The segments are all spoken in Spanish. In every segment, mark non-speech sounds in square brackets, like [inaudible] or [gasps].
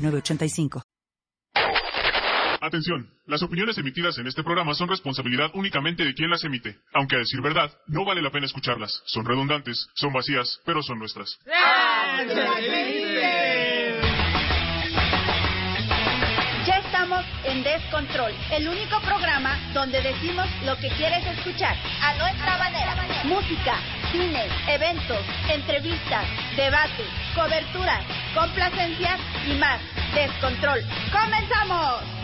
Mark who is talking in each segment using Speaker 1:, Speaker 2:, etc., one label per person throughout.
Speaker 1: 906985.
Speaker 2: Atención, las opiniones emitidas en este programa son responsabilidad únicamente de quien las emite. Aunque a decir verdad, no vale la pena escucharlas. Son redundantes, son vacías, pero son nuestras.
Speaker 3: En Descontrol, el único programa donde decimos lo que quieres escuchar, a nuestra manera. Música, cine, eventos, entrevistas, debates, coberturas, complacencias y más. Descontrol. ¡Comenzamos!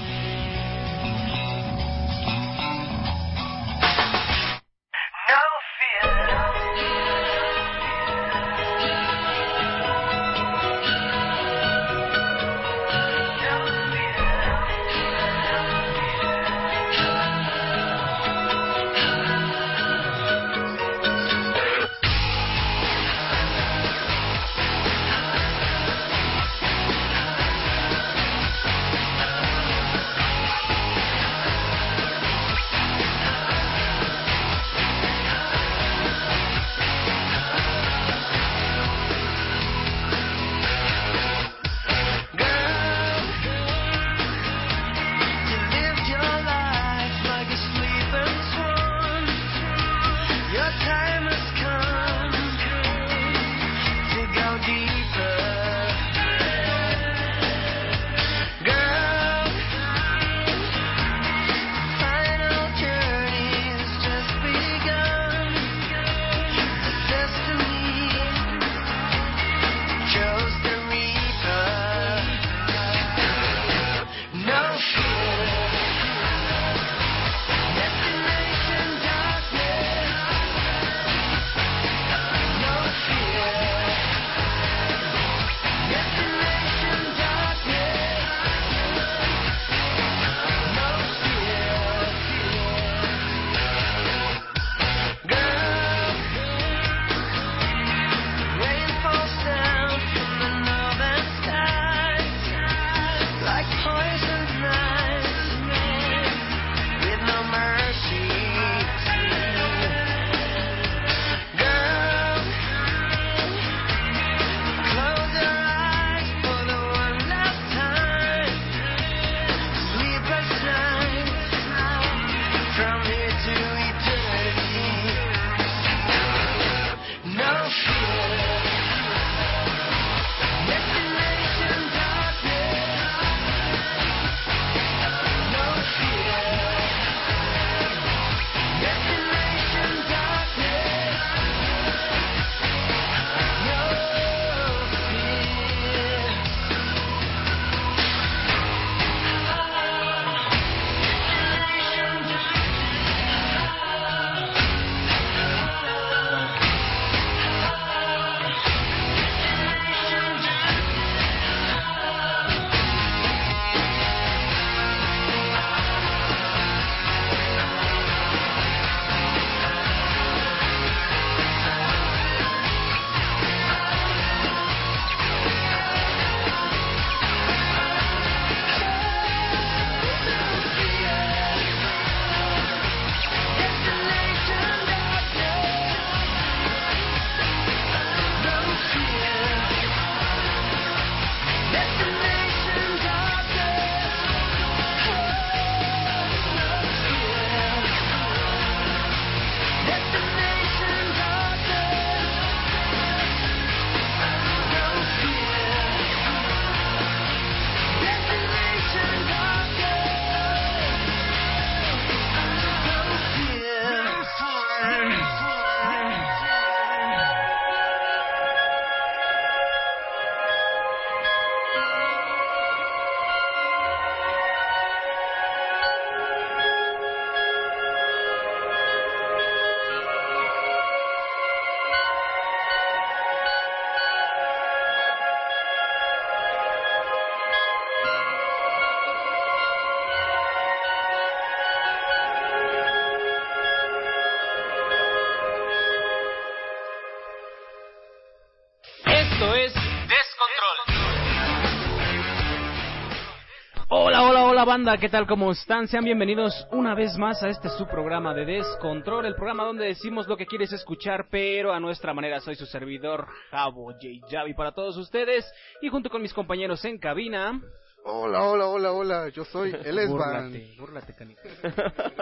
Speaker 4: Banda, ¿qué tal? ¿Cómo están? Sean bienvenidos una vez más a este su programa de Descontrol, el programa donde decimos lo que quieres escuchar, pero a nuestra manera. Soy su servidor, Javo J. Javi, para todos ustedes, y junto con mis compañeros en cabina...
Speaker 5: Hola, hola, hola, hola, yo soy [laughs] el Esban.
Speaker 4: Búrlate, búrlate, canito.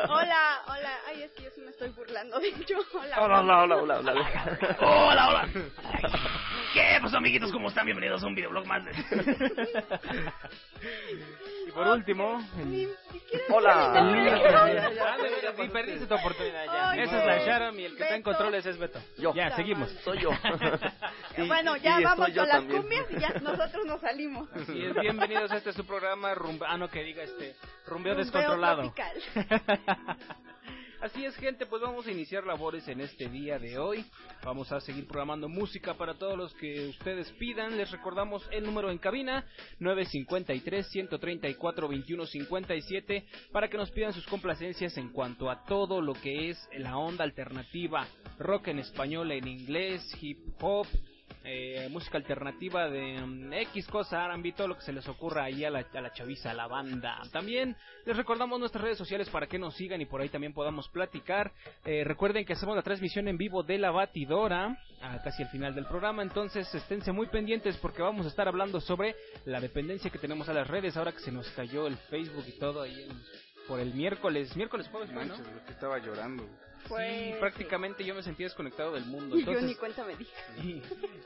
Speaker 6: Hola, hola. Ay, es que yo sí me estoy burlando de hecho. Hola.
Speaker 7: Hola, hola, hola, hola, hola.
Speaker 4: Hola, hola. [laughs] ¿Qué pasó, amiguitos? ¿Cómo están? Bienvenidos a un videoblog más. [laughs] y por último,
Speaker 7: Hola.
Speaker 4: veras, sí, perdiste tu oportunidad ya.
Speaker 6: Ay,
Speaker 4: Esa es la. Sharon y el que está en
Speaker 6: Beto.
Speaker 4: controles es Beto.
Speaker 7: Yo.
Speaker 4: Ya, seguimos.
Speaker 7: Soy yo. Sí,
Speaker 6: bueno, ya vamos
Speaker 7: yo
Speaker 6: con las
Speaker 7: también.
Speaker 6: cumbias y ya nosotros nos salimos.
Speaker 4: Así es, bienvenidos a este su programa rumba, ah no que diga este rumbeo
Speaker 6: Rumbeo
Speaker 4: descontrolado. [laughs] Así es gente, pues vamos a iniciar labores en este día de hoy. Vamos a seguir programando música para todos los que ustedes pidan. Les recordamos el número en cabina 953 134 2157 para que nos pidan sus complacencias en cuanto a todo lo que es la onda alternativa, rock en español, en inglés, hip hop, eh, música alternativa de mm, X cosa, R&B, todo lo que se les ocurra ahí a la, a la chaviza, a la banda. También les recordamos nuestras redes sociales para que nos sigan y por ahí también podamos platicar. Eh, recuerden que hacemos la transmisión en vivo de la batidora, a casi al final del programa, entonces esténse muy pendientes porque vamos a estar hablando sobre la dependencia que tenemos a las redes ahora que se nos cayó el Facebook y todo ahí por el miércoles, miércoles jueves, ¿no?
Speaker 5: Manches, que estaba llorando.
Speaker 6: Pues,
Speaker 4: sí, prácticamente yo me sentía desconectado del mundo.
Speaker 6: Y yo
Speaker 4: Entonces,
Speaker 6: ni cuenta me di. [laughs]
Speaker 4: Sí,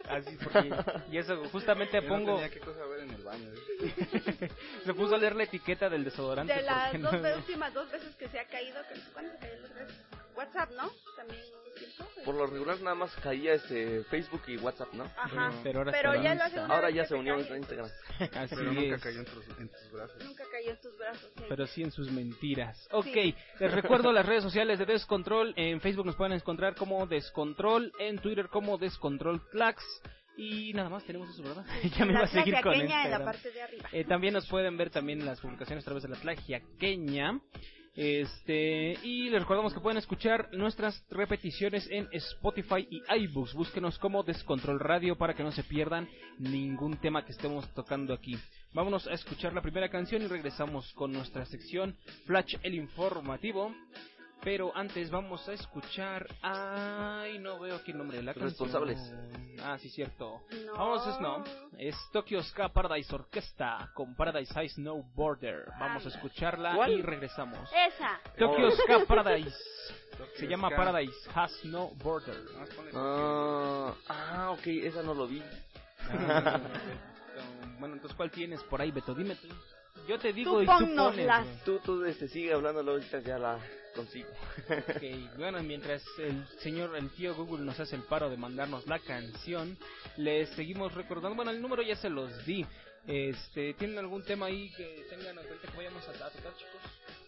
Speaker 4: así porque y eso justamente
Speaker 5: Yo
Speaker 4: pongo
Speaker 5: no tenía qué cosa ver en el baño. ¿eh? [laughs]
Speaker 4: se puso a leer la etiqueta del desodorante
Speaker 6: De las dos
Speaker 4: no-
Speaker 6: últimas dos veces que se ha caído, que- ¿cuándo se cayó las veces? WhatsApp, ¿no? También tiempo.
Speaker 7: Por lo regular nada más caía este Facebook y WhatsApp, ¿no?
Speaker 6: Ajá.
Speaker 4: pero ahora
Speaker 6: Pero ya
Speaker 4: en
Speaker 6: lo hace
Speaker 4: Insta.
Speaker 6: una
Speaker 7: Ahora
Speaker 6: vez
Speaker 7: ya se unió a Instagram. [laughs]
Speaker 4: así
Speaker 5: Pero nunca
Speaker 4: es.
Speaker 5: cayó en tus, en tus brazos.
Speaker 6: Nunca cayó en tus brazos. sí.
Speaker 4: pero sí en sus mentiras. Ok,
Speaker 6: Sí.
Speaker 4: les recuerdo las redes sociales de Descontrol. En Facebook nos pueden encontrar como Descontrol, en Twitter como Descontrol Flax. Y nada más tenemos eso, ¿verdad? [laughs] ya me
Speaker 6: la
Speaker 4: iba a seguir con
Speaker 6: en la
Speaker 4: Instagram.
Speaker 6: parte de arriba.
Speaker 4: Eh, también nos pueden ver también las publicaciones a través de la Tlagiaqueña. Este, y les recordamos que pueden escuchar nuestras repeticiones en Spotify y iBooks. Búsquenos como Descontrol Radio para que no se pierdan ningún tema que estemos tocando aquí. Vámonos a escuchar la primera canción y regresamos con nuestra sección Flash el Informativo. Pero antes vamos a escuchar. Ay, no veo aquí el nombre de la canción.
Speaker 7: Responsables.
Speaker 4: Ah, sí, cierto.
Speaker 6: No.
Speaker 4: Vamos, es no. Es Tokyo Ska Paradise Orquesta con Paradise High Snow Border. Vamos a escucharla
Speaker 7: ¿Cuál?
Speaker 4: y regresamos.
Speaker 6: Esa.
Speaker 4: Tokyo
Speaker 7: Oh.
Speaker 4: Ska Paradise. Se llama
Speaker 5: Ska.
Speaker 4: Paradise Has No Border.
Speaker 7: Ah, ah, ok, esa no lo vi.
Speaker 4: Ah, bueno, entonces, ¿cuál tienes por ahí, Beto? Dime tú. Yo te digo
Speaker 6: Tú
Speaker 4: y tú pones.
Speaker 7: Tú, tú, este, sigue hablando, ahorita ya la consigo.
Speaker 4: Ok, bueno, mientras el señor, el tío Google nos hace el paro de mandarnos la canción, les seguimos recordando, bueno, el número ya se los di. Este, ¿tienen algún tema ahí que tengan ahorita que vayamos a, a chicos?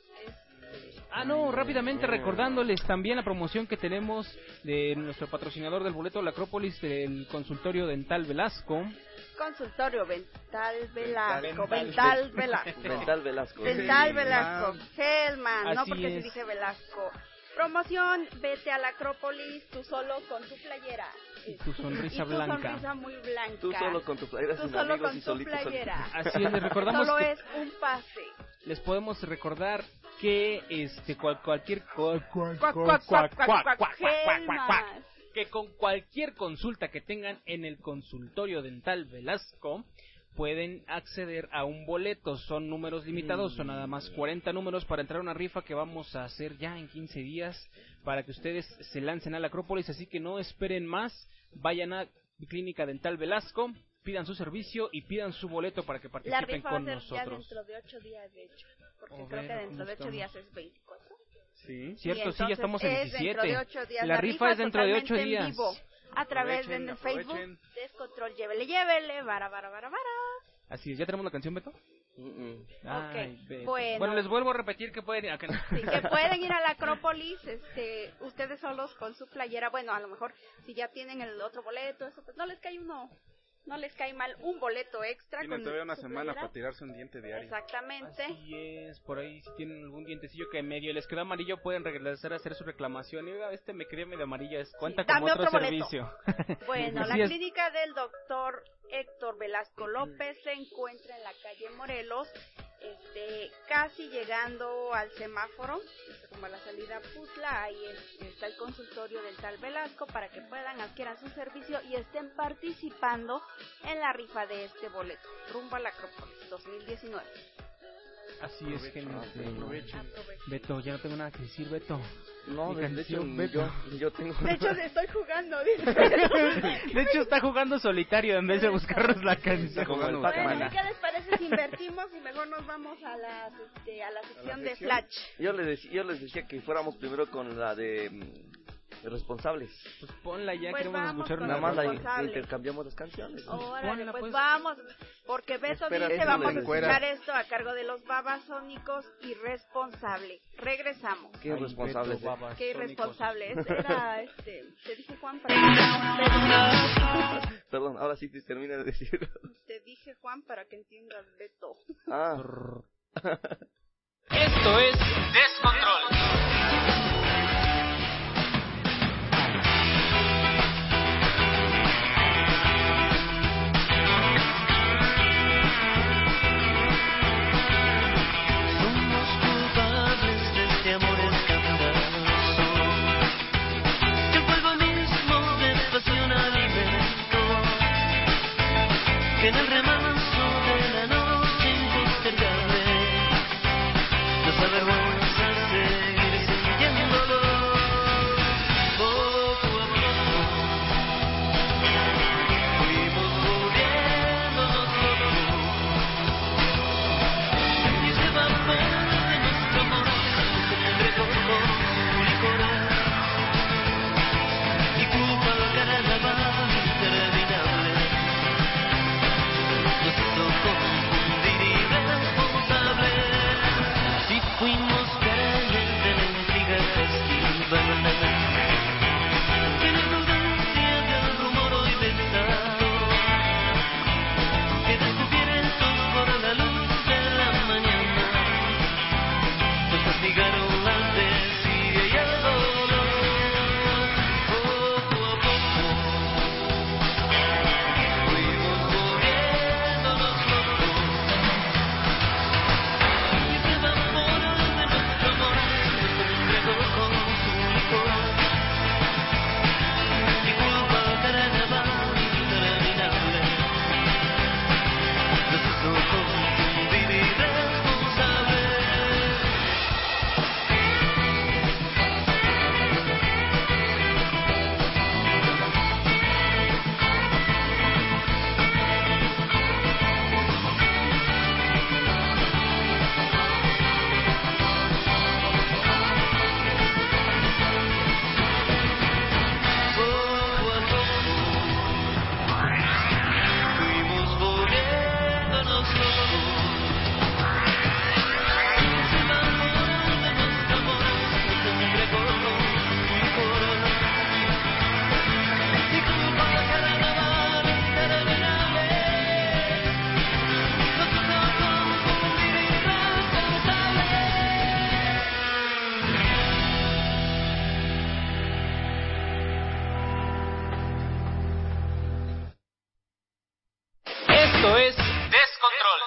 Speaker 4: Ah, no, rápidamente recordándoles también la promoción que tenemos de nuestro patrocinador del boleto de la Acrópolis del consultorio dental Velasco.
Speaker 6: Consultorio Vental Velasco.
Speaker 4: Vental.
Speaker 6: Vental Velasco.
Speaker 7: Mental Velasco.
Speaker 6: Dental Velasco.
Speaker 5: man.
Speaker 6: Hellman. No porque se dice Velasco. Promoción, vete a la Acrópolis tú solo con tu playera.
Speaker 4: Y tu sonrisa
Speaker 6: y tu
Speaker 4: blanca.
Speaker 6: sonrisa muy blanca.
Speaker 7: Tú solo con tu playera
Speaker 6: Tú solo con tu playera.
Speaker 4: Así es, les recordamos
Speaker 6: Solo
Speaker 4: que
Speaker 6: es un pase.
Speaker 4: Les podemos recordar que este cual- cualquier que con cualquier consulta que tengan en el consultorio dental Velasco pueden acceder a un boleto. Son números limitados, son nada más 40 números para entrar a una rifa que vamos a hacer ya en 15 días para que ustedes se lancen a la Acrópolis. Así que no esperen más, vayan a Clínica Dental Velasco, pidan su servicio y pidan su boleto para que
Speaker 6: La
Speaker 4: participen
Speaker 6: rifa va a
Speaker 4: con
Speaker 6: ser ya
Speaker 4: nosotros.
Speaker 6: dentro de 8 días, de hecho. Porque
Speaker 4: A
Speaker 6: creo que dentro
Speaker 4: ¿cómo
Speaker 6: de 8
Speaker 4: estamos?
Speaker 6: días es 24.
Speaker 5: Sí.
Speaker 4: Cierto, sí, ya estamos en
Speaker 6: es
Speaker 4: 17.
Speaker 6: Dentro de 8 días.
Speaker 4: La rifa es dentro de 8
Speaker 6: totalmente
Speaker 4: días.
Speaker 6: En vivo, a través de
Speaker 5: Aprovechen,
Speaker 6: Facebook.
Speaker 5: aprovechen.
Speaker 6: Descontrol, llévele, llévele. Vara, vara, vara, vara.
Speaker 4: Así es, ¿ya tenemos la canción, Beto?
Speaker 7: Mm, mm.
Speaker 4: Ay, Beto.
Speaker 6: bueno.
Speaker 4: les vuelvo a repetir que pueden... no.
Speaker 6: Sí, que pueden ir a la Acrópolis, este, ustedes solos con su playera. Bueno, a lo mejor si ya tienen el otro boleto, eso, pues no les cae uno, no les cae mal un boleto extra.
Speaker 5: Tienen
Speaker 6: con
Speaker 5: todavía una semana para tirarse un diente diario.
Speaker 6: Exactamente.
Speaker 4: Así es, por ahí si tienen algún dientecillo que medio les quedó amarillo pueden regresar a hacer su reclamación. Y oiga, este me quedó medio amarillo, es cuenta como
Speaker 6: dame
Speaker 4: otro,
Speaker 6: otro boleto.
Speaker 4: servicio. [laughs]
Speaker 6: Bueno,
Speaker 4: Así
Speaker 6: la
Speaker 4: es.
Speaker 6: clínica del doctor Héctor Velasco López se encuentra en la calle Morelos, este, casi llegando al semáforo, este, como a la salida Putla, ahí es- está el consultorio del tal Velasco para que puedan adquieran su servicio y estén participando en la rifa de este boleto, rumbo a la Acrópolis 2019.
Speaker 4: Así es, gente.
Speaker 6: Aprovechen.
Speaker 4: Beto, ya no tengo nada que decir, Beto.
Speaker 7: No, de, de hecho,
Speaker 4: Beto.
Speaker 7: yo, yo tengo...
Speaker 6: De hecho, estoy jugando, [laughs] dice.
Speaker 4: De hecho, está jugando solitario en vez de buscarnos la canción.
Speaker 7: Está jugando
Speaker 6: Bueno. ¿qué les parece si invertimos y mejor nos vamos a, las, este, a la sección de
Speaker 8: sección?
Speaker 6: Flash?
Speaker 7: Yo les, yo les decía que fuéramos primero con la de mm, responsables.
Speaker 4: Pues ponla ya,
Speaker 6: Pues
Speaker 4: queremos
Speaker 6: vamos
Speaker 4: escuchar
Speaker 7: Nada más la intercambiamos las canciones.
Speaker 6: Órale,
Speaker 4: Ponla,
Speaker 6: pues,
Speaker 4: pues.
Speaker 6: vamos, porque Beto
Speaker 7: Espera,
Speaker 6: dice vamos a escuchar esto a cargo de los babasónicos irresponsable. Regresamos.
Speaker 7: Qué irresponsables.
Speaker 4: Beto,
Speaker 7: eh.
Speaker 6: Qué irresponsable. Este [laughs] era, este, te dije Juan para que
Speaker 7: Perdón, ahora sí te termina de decir.
Speaker 6: te dije Juan para que entiendas Beto.
Speaker 7: ah, [laughs]
Speaker 4: Esto es Descontrol.
Speaker 9: En el remanso
Speaker 4: Esto es Descontrol.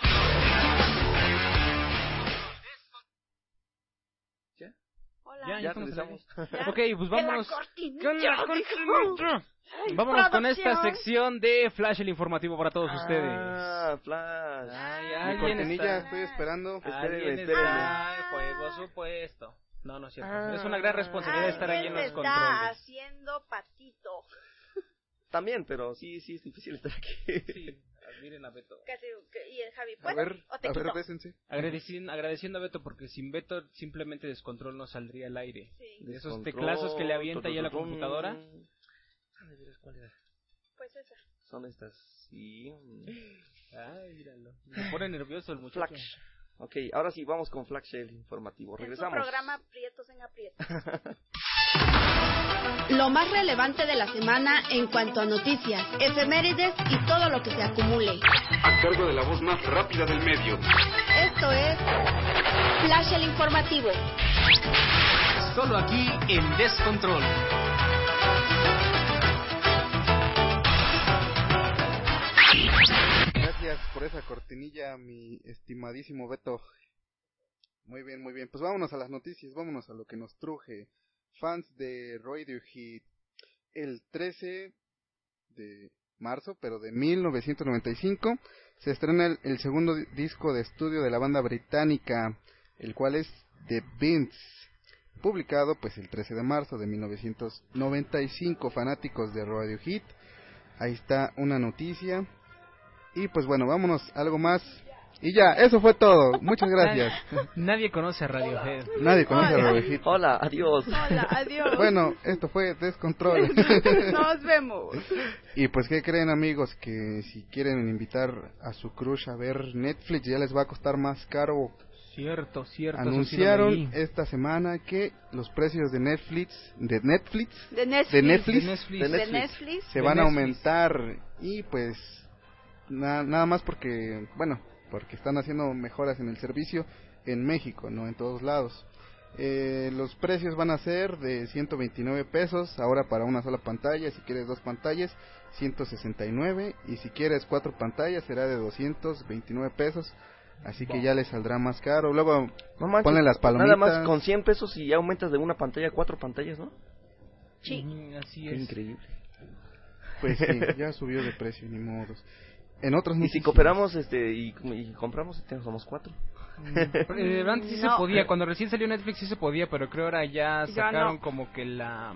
Speaker 6: Hola.
Speaker 4: Ya,
Speaker 7: ya
Speaker 4: estamos.
Speaker 6: Ya. [laughs]
Speaker 4: Ok, pues vámonos.
Speaker 6: cortinilla,
Speaker 4: con la cortinilla.
Speaker 6: Ay,
Speaker 4: Vámonos con esta sección de Flash el informativo para todos ustedes.
Speaker 7: Ah, Flash.
Speaker 4: Ay,
Speaker 8: Mi
Speaker 4: alguien
Speaker 8: cortinilla,
Speaker 4: está-
Speaker 8: estoy esperando.
Speaker 7: Espérenme, espérenme.
Speaker 4: en juego supuesto. No, no es cierto.
Speaker 7: Ah.
Speaker 4: es una gran responsabilidad estar ahí en los
Speaker 6: está
Speaker 4: controles.
Speaker 6: haciendo patito.
Speaker 7: También, pero sí, sí, es difícil estar aquí.
Speaker 4: Sí, [laughs] admiren a Beto.
Speaker 6: Casi, y el Javi,
Speaker 8: A
Speaker 6: ¿puedes?
Speaker 8: ver,
Speaker 6: ¿O te
Speaker 8: a ver, bésense.
Speaker 4: Agradeciendo, agradeciendo a Beto porque sin Beto simplemente Descontrol no saldría al aire.
Speaker 6: Sí,
Speaker 4: De esos teclazos que le avienta ya la computadora.
Speaker 7: Ah,
Speaker 6: pues esa.
Speaker 7: Son estas, sí. [laughs]
Speaker 4: Ay, míralo. Me pone nervioso el muchacho.
Speaker 7: Flash. Ok, ahora sí, vamos con Flash el informativo.
Speaker 6: En su
Speaker 7: Regresamos.
Speaker 6: programa Prietos en Aprietos. [laughs] Lo más relevante de la semana en cuanto a noticias, efemérides y todo lo que se acumule.
Speaker 10: A cargo de la voz más rápida del medio.
Speaker 6: Esto es Flash el Informativo.
Speaker 11: Solo aquí en Descontrol.
Speaker 7: Gracias,
Speaker 5: gracias por esa cortinilla, mi estimadísimo Beto. Muy bien, muy bien. Pues vámonos a las noticias, vámonos a lo que nos truje. Fans de Radiohead. El 13 de marzo, pero de 1995, se estrena el, segundo di- disco de estudio de la banda británica, el cual es The Beats, publicado pues el 13 de marzo de 1995, fanáticos de Radiohead. Ahí está una noticia. Y pues bueno, vámonos, algo más. Y ya, eso fue todo. Muchas gracias.
Speaker 4: Nadie conoce a Radiohead.
Speaker 5: Nadie conoce a Radiohead.
Speaker 7: Hola, adiós.
Speaker 6: Hola, adiós.
Speaker 5: Bueno, esto fue Descontrol. [laughs]
Speaker 6: Nos vemos.
Speaker 5: Y pues, ¿qué creen amigos? Que si quieren invitar a su crush a ver Netflix, ya les va a costar más caro.
Speaker 4: Cierto, cierto. sí
Speaker 5: Anunciaron
Speaker 4: leí.
Speaker 5: esta semana que los precios de Netflix, de Netflix,
Speaker 6: De Netflix.
Speaker 5: de Netflix,
Speaker 4: De Netflix.
Speaker 5: de
Speaker 6: De
Speaker 5: Netflix,
Speaker 6: Netflix.
Speaker 5: se van a aumentar y pues na- nada más porque, bueno, porque están haciendo mejoras en el servicio en México, no en todos lados. Eh, los precios van a ser de 129 pesos ahora para una sola pantalla, si quieres dos pantallas 169 y si quieres cuatro pantallas será de 229 pesos, así que ya les saldrá más caro. Luego
Speaker 7: No manches,
Speaker 5: ponle las palomitas.
Speaker 7: Nada más con 100 pesos y ya aumentas de una pantalla a cuatro pantallas, ¿no?
Speaker 6: Sí.
Speaker 4: Así
Speaker 7: Qué
Speaker 4: es.
Speaker 7: increíble.
Speaker 5: Pues sí, ya subió de precio, ni modos. En otros
Speaker 7: Y si cooperamos este y, y compramos, este, somos cuatro.
Speaker 4: Eh, antes sí se podía, cuando recién salió Netflix sí se podía, pero creo ahora ya
Speaker 6: Ya
Speaker 4: sacaron
Speaker 6: no.
Speaker 4: como que la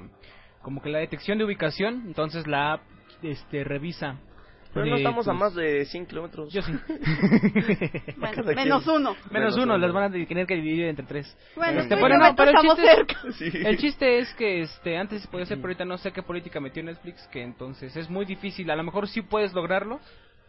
Speaker 4: como que la detección de ubicación, entonces la app este revisa.
Speaker 7: Pero no estamos a más de 100 kilómetros.
Speaker 4: Yo sí. [laughs]
Speaker 6: Bueno, menos
Speaker 7: quien.
Speaker 6: uno.
Speaker 4: Menos
Speaker 7: Menos
Speaker 4: uno,
Speaker 7: uno.
Speaker 4: las van a tener que dividir entre tres.
Speaker 6: Bueno,
Speaker 4: Este,
Speaker 6: y
Speaker 4: pero no, el chiste
Speaker 6: cerca. [laughs]
Speaker 7: Sí.
Speaker 4: El chiste es que este antes se podía hacer, pero ahorita no sé qué política metió Netflix, que entonces es muy difícil. A lo mejor sí puedes lograrlo,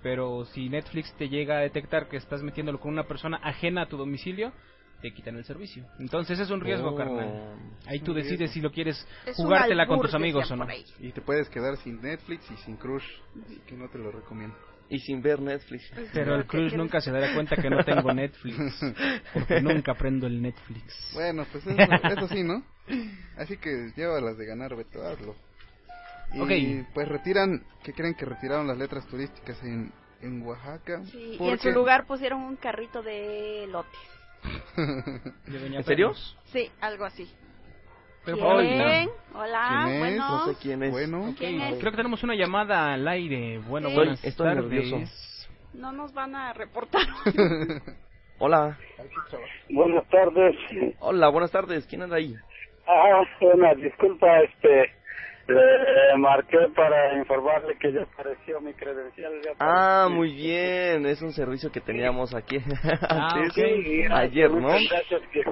Speaker 4: pero si Netflix te llega a detectar que estás metiéndolo con una persona ajena a tu domicilio, te quitan el servicio. Entonces es un riesgo,
Speaker 7: Oh.
Speaker 4: carnal. Ahí tú decides
Speaker 5: riesgo.
Speaker 4: si lo quieres
Speaker 6: Es
Speaker 4: jugártela con tus amigos o no.
Speaker 5: Y te puedes quedar sin Netflix y sin Crush, así que no te lo recomiendo.
Speaker 7: Y sin ver Netflix.
Speaker 4: Pero el Cruz nunca se dará cuenta que no tengo Netflix, [laughs] porque nunca prendo el Netflix.
Speaker 5: Bueno, pues eso, eso sí, ¿no? Así que llévalas de ganar, Beto, hazlo. Y
Speaker 4: Ok.
Speaker 5: pues retiran, ¿qué creen que retiraron las letras turísticas en, en Oaxaca?
Speaker 6: Sí, y en
Speaker 5: Porque-
Speaker 6: su lugar pusieron un carrito de lotes. [laughs]
Speaker 7: ¿En serio?
Speaker 6: Sí, algo así.
Speaker 4: Pero
Speaker 6: ¿Quién? Hola,
Speaker 5: ¿Quién es?
Speaker 6: bueno.
Speaker 7: No sé quién es.
Speaker 5: Bueno,
Speaker 6: ¿Quién es?
Speaker 4: Creo que tenemos una llamada al aire. Bueno,
Speaker 6: Sí.
Speaker 4: buenas
Speaker 7: Estoy- estoy
Speaker 4: tardes.
Speaker 7: nervioso.
Speaker 6: No nos van a reportar. [laughs]
Speaker 7: Hola.
Speaker 12: Buenas tardes.
Speaker 7: Hola, buenas tardes. ¿Quién anda ahí?
Speaker 12: Ah, una disculpa, este, le marqué para informarle que ya apareció mi credencial. ya
Speaker 7: Ah,
Speaker 12: apareció.
Speaker 7: muy bien. Es un servicio que teníamos aquí [laughs]
Speaker 4: Ah,
Speaker 7: antes.
Speaker 12: Sí,
Speaker 7: Ayer, ¿no?
Speaker 12: muchas Gracias que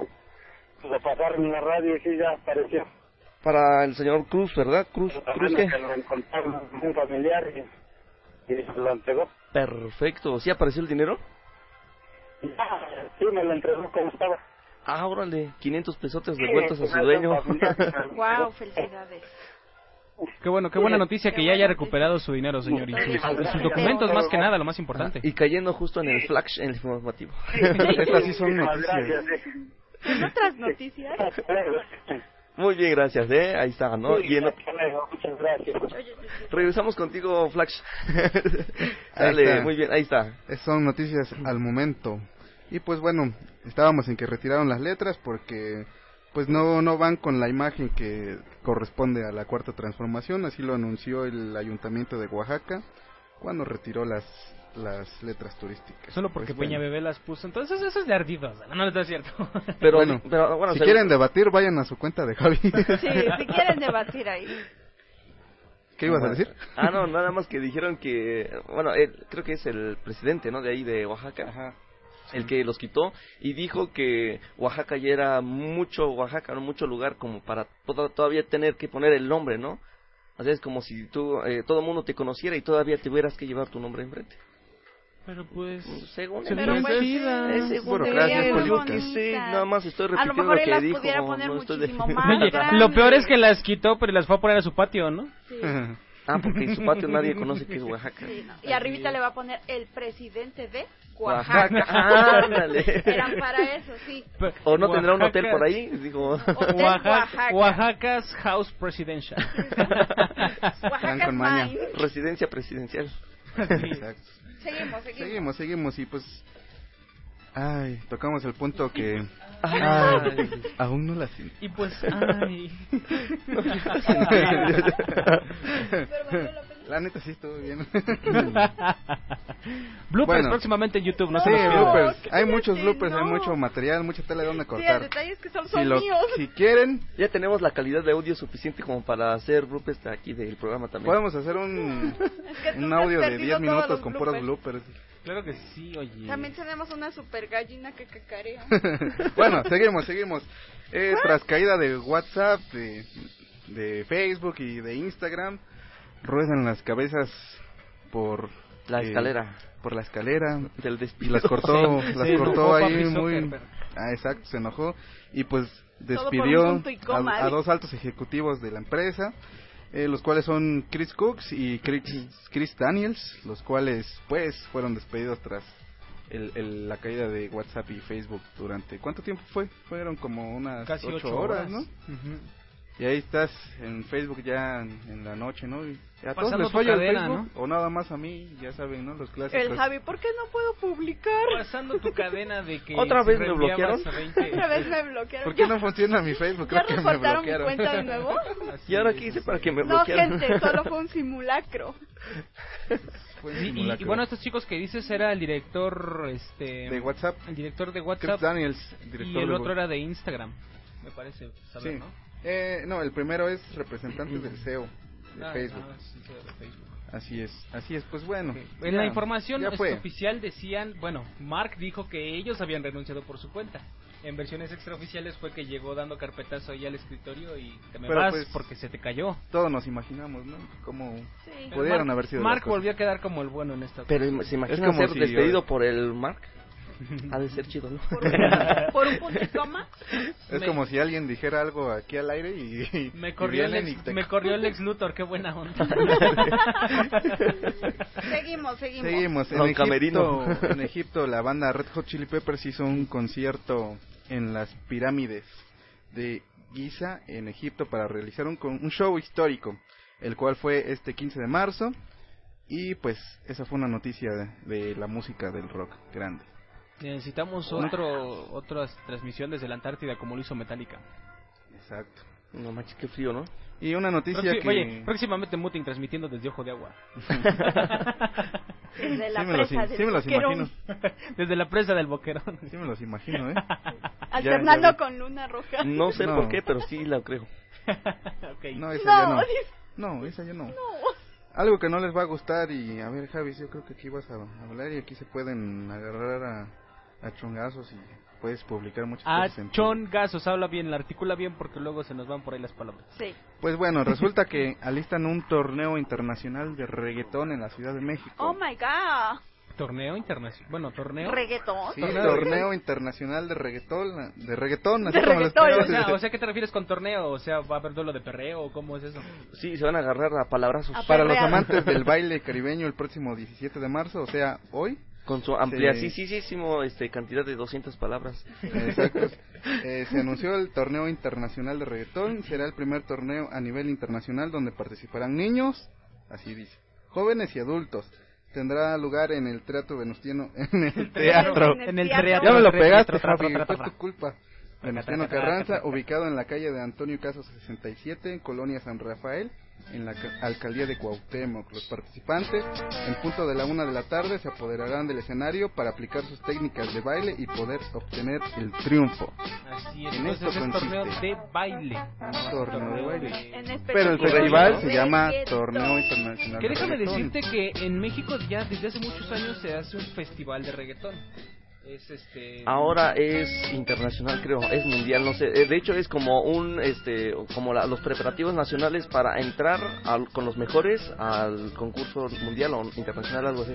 Speaker 12: lo pasaron en la radio y sí ya apareció.
Speaker 7: Para el señor Cruz, ¿verdad? Cruz, Cruz,
Speaker 12: que lo encontraron un familiar y, y se lo entregó.
Speaker 7: Perfecto. ¿Sí apareció el dinero?
Speaker 12: Ya, sí, me lo entregó como estaba.
Speaker 7: Ah, órale. 500 pesotes
Speaker 12: Sí,
Speaker 7: devueltos a
Speaker 12: pues,
Speaker 7: su dueño.
Speaker 6: wow, [laughs] felicidades.
Speaker 4: Qué bueno, qué buena noticia que ya haya recuperado su dinero, señor. Y sus, sus documentos, más que nada, lo más importante.
Speaker 7: Y cayendo justo en el flash, en el informativo. [laughs]
Speaker 5: estas sí son noticias.
Speaker 6: ¿En otras noticias?
Speaker 7: Muy bien, gracias, ¿eh? Ahí está, ¿no?
Speaker 12: Sí,
Speaker 7: Y en-
Speaker 12: Muchas gracias.
Speaker 7: regresamos contigo, Flash. Dale, muy bien, ahí está.
Speaker 5: Eh, Son noticias al momento. Y pues bueno, estábamos en que retiraron las letras porque pues no no van con la imagen que corresponde a la cuarta transformación, así lo anunció el ayuntamiento de Oaxaca cuando retiró las las letras turísticas.
Speaker 4: Solo porque
Speaker 5: Pues,
Speaker 4: Peña
Speaker 5: bueno.
Speaker 4: Bebé las puso. Entonces eso es de ardidos. No, no es cierto.
Speaker 7: Pero, [laughs]
Speaker 5: Bueno,
Speaker 7: pero bueno,
Speaker 5: si
Speaker 7: se-
Speaker 5: quieren debatir, vayan a su cuenta de Javi.
Speaker 6: Sí, [laughs] si quieren debatir ahí.
Speaker 5: ¿Qué ibas a decir?
Speaker 7: Ah, no, nada más que dijeron que, bueno, él, creo que es el presidente, ¿no? De ahí, de Oaxaca. El que los quitó y dijo que Oaxaca ya era mucho Oaxaca, no mucho lugar como para to- todavía tener que poner el nombre, ¿no? O sea, es como si tú, eh, todo el mundo te conociera y todavía tuvieras que llevar tu nombre enfrente.
Speaker 4: Pero pues...
Speaker 7: Según
Speaker 4: Se
Speaker 7: él,
Speaker 4: ve
Speaker 6: pues,
Speaker 7: es según él, yo
Speaker 5: política.
Speaker 7: qué sé,
Speaker 6: Bonitas.
Speaker 7: nada más estoy
Speaker 6: A lo
Speaker 7: repitiendo
Speaker 6: mejor
Speaker 7: lo que
Speaker 6: las
Speaker 7: dijo.
Speaker 6: poner
Speaker 7: no estoy de-
Speaker 6: más
Speaker 4: Oye, lo peor es que las quitó, pero las fue a poner a su patio, ¿no?
Speaker 6: Sí, [laughs]
Speaker 7: Ah, porque en su patio nadie conoce que es Oaxaca.
Speaker 6: sí, no. Y arribita le va a poner el presidente de
Speaker 7: Oaxaca,
Speaker 6: Oaxaca.
Speaker 7: ándale.
Speaker 6: Eran para eso, sí.
Speaker 7: O no tendrá un hotel por ahí, digo.
Speaker 6: Hotel
Speaker 4: Oaxaca,
Speaker 6: Oaxaca.
Speaker 4: Oaxaca's House Presidential. [laughs]
Speaker 6: Oaxaca
Speaker 5: con
Speaker 6: es
Speaker 5: maña.
Speaker 6: mine.
Speaker 7: Residencia presidencial.
Speaker 5: Exacto.
Speaker 6: Seguimos, seguimos.
Speaker 5: Seguimos, seguimos y pues... Ay, tocamos el punto que...
Speaker 4: Ay.
Speaker 5: Ay, aún no la siento.
Speaker 4: Y pues, ay. [laughs]
Speaker 5: La neta sí estuvo bien. [laughs]
Speaker 4: Bloopers
Speaker 5: Bueno.
Speaker 4: próximamente en YouTube, no
Speaker 5: sí,
Speaker 4: se los
Speaker 5: bloopers.
Speaker 6: ¿qué
Speaker 5: Hay muchos bloopers, hay
Speaker 6: No.
Speaker 5: mucho material, mucha tela de donde
Speaker 6: Sí,
Speaker 5: cortar.
Speaker 6: detalle es que son,
Speaker 5: si,
Speaker 6: son
Speaker 5: lo-
Speaker 6: míos.
Speaker 5: si quieren,
Speaker 7: Ya tenemos la calidad de audio suficiente como para hacer bloopers de aquí del programa también.
Speaker 5: podemos hacer un, [laughs]
Speaker 6: Es que
Speaker 5: un audio de
Speaker 6: perdido
Speaker 5: 10
Speaker 6: todos
Speaker 5: minutos con puros
Speaker 6: bloopers.
Speaker 4: Claro que sí, oye.
Speaker 6: También tenemos una super gallina que cacarea. [laughs]
Speaker 5: bueno, seguimos, seguimos. Eh, tras caída de WhatsApp, de, de Facebook y de Instagram, ruedan las cabezas por
Speaker 7: La
Speaker 5: eh,
Speaker 7: escalera.
Speaker 5: por la escalera
Speaker 7: Del
Speaker 5: y
Speaker 7: despido. [laughs]
Speaker 5: las cortó,
Speaker 4: Se-
Speaker 5: las cortó ahí muy, ah, exacto, se enojó y pues despidió
Speaker 6: y
Speaker 5: a, a
Speaker 6: ¿eh?
Speaker 5: dos altos ejecutivos de la empresa, eh, los cuales son Chris Cooks y Chris, Chris Daniels, los cuales pues fueron despedidos tras el, el- la caída de WhatsApp y Facebook durante ¿cuánto tiempo fue? Fueron como unas
Speaker 4: Casi
Speaker 5: ocho,
Speaker 4: ocho
Speaker 5: horas, ¿no? Y ahí estás en Facebook ya en, en la noche, ¿no? Y a todos
Speaker 4: Pasando
Speaker 5: les
Speaker 4: tu
Speaker 5: falla el
Speaker 4: cadena,
Speaker 5: Facebook o nada más a mí, ya saben, ¿no? Los clásicos.
Speaker 6: El Javi, ¿por qué no puedo publicar?
Speaker 4: Pasando tu cadena de que
Speaker 7: ¿Otra vez me bloquearon?
Speaker 4: a 20 [laughs]
Speaker 6: Otra vez me bloquearon.
Speaker 5: ¿Por qué no funciona mi Facebook?
Speaker 6: ¿Ya
Speaker 5: Creo que me
Speaker 6: reportaron mi cuenta de nuevo?
Speaker 4: Así
Speaker 7: ¿Y ahora qué hice para que me
Speaker 6: No,
Speaker 7: bloquearan?
Speaker 6: gente, solo fue un simulacro. [laughs]
Speaker 4: Y- y,
Speaker 5: simulacro.
Speaker 4: bueno, estos chicos que dices era el director este
Speaker 5: de WhatsApp,
Speaker 4: el director de
Speaker 5: Chris
Speaker 4: WhatsApp
Speaker 5: Daniels, director
Speaker 4: y el
Speaker 5: de
Speaker 4: otro era de Instagram, me parece saber,
Speaker 5: Sí.
Speaker 4: ¿no?
Speaker 5: Eh, no, el primero es representante del CEO de
Speaker 4: Ah,
Speaker 5: Facebook.
Speaker 4: ah, sí, de Facebook.
Speaker 5: Así es, así es. Pues bueno.
Speaker 4: En
Speaker 5: ya-
Speaker 4: la información oficial decían, bueno, Mark dijo que ellos habían renunciado por su cuenta. En versiones extraoficiales fue que llegó dando carpetazo ahí al escritorio y te me
Speaker 5: Pero,
Speaker 4: vas
Speaker 5: pues,
Speaker 4: porque se te cayó.
Speaker 5: Todos nos imaginamos, ¿no? Cómo
Speaker 6: Sí.
Speaker 5: pudieron
Speaker 4: Mark-
Speaker 5: haber sido.
Speaker 4: Mark volvió a quedar como el bueno en esta.
Speaker 7: Pero
Speaker 4: ocasión.
Speaker 7: se imagina ser
Speaker 5: si
Speaker 7: despedido
Speaker 5: yo-
Speaker 7: por el Mark. [laughs] Ha de ser chido, ¿no?
Speaker 6: Por un, por un punto y coma. [laughs]
Speaker 5: Es
Speaker 4: Me-
Speaker 5: como si alguien dijera algo aquí al aire y. y
Speaker 4: Me corrió, el
Speaker 5: vienen
Speaker 4: ex,
Speaker 5: y te-
Speaker 4: me corrió el ex Luthor, qué buena onda.
Speaker 6: Seguimos, seguimos.
Speaker 5: Seguimos. En
Speaker 7: Don
Speaker 5: Egipto,
Speaker 7: Camerino.
Speaker 5: en Egipto, la banda Red Hot Chili Peppers hizo un concierto en las pirámides de Giza, en Egipto, para realizar un, con- un show histórico, el cual fue este 15 de marzo. Y pues, esa fue una noticia de, de la música del rock grande.
Speaker 4: Necesitamos otro otra transmisión desde la Antártida como lo hizo Metallica.
Speaker 5: Exacto.
Speaker 7: No manches, qué frío, ¿no?
Speaker 5: Y una noticia que.
Speaker 4: Oye, próximamente Muting transmitiendo desde Ojo de Agua. [laughs] [laughs]
Speaker 6: Desde la
Speaker 5: Sí me
Speaker 6: presa del
Speaker 5: sí me los
Speaker 6: Boquerón,
Speaker 5: imagino. [laughs]
Speaker 4: desde la presa del Boquerón.
Speaker 5: Sí me los imagino, ¿eh?
Speaker 6: Alternando
Speaker 5: Ya- ya vi.
Speaker 6: con Luna Roja.
Speaker 7: No sé
Speaker 5: No.
Speaker 7: por qué, pero sí la creo.
Speaker 5: No, esa ya
Speaker 6: No,
Speaker 5: no.
Speaker 6: dice-
Speaker 5: No, esa ya no.
Speaker 6: no.
Speaker 5: Algo que no les va a gustar y a ver Javi, yo creo que aquí vas a hablar y aquí se pueden agarrar a, a chongazos y puedes publicar muchas
Speaker 4: Ah,
Speaker 5: cosas en tu-
Speaker 4: Chon Gasos, habla bien, la articula bien porque luego se nos van por ahí las palabras.
Speaker 6: Sí.
Speaker 5: Pues bueno, resulta [laughs] que alistan un torneo internacional de reggaetón en la Ciudad de México.
Speaker 6: Oh my god.
Speaker 4: Torneo internacional. Bueno, torneo.
Speaker 6: Reggaetón.
Speaker 5: Sí,
Speaker 4: torneo
Speaker 5: torneo, internacional de reggaetón, de reggaetón, así
Speaker 6: De
Speaker 5: como
Speaker 6: reggaetón.
Speaker 4: O
Speaker 5: esperabas.
Speaker 4: sea, o sea, ¿qué te refieres con torneo? O sea, ¿va a haber duelo de perreo o cómo es eso?
Speaker 7: Sí, se van a agarrar a palabrazos.
Speaker 6: A
Speaker 5: Para los amantes del [laughs] baile caribeño el próximo 17 de marzo, o sea, hoy,
Speaker 7: Con su ampliasísimo este, cantidad de 200 palabras.
Speaker 5: Exacto. [laughs] Eh, se anunció el torneo internacional de reggaetón. Será el primer torneo a nivel internacional donde participarán niños, así dice, jóvenes y adultos. Tendrá lugar en el Teatro Venustiano, [laughs] en el [laughs] teatro.
Speaker 4: En el
Speaker 6: teatro.
Speaker 5: Ya me lo pegaste, Javi, fue tu culpa. Venustiano Carranza, ubicado en la calle de Antonio Caso 67, en Colonia San Rafael, en la ca- alcaldía de Cuauhtémoc. Los participantes, en punto de la una de la tarde, se apoderarán del escenario para aplicar sus técnicas de baile y poder obtener el triunfo.
Speaker 4: Así es,
Speaker 5: En esto
Speaker 4: es torneo
Speaker 5: consiste.
Speaker 4: de baile. no
Speaker 5: Torneo de baile.
Speaker 6: En
Speaker 5: Pero el festival se llama Torneo Internacional
Speaker 4: Que déjame decirte que en México ya desde hace muchos años se hace un festival de reggaetón. Es este.
Speaker 7: Ahora es internacional, creo, es mundial, no sé. Eh, De hecho, es como un, este, como la- los preparativos nacionales para entrar al- con los mejores al concurso mundial o internacional, algo así.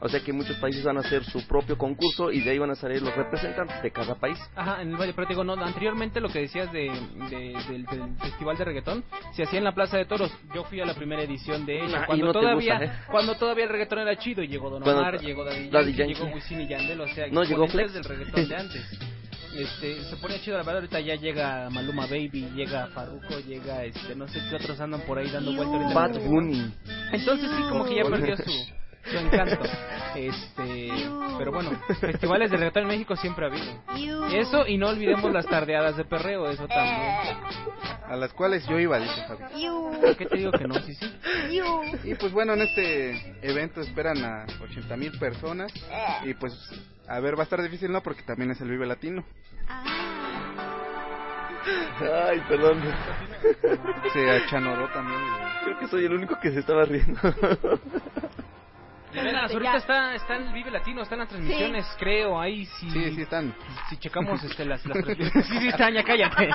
Speaker 7: O sea que muchos países van a hacer su propio concurso y de ahí van a salir los representantes de cada país.
Speaker 4: Ajá, en el baile, pero te digo, no, anteriormente lo que decías de, de- del, del festival de reggaetón se hacía en la Plaza de Toros. Yo fui a la primera edición de ella,
Speaker 7: Ah,
Speaker 4: cuando
Speaker 7: no
Speaker 4: todavía
Speaker 7: gusta, ¿eh?
Speaker 4: cuando todavía el reggaetón era chido y llegó Don
Speaker 7: Cuando-
Speaker 4: Omar, llegó Daddy Yankee. llegó Wisin y Yandel, o sea,
Speaker 7: No, llegó Flex.
Speaker 4: del reggaetón de antes. Este, se ponía chido la verdad, ahorita ya llega Maluma Baby, llega Farruko, llega este, no sé qué otros andan por ahí dando vueltas.
Speaker 7: Bad Bunny.
Speaker 4: Entonces sí, como que ya perdió su su encanto. Este, pero bueno, festivales de reggaetón en México siempre ha habido. Eso y no olvidemos las tardeadas de perreo, eso también.
Speaker 5: A las cuales yo iba, dice Javi.
Speaker 4: ¿Por qué te digo que no? Sí, sí.
Speaker 5: Y pues bueno, en este evento esperan a 80 mil personas. Y pues, a ver, va a estar difícil, ¿no? Porque también es el Vive Latino.
Speaker 7: Ay, perdón.
Speaker 5: Se achanoró también.
Speaker 7: Creo que soy el único que se estaba riendo.
Speaker 4: De veras, ahorita está, está en el Vive Latino, están las transmisiones, creo, ahí sí.
Speaker 5: Sí, sí están.
Speaker 4: Si checamos este, las, las [laughs] transmisiones. Sí, sí están, ya cállate.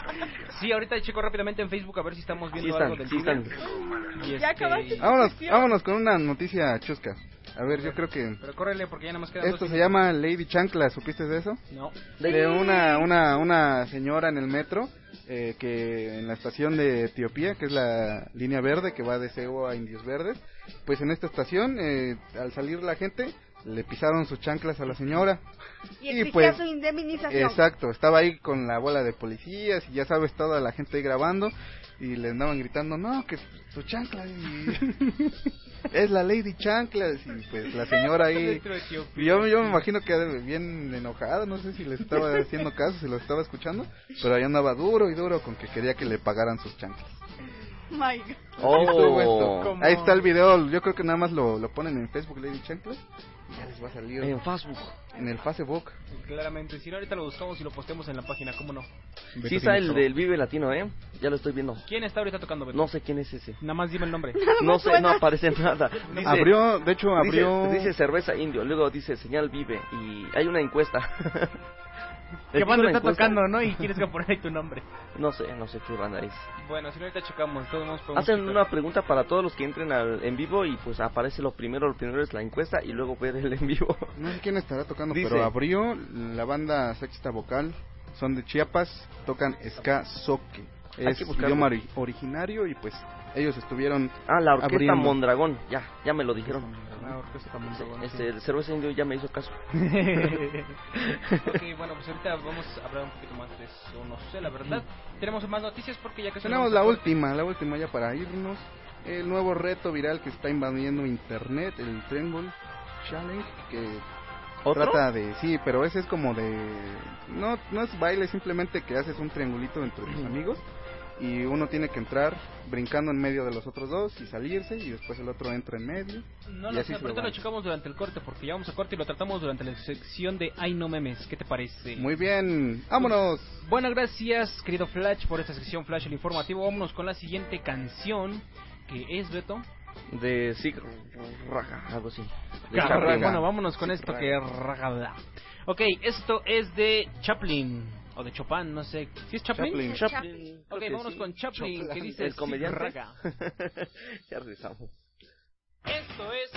Speaker 4: Sí, ahorita checo rápidamente en Facebook a ver si estamos viendo
Speaker 7: Sí están,
Speaker 4: algo del
Speaker 7: sí
Speaker 4: Vive.
Speaker 7: están.
Speaker 4: Y
Speaker 6: Ya
Speaker 4: este,
Speaker 6: acabaste.
Speaker 5: Vámonos, vámonos con una noticia chusca. A ver, yo creo que
Speaker 4: Pero córrele porque ya nada más quedan
Speaker 5: esto
Speaker 4: dos
Speaker 5: se llama Lady Chancla, ¿supiste de eso?
Speaker 4: No.
Speaker 5: De una, una, una señora en el metro eh, que en la estación de Etiopía, que es la línea verde que va de Sego a Indios Verdes, pues en esta estación, eh, al salir la gente, le pisaron sus chanclas a la señora.
Speaker 6: Y
Speaker 5: pues,
Speaker 6: su indemnización.
Speaker 5: Exacto, estaba ahí con la bola de policías y ya sabes, toda la gente ahí grabando y le andaban gritando, no, que tu chancla y- [laughs] es la Lady Chanclas y pues la señora ahí... [laughs] yo, yo me imagino que bien enojada, no sé si les estaba [laughs] haciendo caso, si lo estaba escuchando, pero ahí andaba duro y duro con que quería que le pagaran sus chanclas.
Speaker 6: My God.
Speaker 7: Oh.
Speaker 5: Ahí está el video, yo creo que nada más lo, lo ponen en Facebook Lady Chanclas ya les va a salir
Speaker 7: En Facebook.
Speaker 5: en el Facebook.
Speaker 4: Claramente, si no ahorita lo buscamos y lo posteamos en la página, ¿cómo no?
Speaker 7: Sí está el del Vive Latino, ¿eh? Ya lo estoy viendo.
Speaker 4: ¿Quién está ahorita tocando, Beto?
Speaker 7: No sé quién es ese.
Speaker 4: Nada más dime el nombre. [laughs]
Speaker 7: No sé, no aparece [laughs] nada. Dice,
Speaker 5: Abrió, de hecho abrió...
Speaker 7: Dice, dice cerveza indio, luego dice señal vive y hay una encuesta. [laughs]
Speaker 4: ¿Qué
Speaker 7: ¿Les
Speaker 4: banda está
Speaker 7: encuesta?
Speaker 4: tocando, no? Y quieres que poner ahí tu nombre. [laughs]
Speaker 7: No sé, no sé qué banda es.
Speaker 4: Bueno, si no ahorita checamos, todos
Speaker 7: Hacen una pregunta para todos los que entren al, en vivo y pues aparece lo primero, lo primero es la encuesta y luego ver el en vivo. [laughs]
Speaker 5: No sé quién estará tocando,
Speaker 7: Dice-
Speaker 5: pero abrió la banda sexta vocal. Son de Chiapas, tocan ska soque. Es idioma ori- originario y pues ellos estuvieron
Speaker 7: Ah, la orquesta
Speaker 5: abriendo.
Speaker 7: Mondragón, ya, ya me lo dijeron.
Speaker 4: Ah, orquesta Mondragón,
Speaker 7: Este, el cerveza indio ya me hizo caso. [laughs] [laughs]
Speaker 4: ok, bueno, pues ahorita vamos a hablar un poquito más de eso, no sé, la verdad. Tenemos más noticias porque ya que
Speaker 5: Tenemos la última, la última ya para irnos. El nuevo reto viral que está invadiendo internet, el Triangle Challenge, que
Speaker 7: ¿Otro?
Speaker 5: trata de... Sí, pero ese es como de... No, no es baile, simplemente que haces un triangulito entre tus amigos y uno tiene que entrar brincando en medio de los otros dos y salirse y después el otro entra en medio.
Speaker 4: No
Speaker 5: y
Speaker 4: lo
Speaker 5: así
Speaker 4: sé, ahorita lo checamos durante el corte porque ya vamos a corte y lo tratamos durante la sección de Ay no memes. ¿Qué te parece?
Speaker 5: Muy bien, vámonos.
Speaker 4: Bueno, gracias, querido Flash, por esta sección Flash el informativo. Vámonos con la siguiente canción que es Beto.
Speaker 7: De Sig Raga, algo así.
Speaker 4: Bueno, vámonos con esto que es ragada. Ok, esto es de Chaplin o de Chopin, no sé. ¿Sí es Chaplin?
Speaker 7: Chaplin. Chaplin.
Speaker 4: Ok,
Speaker 7: que
Speaker 4: vámonos
Speaker 7: sí.
Speaker 4: con Chaplin, que dice
Speaker 7: El comediante.
Speaker 4: Raga. [laughs]
Speaker 7: ya regresamos.
Speaker 4: Esto es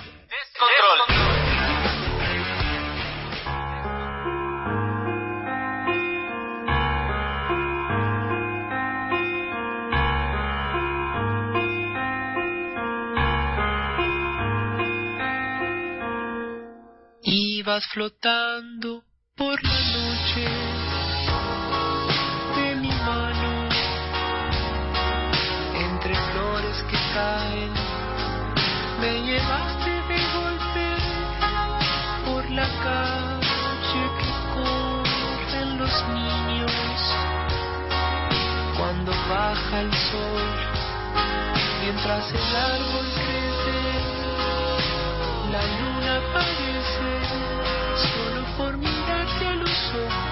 Speaker 9: Ibas flotando por la noche caen. Me llevaste de golpe por la calle que corren los niños cuando baja el sol mientras el árbol crece. La luna aparece solo por mirarte a los ojos.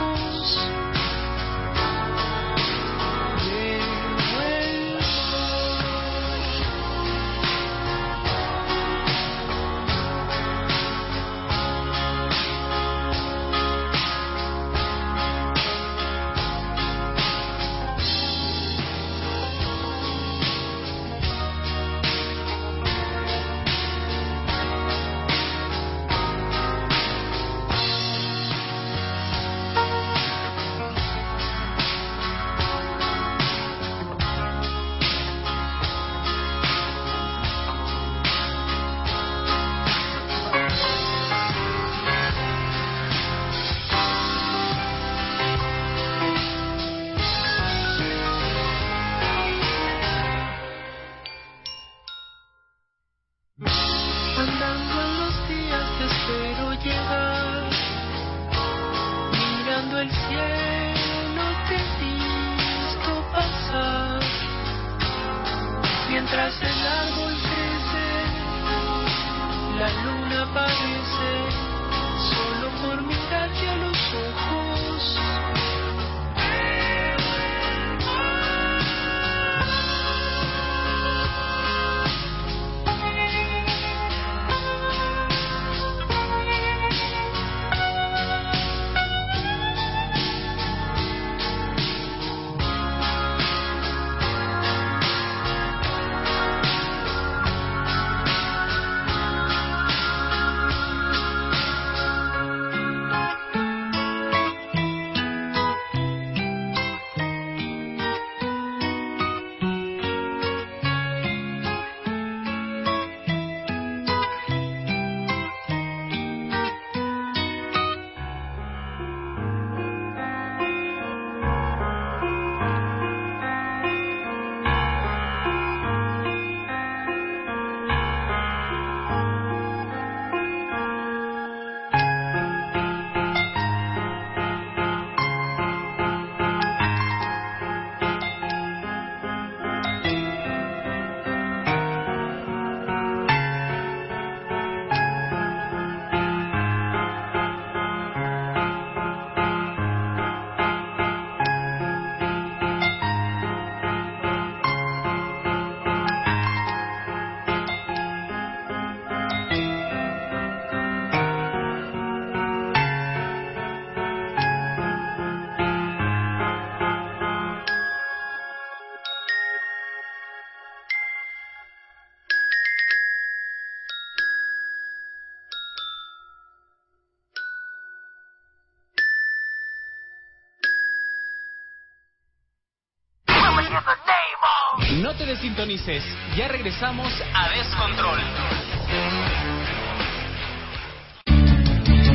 Speaker 13: No te desintonices, ya regresamos a Descontrol.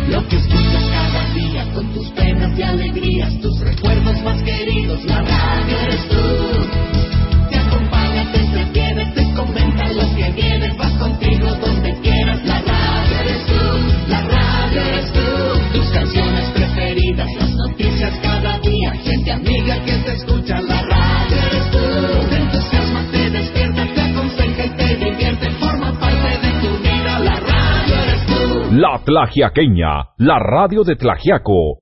Speaker 11: Lo que escuchas cada día con tus penas y alegrías, tus recuerdos más queridos, la radio eres tú. Te acompaña, te entretiene, te comenta lo que viene, vas contigo donde quieras, la radio eres tú, la radio eres tú.
Speaker 14: Tlagiaqueña, la radio de Tlagiaco.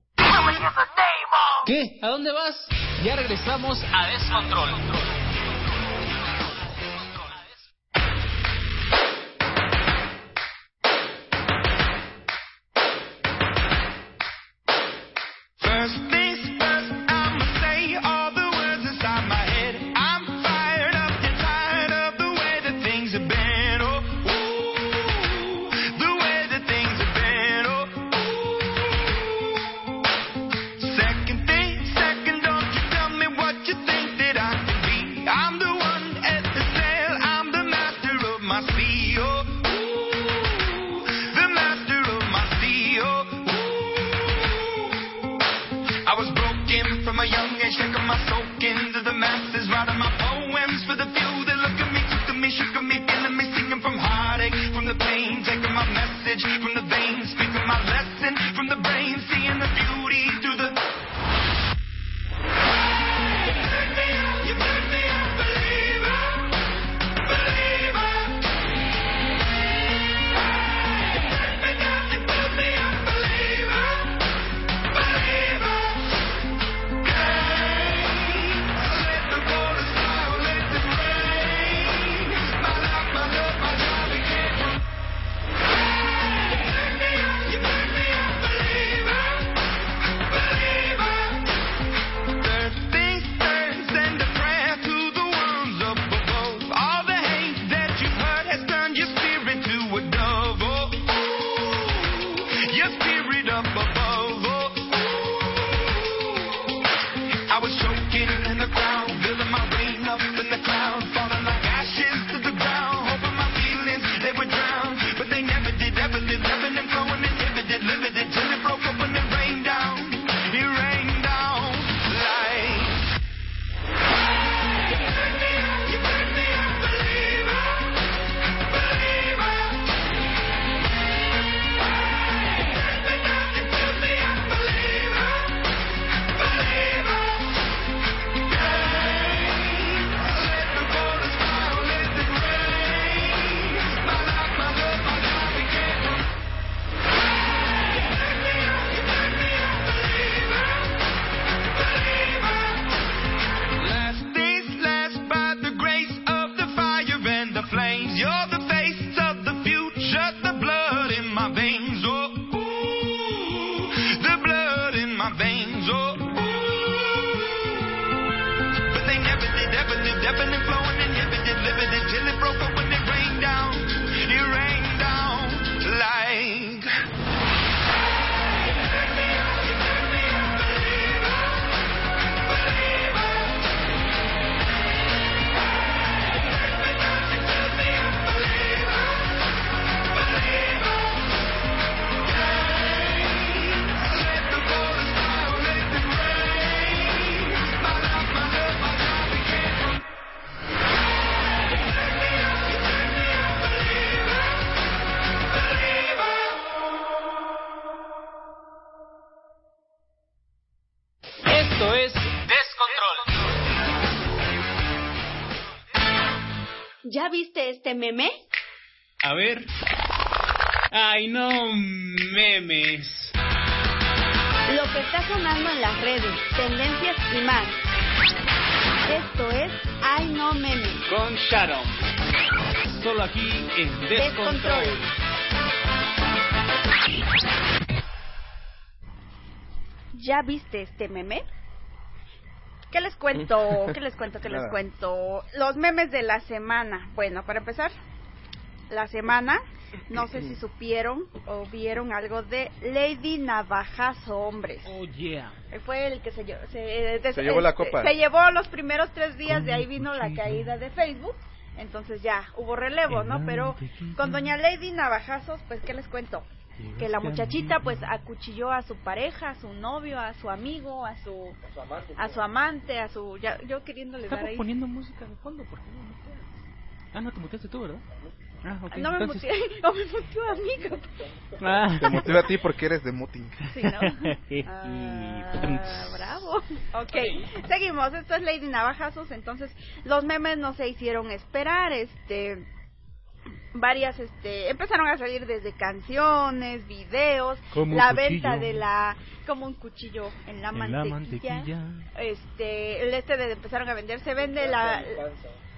Speaker 13: ¿Qué? ¿A dónde vas? Ya regresamos a Descontrol.
Speaker 6: Viste este meme?
Speaker 11: A ver. Ay, no memes.
Speaker 6: Lo que está sonando en las redes, tendencias y más. Esto es Ay No Meme.
Speaker 11: Con Sharon. Solo aquí en Descontrol.
Speaker 6: Descontrol. ¿Ya viste este meme? ¿Qué les cuento? ¿Qué les cuento? ¿Qué les cuento? Los memes de la semana. Bueno, para empezar, la semana, no sé si supieron o vieron algo de Lady Navajazo, hombres.
Speaker 4: Oh, yeah.
Speaker 6: Fue el que se, lle- se,
Speaker 5: Se llevó la
Speaker 6: este,
Speaker 5: copa.
Speaker 6: Se llevó los primeros tres días, de ahí vino la caída de Facebook. Entonces ya hubo relevo, ¿no? Pero con doña Lady Navajazos, pues, ¿qué les cuento? Que la muchachita, pues, acuchilló a su pareja, a su novio, a su amigo, a su, a su amante, a su... Ya, yo queriéndole dar
Speaker 4: Estamos
Speaker 6: ahí...
Speaker 4: poniendo música de fondo, ¿por qué no muteas? Ah, no, te muteaste tú, ¿verdad? Ah, ok.
Speaker 6: No me
Speaker 4: entonces-
Speaker 6: muteé, [laughs] no me muteó a mí.
Speaker 4: Ah.
Speaker 5: Te motiva a ti porque eres de muting.
Speaker 6: Sí, ¿no? [laughs] Ah, [laughs] bravo. Ok, seguimos. Esto es Lady Navajazos. Entonces, los memes no se hicieron esperar. Este. Varias, este, empezaron a salir desde canciones, videos,
Speaker 4: Como
Speaker 6: la venta de la, como un cuchillo en la
Speaker 4: En la
Speaker 6: mantequilla. Este, el este de empezaron a vender, se vende la,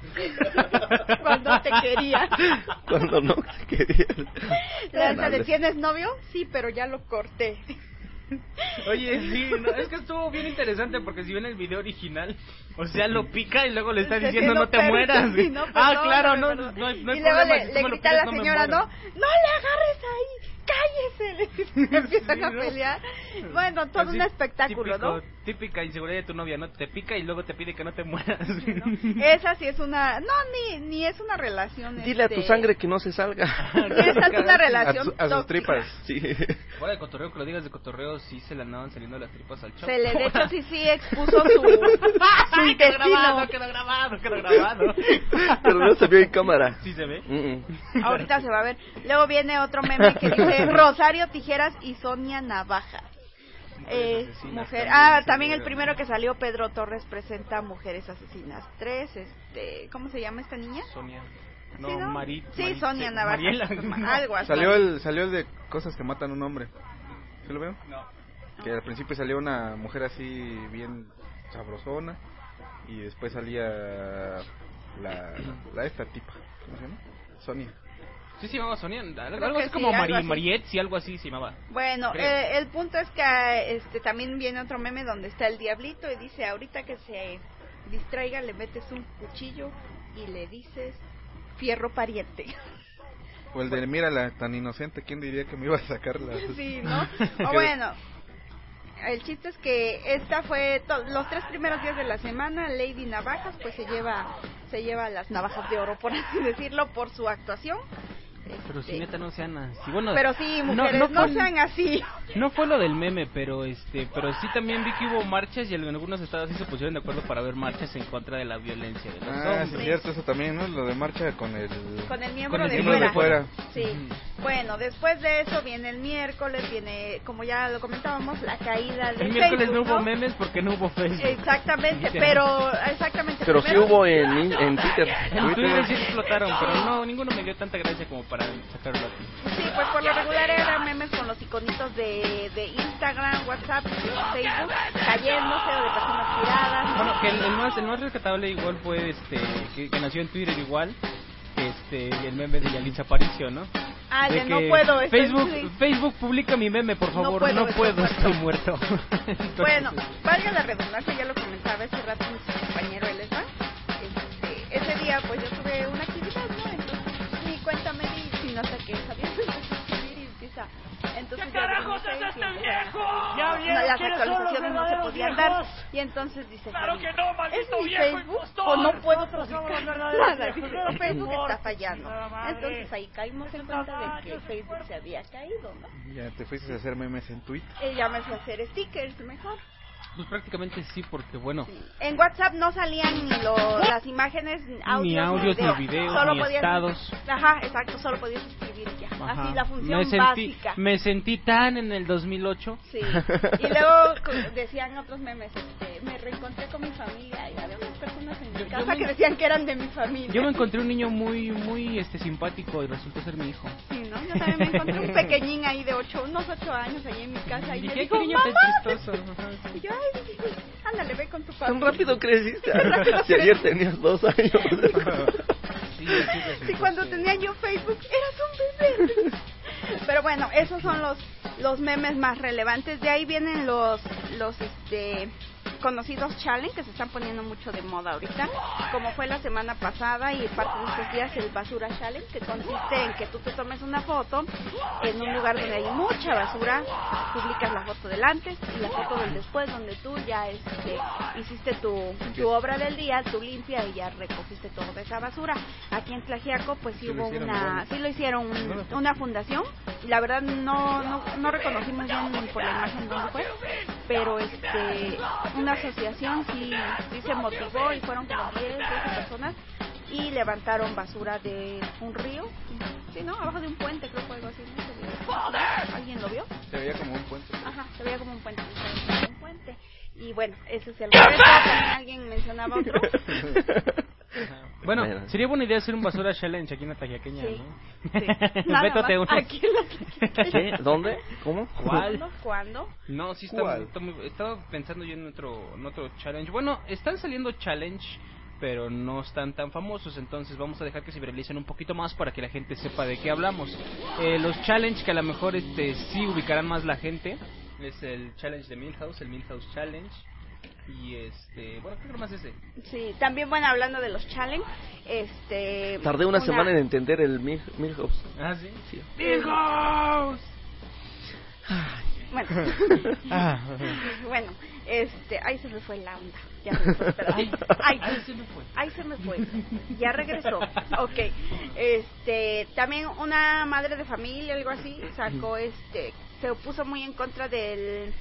Speaker 6: [laughs] cuando te quería.
Speaker 7: Cuando no te quería.
Speaker 6: La esta de tienes novio, sí, pero ya lo corté. [laughs]
Speaker 4: Oye, sí, no, es que estuvo bien interesante porque si ven el video original, o sea, lo pica y luego le está
Speaker 6: Sí,
Speaker 4: diciendo
Speaker 6: sí,
Speaker 4: no te mueras.
Speaker 6: sí, no,
Speaker 4: ah, claro, no, no, hay- no hay
Speaker 6: y luego le,
Speaker 4: si
Speaker 6: le grita a la señora. ¿no? ¡No le agarres ahí! ¡Cállese! Le [laughs] empiezan a
Speaker 4: ¿no?
Speaker 6: pelear. Bueno, todo
Speaker 4: Así,
Speaker 6: un espectáculo,
Speaker 4: típico-
Speaker 6: ¿no?
Speaker 4: Típica inseguridad de tu novia, ¿no? Te pica y luego te pide que no te mueras. [laughs]
Speaker 6: Esa sí es una... No, ni, ni es una relación...
Speaker 7: Dile a tu
Speaker 6: este,
Speaker 7: sangre que no se salga. [laughs] [laughs]
Speaker 6: Esa es una relación
Speaker 5: A, su- a sus tripas.
Speaker 7: Sí.
Speaker 4: Fuera de cotorreo, que lo digas de cotorreo, sí se le andaban saliendo las tripas al chavo.
Speaker 6: Se le, de hecho, sí, sí expuso su, su
Speaker 4: Ay, quedó
Speaker 6: intestino.
Speaker 4: grabado, quedó grabado, quedó grabado.
Speaker 7: Pero no se vio en cámara.
Speaker 4: ¿Sí se ve?
Speaker 7: Mm, mm.
Speaker 6: Ahorita se va a ver. Luego viene otro meme que dice Rosario Tijeras y Sonia Navaja. Eh, mujer. Ah, también el primero que salió, Pedro Torres, presenta Mujeres Asesinas 3. Este, ¿Cómo se llama esta niña?
Speaker 4: Sonia. No,
Speaker 6: Sí, Sí, Sonia.
Speaker 4: Mariela. [laughs]
Speaker 6: Algo así.
Speaker 5: Salió el, salió el de cosas que matan a un hombre. ¿Sí lo veo?
Speaker 4: No.
Speaker 5: Que al principio salió una mujer así bien sabrosona y después salía la, la esta tipa, ¿cómo se llama? Sonia.
Speaker 4: Sí, se llamaba Sonia. Algo, así
Speaker 6: sí,
Speaker 4: como
Speaker 6: algo
Speaker 4: Mari,
Speaker 6: así.
Speaker 4: Mariette, sí, algo así se llamaba.
Speaker 6: Bueno, eh, el punto es que ah, este también viene otro meme donde está el diablito y dice, ahorita que se distraiga le metes un cuchillo y le dices fierro pariente.
Speaker 5: O el de mírala, tan inocente, ¿quién diría que me iba a sacar la... [laughs]
Speaker 6: Sí, ¿no? [laughs] O bueno, el chiste es que esta fue to- los tres primeros días de la semana, Lady Navajas pues se lleva se lleva las navajas de oro por así decirlo por su actuación.
Speaker 4: Pero si
Speaker 6: Este,
Speaker 4: neta no sean así. Bueno,
Speaker 6: pero sí, mujeres, no,
Speaker 4: fue-
Speaker 6: sean así.
Speaker 4: No fue lo del meme, pero este, pero sí también vi que hubo marchas y en algunos estados sí se pusieron de acuerdo para ver marchas en contra de la violencia de los
Speaker 5: Ah, sí,
Speaker 4: hombres.
Speaker 5: es cierto, eso también, ¿no? Lo de marcha con el...
Speaker 6: Con el miembro,
Speaker 4: Con el
Speaker 6: de,
Speaker 5: miembro
Speaker 6: fuera.
Speaker 5: de fuera.
Speaker 6: Sí. Bueno, después de eso viene el miércoles, viene, como ya lo comentábamos, la caída del
Speaker 4: El miércoles
Speaker 6: Facebook,
Speaker 4: no hubo
Speaker 6: ¿no?
Speaker 4: memes porque no hubo Facebook.
Speaker 6: Exactamente, pero exactamente.
Speaker 7: Pero sí
Speaker 6: primero-
Speaker 7: hubo en, en Twitter. [laughs]
Speaker 4: En Twitter sí explotaron, pero no, ninguno me dio tanta gracia como para sacarlo aquí.
Speaker 6: Sí, pues por lo regular eran memes con los iconitos de, de Instagram, WhatsApp, Facebook, cayéndose o de personas tiradas.
Speaker 4: Bueno, que el, el más, el más rescatable igual fue este, que, que nació en Twitter igual, este, el meme de Yalitza Aparicio, ¿no?
Speaker 6: Ah,
Speaker 4: de
Speaker 6: de no
Speaker 4: que
Speaker 6: puedo, estoy-
Speaker 4: Facebook,
Speaker 6: sí.
Speaker 4: Facebook publica mi meme, por
Speaker 6: No
Speaker 4: favor.
Speaker 6: puedo,
Speaker 4: No
Speaker 6: estoy
Speaker 4: puedo, estoy muerto. [laughs] Entonces,
Speaker 6: Bueno, valga la redundancia, ya lo comentaba hace rato mi compañero Elesma. Este, ese día, pues ¿Ya
Speaker 9: vieron
Speaker 6: las actualizaciones no se podían dar. Y entonces dice
Speaker 9: Claro que no,
Speaker 6: ¿es
Speaker 9: maldito
Speaker 6: mi
Speaker 9: viejo
Speaker 6: Facebook o no puedo publicar nada? Dice, "No, Facebook está fallando. Entonces ahí caímos en cuenta de que Facebook se había caído, ¿no?
Speaker 5: Ya te fuiste a hacer memes en Twitter.
Speaker 6: Y ya me fui a hacer stickers mejor.
Speaker 4: Pues prácticamente sí, porque bueno,
Speaker 6: En WhatsApp no salían ni las imágenes, ni audios,
Speaker 4: Ni audios,
Speaker 6: video.
Speaker 4: ni videos,
Speaker 6: Solo
Speaker 4: ni
Speaker 6: podías-
Speaker 4: estados.
Speaker 6: Ajá, exacto, solo podías escribir ya.
Speaker 4: ajá,
Speaker 6: Así la función
Speaker 4: me sentí,
Speaker 6: básica.
Speaker 4: me sentí tan en el 2008.
Speaker 6: Sí. Y luego decían otros memes, este, me reencontré con mi familia y había unas personas mi casa
Speaker 4: me-
Speaker 6: que decían que eran de mi familia.
Speaker 4: Yo me encontré un niño muy, muy este simpático y resultó ser mi hijo.
Speaker 6: Sí, ¿no? Yo también me encontré un pequeñín ahí de ocho, unos ocho años ahí en mi casa y me
Speaker 4: Dije,
Speaker 6: dijo,
Speaker 4: qué niño
Speaker 6: "Mamá".
Speaker 4: chistoso.
Speaker 6: Y yo, ay, ándale, ve con tu papá.
Speaker 7: Tan rápido creciste.
Speaker 6: Rápido [laughs] [laughs]
Speaker 7: Si ayer tenías dos años.
Speaker 4: Sí, sí,
Speaker 6: Sí, cuando tenía yo Facebook, eras un bebé. Pero bueno, esos son los los memes más relevantes. De ahí vienen los los este conocidos challenge que se están poniendo mucho de moda ahorita, como fue la semana pasada y parte de estos días el basura challenge, que consiste en que tú te tomes una foto en un lugar donde hay mucha basura, publicas la foto del antes y la foto del después, donde tú ya este, hiciste tu, tu obra del día, tú limpia y ya recogiste toda esa basura. Aquí en Tlajiaco pues sí hubo una, sí lo hicieron un- una fundación y la verdad no, no, no reconocimos bien por la imagen dónde fue, pero este una asociación sí, sí se motivó y fueron como 10, 12 personas y levantaron basura de un río, sí, ¿no? Abajo de un puente, creo que fue algo así, ¿no? ¿Alguien lo vio?
Speaker 5: Se veía como un puente.
Speaker 6: Ajá, se veía como un puente, se veía como un puente. Y bueno, ese es el [laughs] reto, también alguien mencionaba otro. [laughs] [laughs]
Speaker 4: Bueno,
Speaker 7: Bueno.
Speaker 4: sería buena idea hacer un basura challenge aquí en la
Speaker 6: Sí,
Speaker 4: ¿no?
Speaker 6: sí. [laughs] Nada
Speaker 4: Beto,
Speaker 6: más
Speaker 4: te unes.
Speaker 6: aquí en la Tlajiaqueña.
Speaker 7: ¿Qué? ¿Dónde? ¿Cómo?
Speaker 4: ¿Cuál?
Speaker 6: ¿Cuándo? ¿Cuándo?
Speaker 4: No, sí está,
Speaker 5: ¿Cuál?
Speaker 4: está muy- estaba pensando yo en otro, en otro challenge. Bueno, están saliendo challenge, pero no están tan famosos, entonces vamos a dejar que se viralicen un poquito más para que la gente sepa de qué hablamos. Eh, los challenge que a lo mejor este sí ubicarán más la gente es el challenge de Milhouse, el Milhouse Challenge. Y este, bueno, creo que más ese.
Speaker 6: Sí, también bueno, hablando de los challenge, este...
Speaker 7: Tardé una, semana en entender el Mil- Milhouse.
Speaker 4: Ah, sí.
Speaker 7: Sí.
Speaker 4: Milhouse.
Speaker 6: Bueno, [laughs]
Speaker 4: Ah. [laughs]
Speaker 6: bueno, este, ahí se me fue la onda. Ya espérate. Ay,
Speaker 4: Ahí se me fue.
Speaker 6: Ahí se me fue. Ya regresó. Ok. Este, también una madre de familia, algo así, sacó este, se puso muy en contra del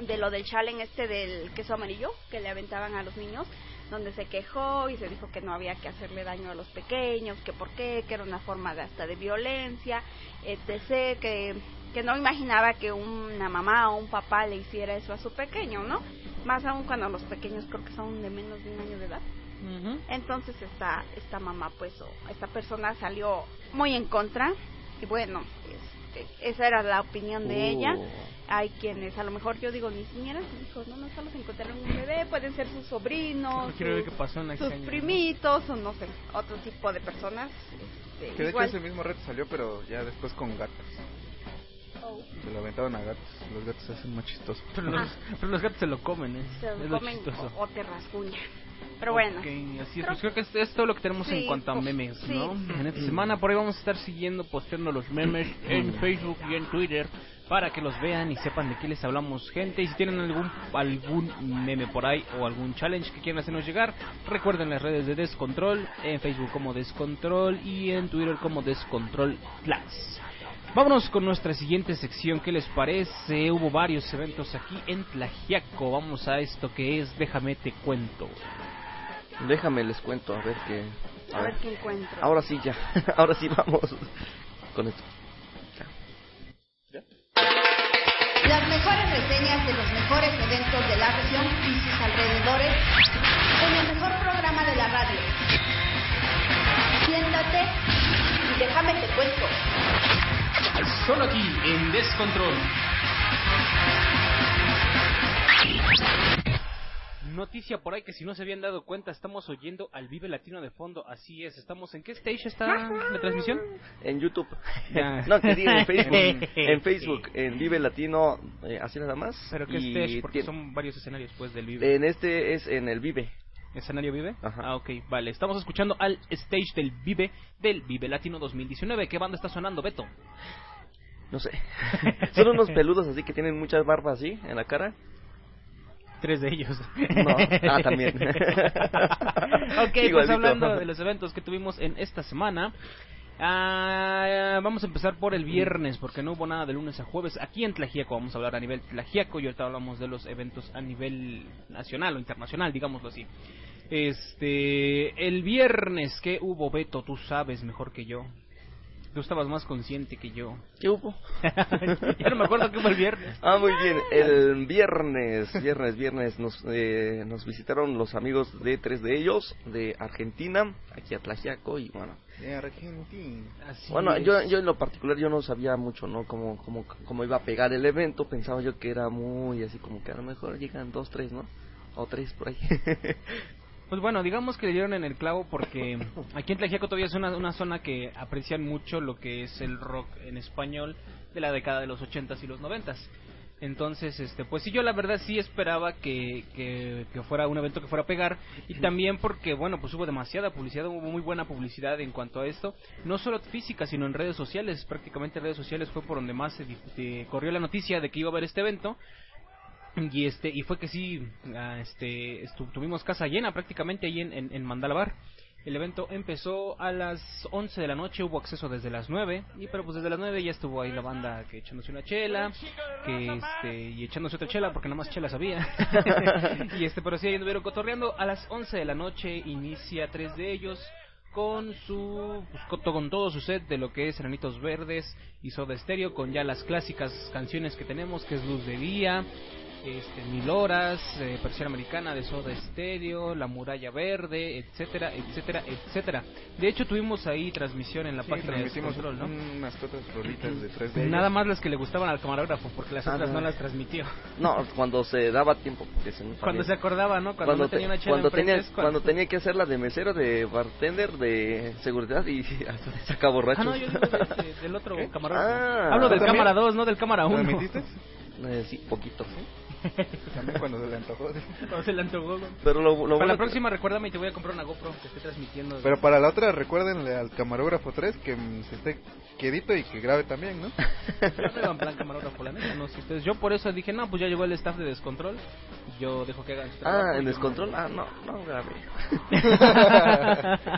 Speaker 6: de lo del challenge este del queso amarillo que le aventaban a los niños, donde se quejó y se dijo que no había que hacerle daño a los pequeños, que por qué, que era una forma de hasta de violencia, etc, que que no imaginaba que una mamá o un papá le hiciera eso a su pequeño, ¿no? Más aún cuando los pequeños creo que son de menos de un año de edad. Entonces esta esta mamá pues o esta persona salió muy en contra y bueno, este, esa era la opinión de
Speaker 7: Uh.
Speaker 6: ella. Hay quienes a lo mejor yo digo ni siquiera sus hijos, no, no solo se encontraron un bebé, pueden ser sus sobrinos, sus, primitos o no sé, otro tipo de personas. este,
Speaker 5: Que de hecho ese mismo reto salió, pero ya después con gatos.
Speaker 6: Oh.
Speaker 5: Se lo aventaron a gatos. Los gatos se hacen más chistosos.
Speaker 4: Pero los, pero los gatos se lo comen, ¿eh?
Speaker 6: se lo comen o te rasguñan. Pero bueno.
Speaker 4: Ok, así es.
Speaker 6: Creo-
Speaker 4: Pues creo que es, es todo lo que tenemos
Speaker 6: Sí,
Speaker 4: en cuanto a
Speaker 6: pues,
Speaker 4: memes,
Speaker 6: sí.
Speaker 4: ¿no? En esta semana por ahí vamos a estar siguiendo, posteando los memes en Facebook y en Twitter para que los vean y sepan de qué les hablamos, gente. Y si tienen algún algún meme por ahí o algún challenge que quieran hacernos llegar, recuerden las redes de Descontrol, en Facebook como Descontrol y en Twitter como Descontrol Plus. Vámonos con nuestra siguiente sección, ¿qué les parece? Hubo varios eventos aquí en Tlajiaco. Vamos a esto que es Déjame te cuento.
Speaker 7: Déjame les cuento, a ver qué.
Speaker 6: A ver qué encuentro.
Speaker 7: Ahora sí, ya. [laughs] Ahora sí vamos con esto.
Speaker 3: Las mejores reseñas de los mejores eventos de la región y sus alrededores en el mejor programa de la radio. Siéntate y déjame te cuento.
Speaker 11: Solo aquí en Descontrol.
Speaker 4: noticia por ahí que si no se habían dado cuenta, estamos oyendo al Vive Latino de fondo. Así es, estamos en qué stage está la transmisión?
Speaker 7: En YouTube.
Speaker 4: Ya. [laughs]
Speaker 7: no, que en Facebook. [laughs] en Facebook, en Vive Latino, eh, así nada más.
Speaker 4: Pero qué
Speaker 7: Y
Speaker 4: stage, porque son varios escenarios pues del Vive.
Speaker 7: En este es en el Vive.
Speaker 4: ¿Escenario Vive? Ah, ok, vale. Estamos escuchando al stage del Vive, del Vive Latino 2019. ¿Qué banda está sonando, Beto?
Speaker 7: No sé. [laughs] Son unos peludos así que tienen muchas barbas así en la cara.
Speaker 4: Tres de ellos.
Speaker 7: No, ah, también. [laughs]
Speaker 4: ok, pues hablando de los eventos que tuvimos en esta semana. ah, vamos a empezar por el viernes, porque no hubo nada de lunes a jueves. Aquí en Tlajiaco vamos a hablar a nivel Tlajiaco y ahorita hablamos de los eventos a nivel nacional o internacional, digámoslo así. Este, el viernes, ¿qué hubo, Beto? Tú sabes mejor que yo. Tú estabas más consciente que yo.
Speaker 7: ¿Qué hubo? [laughs]
Speaker 4: ya no me acuerdo qué fue el viernes.
Speaker 7: Ah, muy bien. El viernes, viernes, viernes nos, eh, nos visitaron los amigos de tres de ellos, de Argentina, aquí a Tlaxiaco y bueno.
Speaker 5: De Argentina.
Speaker 7: Bueno, yo, yo en lo particular yo no sabía mucho, ¿no? Cómo, cómo, cómo iba a pegar el evento. Pensaba yo que era muy así como que a lo mejor llegan dos, tres, ¿no? O tres por ahí. [laughs]
Speaker 4: Pues bueno, digamos que le dieron en el clavo porque aquí en Tlaxiaco todavía es una, una zona que aprecian mucho lo que es el rock en español de la década de los 80s y los 90s. Entonces, este, pues sí, yo la verdad sí esperaba que, que, que fuera un evento que fuera a pegar y también porque, bueno, pues hubo demasiada publicidad, hubo muy buena publicidad en cuanto a esto, no solo física, sino en redes sociales, prácticamente en redes sociales fue por donde más se dif- eh, corrió la noticia de que iba a haber este evento y este y fue que sí ah, este tuvimos casa llena prácticamente ahí en, en, Mandalabar el evento empezó a las 11 de la noche hubo acceso desde las 9 y pero pues desde las 9 ya estuvo ahí la banda que echándose una chela que este y echándose otra chela porque nada más chela sabía. [laughs] Y este pero sí ahí anduvieron cotorreando. A las 11 de la noche inicia tres de ellos con su pues, con todo su set de lo que es Enanitos Verdes y Soda Stereo con ya las clásicas canciones que tenemos que es Luz de Día este, Mil Horas, eh, Persiana Americana de Soda Stereo, La Muralla Verde, etcétera, etcétera, etcétera. De hecho tuvimos ahí transmisión en la
Speaker 5: Sí,
Speaker 4: página de Control, ¿no?
Speaker 5: unas rolitas de tres de
Speaker 4: Nada más las que le gustaban al camarógrafo, porque las
Speaker 7: Ah,
Speaker 4: otras
Speaker 7: no.
Speaker 4: las transmitió.
Speaker 7: no, cuando se daba tiempo. Se,
Speaker 4: Cuando se acordaba, ¿no? Cuando, no
Speaker 7: te-
Speaker 4: tenía una chela
Speaker 7: cuando tenía, cuando tenía que hacer la de mesero, de bartender, de seguridad y [laughs] hasta se saca borracho.
Speaker 4: Ah, no, yo digo de- de- del otro camarógrafo.
Speaker 7: Ah.
Speaker 4: Hablo del cámara 2, no del cámara 1.
Speaker 5: ¿Transmitiste? [laughs]
Speaker 7: Eh, sí, poquito. [laughs]
Speaker 5: También cuando se le antojó.
Speaker 4: Cuando se le antojó.
Speaker 7: Pero lo, lo
Speaker 4: Para
Speaker 7: bueno
Speaker 4: la
Speaker 7: que-
Speaker 4: próxima, recuérdame y te voy a comprar una GoPro que esté transmitiendo.
Speaker 5: Pero para la otra, recuérdenle al camarógrafo 3 que se esté quedito y que grabe también, ¿no? [laughs]
Speaker 4: Yo en plan camarógrafo, la neta, no sé ustedes. Yo por eso dije, no, pues ya llegó el staff de Descontrol. Yo dejo que hagan su trabajo.
Speaker 7: Ah, en descontrol. Ah, no, no grabé. [laughs]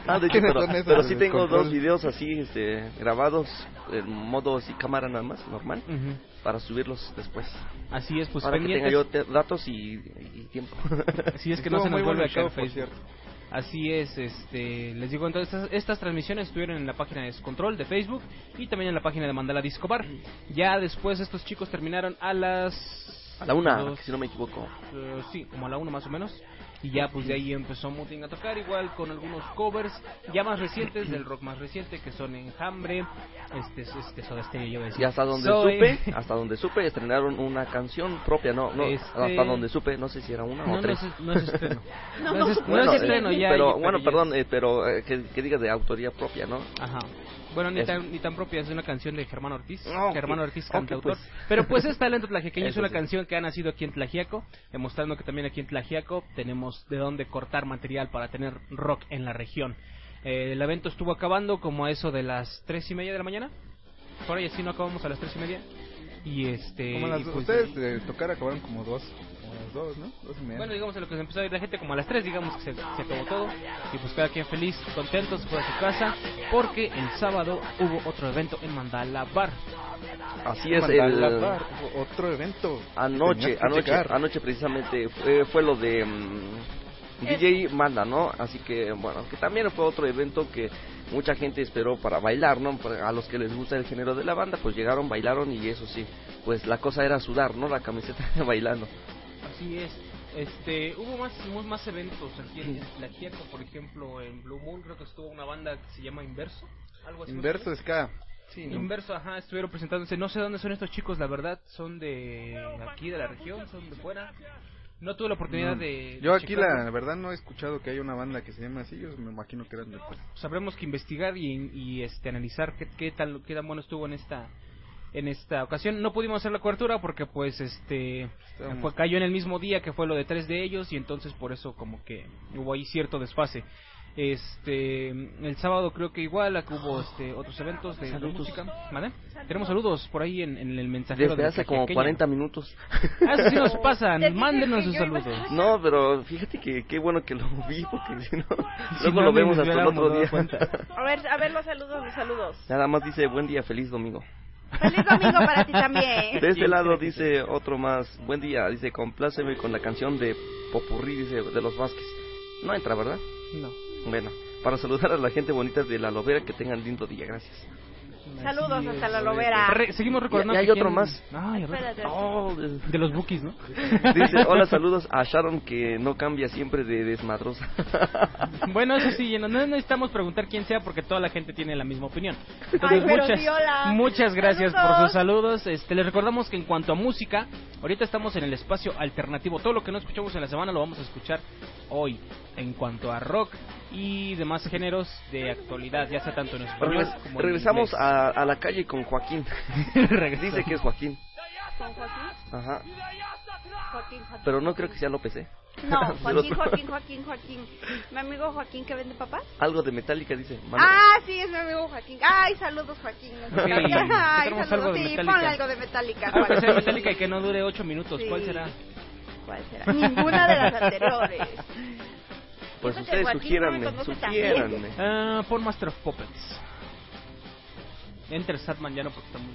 Speaker 7: ah, de hecho,
Speaker 5: ¿Quiénes
Speaker 7: pero, pero sí tengo dos videos así, este, grabados en modo así cámara nada más, normal,
Speaker 4: Ujú.
Speaker 7: para subirlos después.
Speaker 4: Así es, pues
Speaker 7: Para que tenga
Speaker 4: pendientes.
Speaker 7: yo te- datos y, y tiempo.
Speaker 4: Así es que no
Speaker 5: Estuvo
Speaker 4: se nos vuelve a caer Facebook. Así es, este, les digo, entonces estas, estas transmisiones estuvieron en la página de Descontrol de Facebook y también en la página de Mandala Discobar. Ya después estos chicos terminaron a las...
Speaker 7: A la una,
Speaker 4: dos,
Speaker 7: si no me equivoco.
Speaker 4: eh, sí, como a la una más o menos. Y ya pues de ahí empezó Mutin a tocar igual con algunos covers ya más recientes del rock más reciente que son Enjambre, este este Soda Stereo yo iba a decir.
Speaker 7: Y hasta donde
Speaker 4: Zoe.
Speaker 7: supe, hasta donde supe, estrenaron una canción propia, no, no,
Speaker 4: Este-
Speaker 7: hasta donde supe, no sé si era una
Speaker 4: No,
Speaker 7: o
Speaker 4: no
Speaker 7: tres.
Speaker 4: es, no es estreno. [laughs]
Speaker 6: No,
Speaker 4: no, es, no estreno,
Speaker 7: eh,
Speaker 4: ya.
Speaker 7: pero bueno,
Speaker 4: ya-
Speaker 7: perdón, eh, pero eh, que, que diga de autoría propia, ¿no?
Speaker 4: Ajá. Bueno, ni
Speaker 7: Es-
Speaker 4: tan, ni tan propia, es una canción de Germán Ortiz.
Speaker 7: No,
Speaker 4: Germán Ortiz, cantautor.
Speaker 7: pues. [laughs]
Speaker 4: Pero pues es talento tlajequeño, es una
Speaker 7: sí.
Speaker 4: canción que ha nacido aquí en Tlajiaco, demostrando que también aquí en Tlajiaco tenemos de dónde cortar material para tener rock en la región. Eh, el evento estuvo acabando como a eso de las tres y media de la mañana. Por ahí así no acabamos a las tres y media. Y este.
Speaker 5: Como las,
Speaker 4: y pues,
Speaker 5: ustedes de tocar acabaron como dos, las dos, ¿no? Dos y media.
Speaker 4: Bueno, digamos a lo que se empezó a ir la gente como a las 3, digamos que se, se acabó todo. Y pues cada quien feliz, contento, se fue a su casa. Porque el sábado hubo otro evento en Mandala Bar.
Speaker 7: Así es,
Speaker 5: Mandala
Speaker 7: el,
Speaker 5: Bar, hubo otro evento.
Speaker 7: Anoche, anoche, anoche precisamente fue, fue lo de mm, DJ Manda, ¿no? Así que, bueno, que también fue otro evento que mucha gente esperó para bailar, ¿no? Para- A los que les gusta el género de la banda, pues llegaron, bailaron y eso sí, pues la cosa era sudar, ¿no? La camiseta [laughs] bailando.
Speaker 4: Así es. Este, hubo más, hubo más eventos aquí en Tlaxiaco, por ejemplo, en Blue Moon creo que estuvo una banda que se llama Inverso. Algo así.
Speaker 5: Inverso Ska. Sí, ¿no?
Speaker 4: Inverso, ajá, estuvieron presentándose. No sé dónde son estos chicos, la verdad. Son de aquí, de la región, son de fuera. No tuve la oportunidad
Speaker 5: No.
Speaker 4: de...
Speaker 5: Yo
Speaker 4: de
Speaker 5: aquí
Speaker 4: checarlo.
Speaker 5: la verdad no he escuchado que haya una banda que se llame así, yo me imagino que eran de
Speaker 4: Sabremos que investigar y, y, este analizar qué, qué tal qué tan bueno estuvo en esta en esta ocasión no pudimos hacer la cobertura porque pues este fue, cayó en el mismo día que fue lo de tres de ellos y entonces por eso como que hubo ahí cierto desfase este el sábado creo que igual aquí hubo este otros eventos de, de
Speaker 7: Saludos.
Speaker 4: música ¿Vale? tenemos saludos por ahí en, en el mensajero
Speaker 7: Desde
Speaker 4: de
Speaker 7: hace como
Speaker 4: Tlaxiaqueña.
Speaker 7: 40 minutos.
Speaker 4: Ah, eso sí nos [laughs] pasan mándenos
Speaker 6: que
Speaker 4: sus saludos
Speaker 7: No, pero fíjate que qué bueno que lo vi, porque si no, [laughs]
Speaker 4: Si
Speaker 7: luego
Speaker 4: no,
Speaker 7: lo vemos hasta el otro día.
Speaker 6: A ver, a ver los saludos, los saludos.
Speaker 7: Nada más dice buen día, feliz domingo.
Speaker 6: Feliz domingo para ti también.
Speaker 7: De este lado dice otro más, buen día, dice compláceme con la canción de Popurrí, dice, de los Vázquez. No entra, ¿verdad?
Speaker 4: no
Speaker 7: Bueno, para saludar a la gente bonita de la lobera, que tengan lindo día, gracias.
Speaker 6: Saludos hasta la lobera.
Speaker 4: Re- seguimos recordando
Speaker 7: Y- hay
Speaker 4: que
Speaker 7: otro más.
Speaker 4: Ay.
Speaker 7: Oh, de-
Speaker 4: de los bookies no [laughs]
Speaker 7: dice, hola, saludos a Sharon, que no cambia siempre de desmadrosa. [laughs]
Speaker 4: Bueno, eso sí, no, no necesitamos preguntar quién sea porque toda la gente tiene la misma opinión. Entonces,
Speaker 6: Ay, pero
Speaker 4: muchas,
Speaker 6: sí,
Speaker 4: muchas gracias por sus saludos. Este, les recordamos que en cuanto a música, ahorita estamos en el espacio alternativo. Todo lo que no escuchamos en la semana lo vamos a escuchar hoy. En cuanto a rock y demás géneros de actualidad, ya sea tanto en español
Speaker 7: Regres-
Speaker 4: como en
Speaker 7: regresamos a, a la calle con Joaquín. [laughs] Dice que es Joaquín.
Speaker 6: ¿Con Joaquín?
Speaker 7: Ajá.
Speaker 6: Joaquín, Joaquín.
Speaker 7: Pero no creo que sea López, ¿eh?
Speaker 6: No, [laughs] Joaquín, Joaquín, Joaquín, Joaquín. Mi amigo Joaquín que vende papás.
Speaker 7: Algo de Metallica, dice. Manda-
Speaker 6: Ah, sí, es mi amigo Joaquín. Ay, saludos, Joaquín.
Speaker 4: Ok, [laughs]
Speaker 6: Ay, saludos.
Speaker 4: algo
Speaker 6: sí,
Speaker 4: Metallica.
Speaker 6: ponle algo de Metallica.
Speaker 4: Que sea metálica y que no dure 8 minutos. ¿Cuál
Speaker 6: Sí.
Speaker 4: será?
Speaker 6: ¿Cuál será? Ninguna de las anteriores.
Speaker 7: Pues ustedes sugiéranme, sugiéranme.
Speaker 4: Ah, pon Master of Puppets. Enter Satman ya no porque está muy...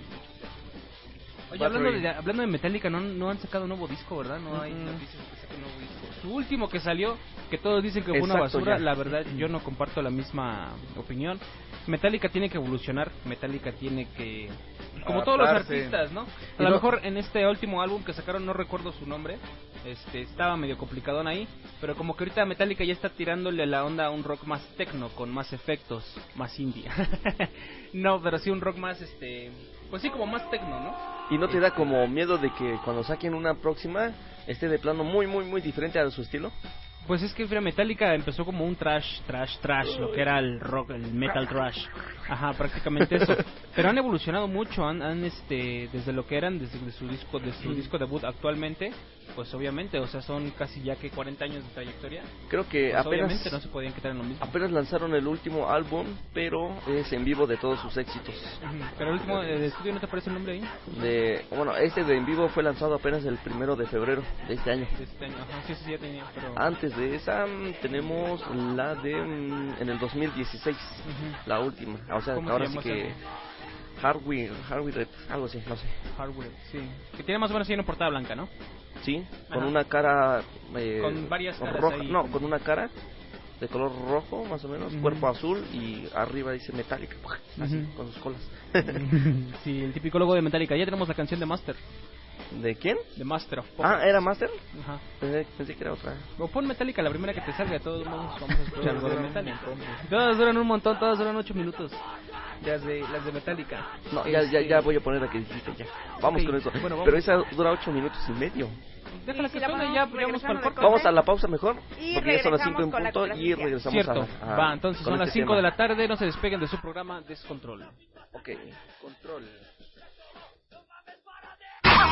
Speaker 4: Oye, hablando de, hablando de Metallica, no, no han sacado nuevo disco, ¿verdad? No hay
Speaker 7: Mm.
Speaker 4: noticias que saquen nuevo disco. Su último que salió, que todos dicen que fue una basura,
Speaker 7: ya.
Speaker 4: la verdad yo no comparto la misma opinión. Metallica tiene que evolucionar, Metallica tiene que... Como todos los artistas, ¿no? A lo mejor en este último álbum que sacaron, no recuerdo su nombre, este estaba medio complicadón ahí, pero como que ahorita Metallica ya está tirándole la onda a un rock más tecno, con más efectos, más indie. [laughs] no, pero sí un rock más, este, pues sí, como más tecno, ¿no?
Speaker 7: Y no te da como miedo de que cuando saquen una próxima esté de plano muy, muy, muy diferente a su estilo.
Speaker 4: Pues es que mira, Metallica empezó como un trash, trash, trash, lo que era el rock, el metal trash. Ajá, prácticamente eso. [laughs] Pero han evolucionado mucho, han, han este, desde lo que eran, desde su disco, de su disco debut actualmente, pues obviamente, o sea, son casi ya que 40 años de trayectoria.
Speaker 7: Creo que
Speaker 4: Pues
Speaker 7: apenas,
Speaker 4: obviamente no se podían quitar en lo mismo.
Speaker 7: apenas lanzaron el último álbum, pero es en vivo de todos sus éxitos.
Speaker 4: Pero el último de estudio, ¿no te aparece el nombre ahí?
Speaker 7: De, bueno, este de en vivo fue lanzado apenas el primero de febrero de este año.
Speaker 4: De este año, ajá, sí, sí, ya tenía, pero...
Speaker 7: Antes de esa tenemos la de mm, en el 2016,
Speaker 4: Ujú.
Speaker 7: la última. O sea,
Speaker 4: ¿Cómo se
Speaker 7: ahora sí que? Hardware, Hardware, algo así, no sé.
Speaker 4: Hardware, sí. Que tiene más o menos así una portada blanca, ¿no?
Speaker 7: Sí, con
Speaker 4: Ajá.
Speaker 7: una cara eh,
Speaker 4: Con varias caras
Speaker 7: roja,
Speaker 4: ahí,
Speaker 7: no, con una cara de color rojo más o menos, cuerpo azul y arriba dice metálica, [laughs] así con sus colas. [laughs]
Speaker 4: sí, el típico logo de Metallica. Ya tenemos la canción de Master.
Speaker 7: ¿De quién?
Speaker 4: De Master of
Speaker 7: Ah, era Master.
Speaker 4: Ajá.
Speaker 7: Pensé, pensé que era otra.
Speaker 4: O pon Metallica, la primera que te salga, todos vamos, vamos a escuchar algo de Metallica. Todas duran un montón, todas duran 8 minutos. Las de, las de Metallica.
Speaker 7: No, ya, ya,
Speaker 4: Este,
Speaker 7: ya voy a poner la que dijiste ya. Vamos
Speaker 4: Ok,
Speaker 7: con eso.
Speaker 4: bueno, vamos.
Speaker 7: Pero esa dura ocho minutos y medio.
Speaker 4: Déjala que
Speaker 6: si
Speaker 4: suene,
Speaker 6: ponemos,
Speaker 4: ya, vamos para el corte.
Speaker 7: Vamos a la pausa mejor, porque ya son las 5 en punto y regresamos
Speaker 4: Cierto.
Speaker 7: a, a-
Speaker 4: Va, entonces son las
Speaker 7: este
Speaker 4: 5
Speaker 7: tema.
Speaker 4: de la tarde, no se despeguen de su programa Descontrol.
Speaker 7: Ok, control.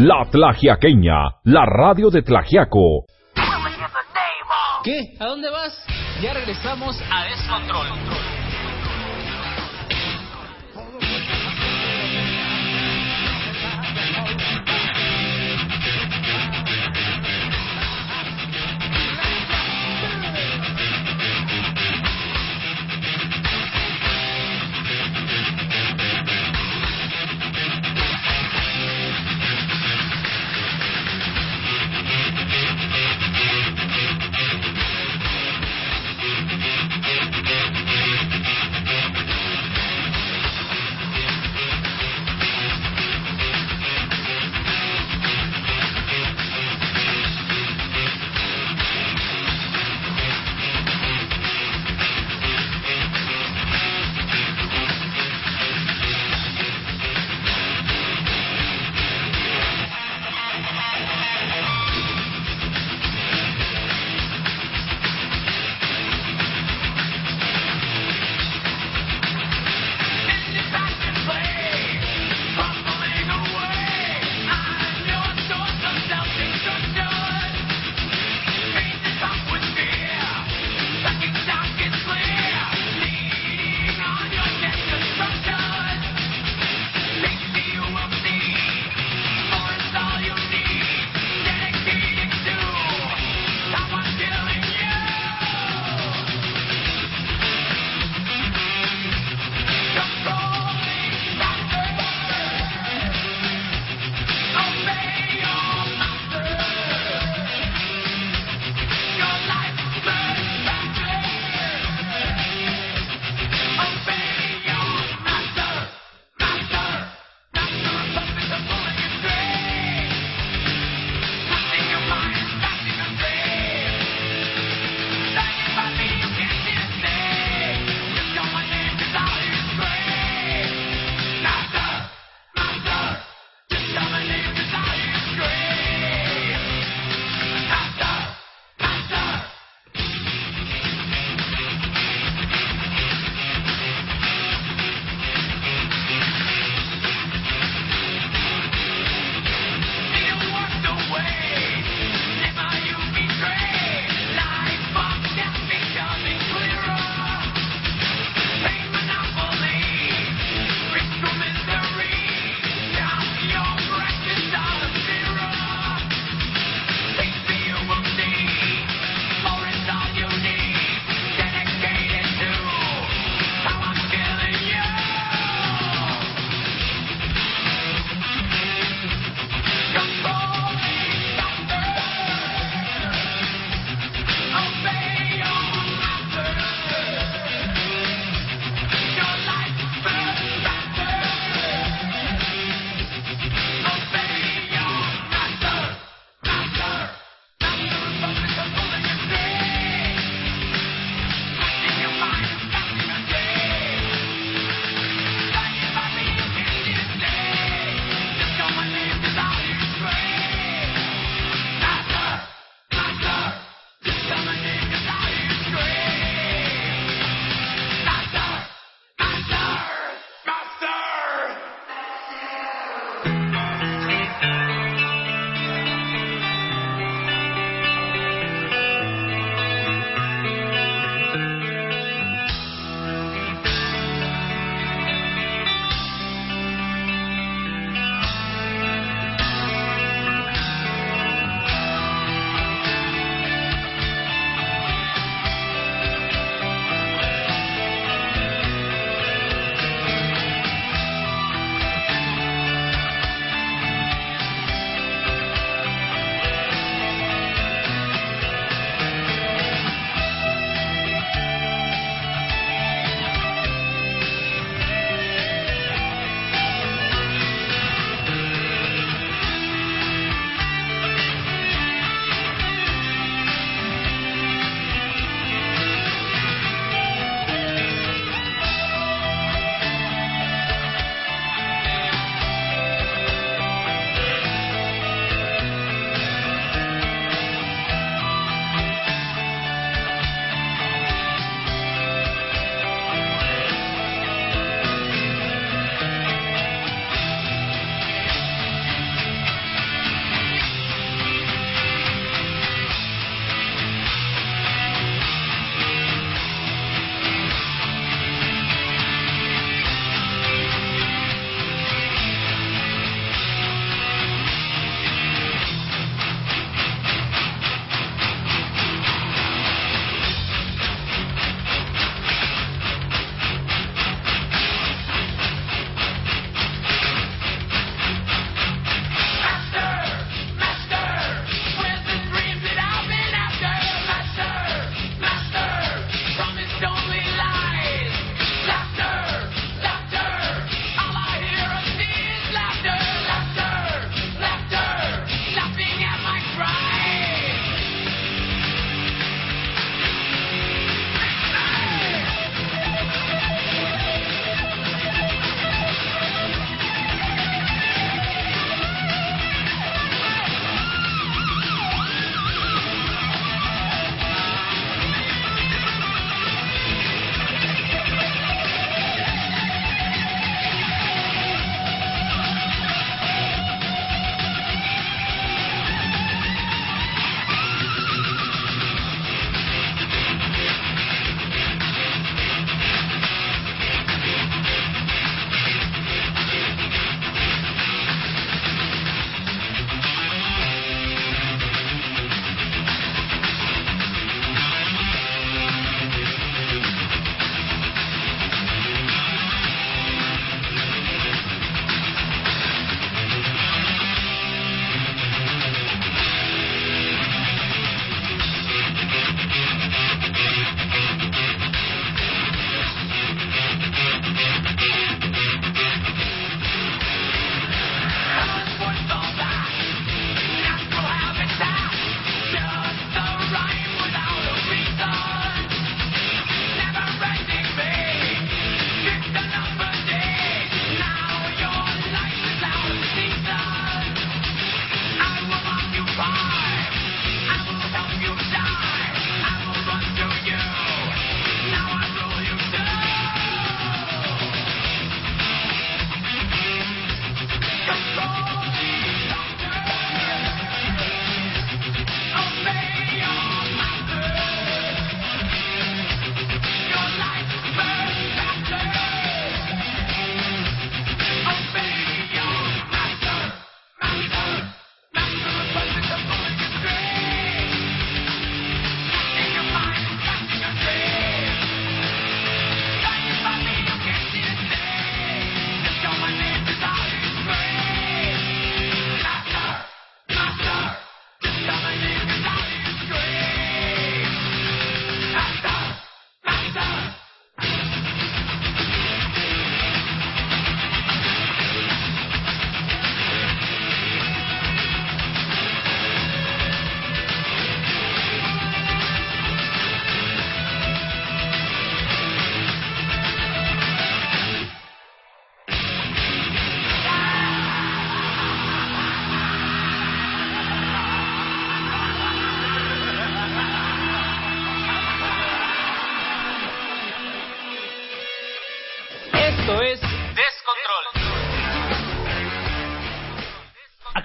Speaker 9: La
Speaker 14: Tlagiaqueña, la radio de Tlagiaco.
Speaker 11: ¿Qué? ¿A dónde vas? Ya regresamos a Descontrol.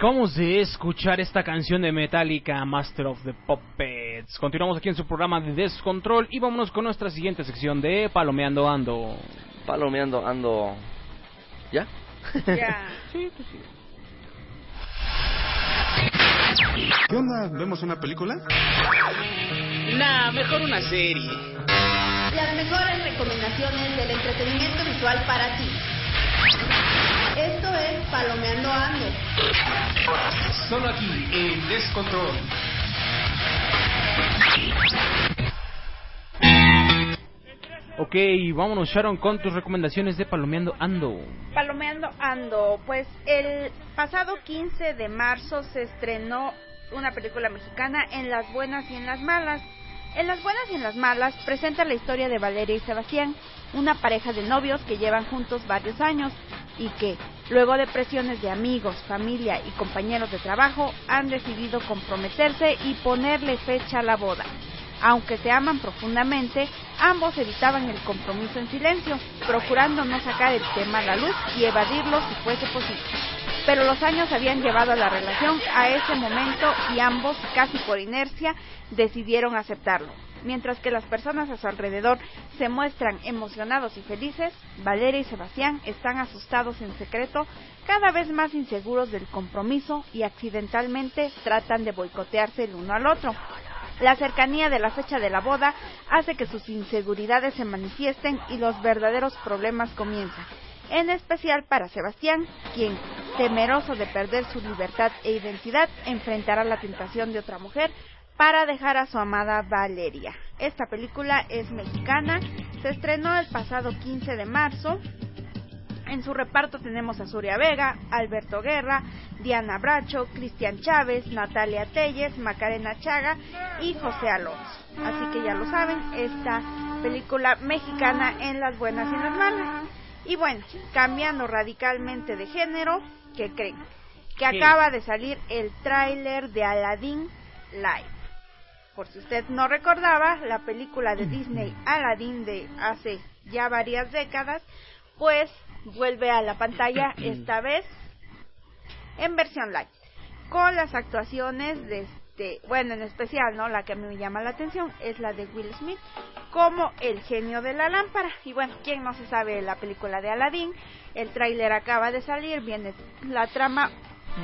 Speaker 4: Acabamos de escuchar esta canción de Metallica, Master of the Puppets. Continuamos aquí en su programa de Descontrol y vámonos con nuestra siguiente sección de Palomeando Ando.
Speaker 7: Palomeando ando. ¿Ya?
Speaker 6: Ya. [laughs]
Speaker 4: Sí, pues sí.
Speaker 2: ¿Qué onda? ¿Vemos una película?
Speaker 11: Nah, mejor una serie.
Speaker 3: Las mejores recomendaciones del entretenimiento visual para ti. Palomeando Ando.
Speaker 11: Solo aquí, en Descontrol.
Speaker 4: Ok, vámonos Sharon con tus recomendaciones de Palomeando Ando.
Speaker 6: Palomeando Ando, pues el pasado 15 de marzo se estrenó una película mexicana en las buenas y en las malas. En las buenas y en las malas presenta la historia de Valeria y Sebastián, una pareja de novios que llevan juntos varios años y que, luego de presiones de amigos, familia y compañeros de trabajo, han decidido comprometerse y ponerle fecha a la boda. Aunque se aman profundamente, ambos evitaban el compromiso en silencio, procurando no sacar el tema a la luz y evadirlo si fuese posible. Pero los años habían llevado a la relación a ese momento y ambos, casi por inercia, decidieron aceptarlo. Mientras que las personas a su alrededor se muestran emocionados y felices, Valeria y Sebastián están asustados en secreto, cada vez más inseguros del compromiso y accidentalmente tratan de boicotearse el uno al otro. La cercanía de la fecha de la boda hace que sus inseguridades se manifiesten y los verdaderos problemas comienzan. En especial para Sebastián, quien, temeroso de perder su libertad e identidad, enfrentará la tentación de otra mujer para dejar a su amada Valeria. Esta película es mexicana, se estrenó el pasado 15 de marzo. En su reparto tenemos a Surya Vega, Alberto Guerra, Diana Bracho, Cristian Chávez, Natalia Telles, Macarena Chaga y José Alonso. Así que ya lo saben, esta película mexicana en las buenas y las malas. Y bueno, cambiando radicalmente de género, ¿qué creen? Que
Speaker 4: ¿Qué?
Speaker 6: acaba de salir el tráiler de Aladdin Live. Por si usted no recordaba, la película de Disney Aladdin de hace ya varias décadas, pues vuelve a la pantalla [clears throat] esta vez en versión live, con las actuaciones de este, bueno, en especial, ¿no? La que a mí me llama la atención es la de Will Smith como el genio de la lámpara. Y bueno, ¿quién no se sabe la película de Aladdin? El tráiler acaba de salir, viene la trama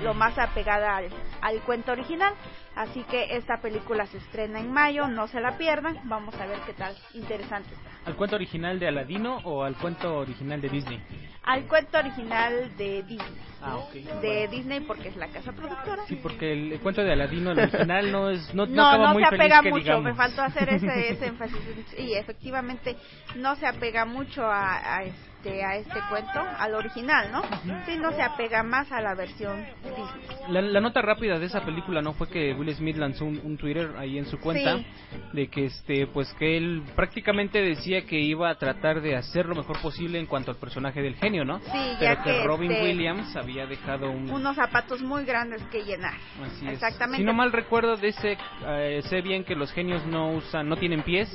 Speaker 6: lo más apegada al, al cuento original. Así que esta película se estrena en mayo, no se la pierdan. Vamos a ver qué tal, interesante está.
Speaker 4: ¿Al cuento original de Aladino o al cuento original de Disney?
Speaker 6: Al cuento original de Disney.
Speaker 4: Ah.
Speaker 6: De Disney porque es la casa productora.
Speaker 4: Sí, porque el, el cuento de Aladino, el original, no es no, no
Speaker 6: No,
Speaker 4: acaba
Speaker 6: no
Speaker 4: muy
Speaker 6: se
Speaker 4: feliz
Speaker 6: apega
Speaker 4: que
Speaker 6: mucho,
Speaker 4: digamos.
Speaker 6: me faltó hacer ese, ese [laughs] énfasis. Y efectivamente no se apega mucho a, a este a este cuento, al original, ¿no? Sí, no se apega más a la versión Disney.
Speaker 4: La, la nota rápida de esa película no fue que Will Smith lanzó un, un Twitter ahí en su cuenta
Speaker 6: Sí.
Speaker 4: de que este pues que él prácticamente decía que iba a tratar de hacer lo mejor posible en cuanto al personaje del genio, ¿no?
Speaker 6: Sí,
Speaker 4: Pero
Speaker 6: ya
Speaker 4: que,
Speaker 6: que,
Speaker 4: Robin
Speaker 6: este,
Speaker 4: Williams había dejado un
Speaker 6: Unos zapatos muy grandes que llenar.
Speaker 4: Así es.
Speaker 6: Exactamente.
Speaker 4: Si no mal recuerdo, de ese, eh, sé bien que los genios no usan, no tienen pies,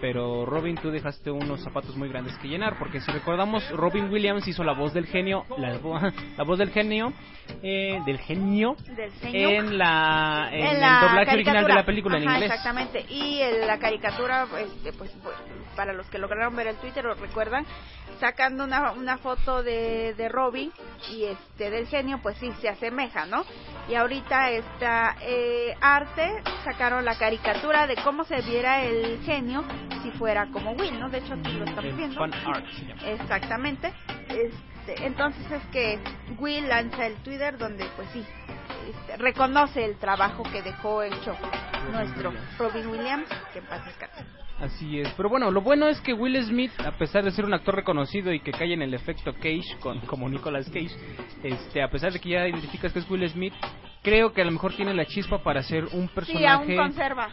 Speaker 4: pero Robin, tú dejaste unos zapatos muy grandes que llenar, porque si recordamos, Robin Williams hizo la voz del genio, la, la voz del genio, eh, del genio,
Speaker 6: Del
Speaker 4: en la, en,
Speaker 6: En
Speaker 4: el
Speaker 6: la
Speaker 4: doblaje original de la película en inglés.
Speaker 6: Exactamente. Y en la caricatura, este, pues, pues, para los que lograron ver el Twitter, lo recuerdan, sacando una, una foto de, de Robin y este del genio, pues sí, se asemeja, ¿no? Y ahorita esta eh, arte sacaron la caricatura de cómo se viera el genio si fuera como Will, ¿no? De hecho, aquí lo estamos
Speaker 4: El
Speaker 6: viendo.
Speaker 4: fan art se llama.
Speaker 6: Exactamente. Este, entonces es que Will lanza el Twitter donde pues sí este, reconoce el trabajo que dejó hecho nuestro Robin Williams, que en paz descanse.
Speaker 4: Así es, pero bueno, lo bueno es que Will Smith, a pesar de ser un actor reconocido y que cae en el efecto Cage, con, como Nicolas Cage, este, a pesar de que ya identificas que es Will Smith, creo que a lo mejor tiene la chispa para ser un
Speaker 6: Sí, aún
Speaker 4: personaje
Speaker 6: conserva.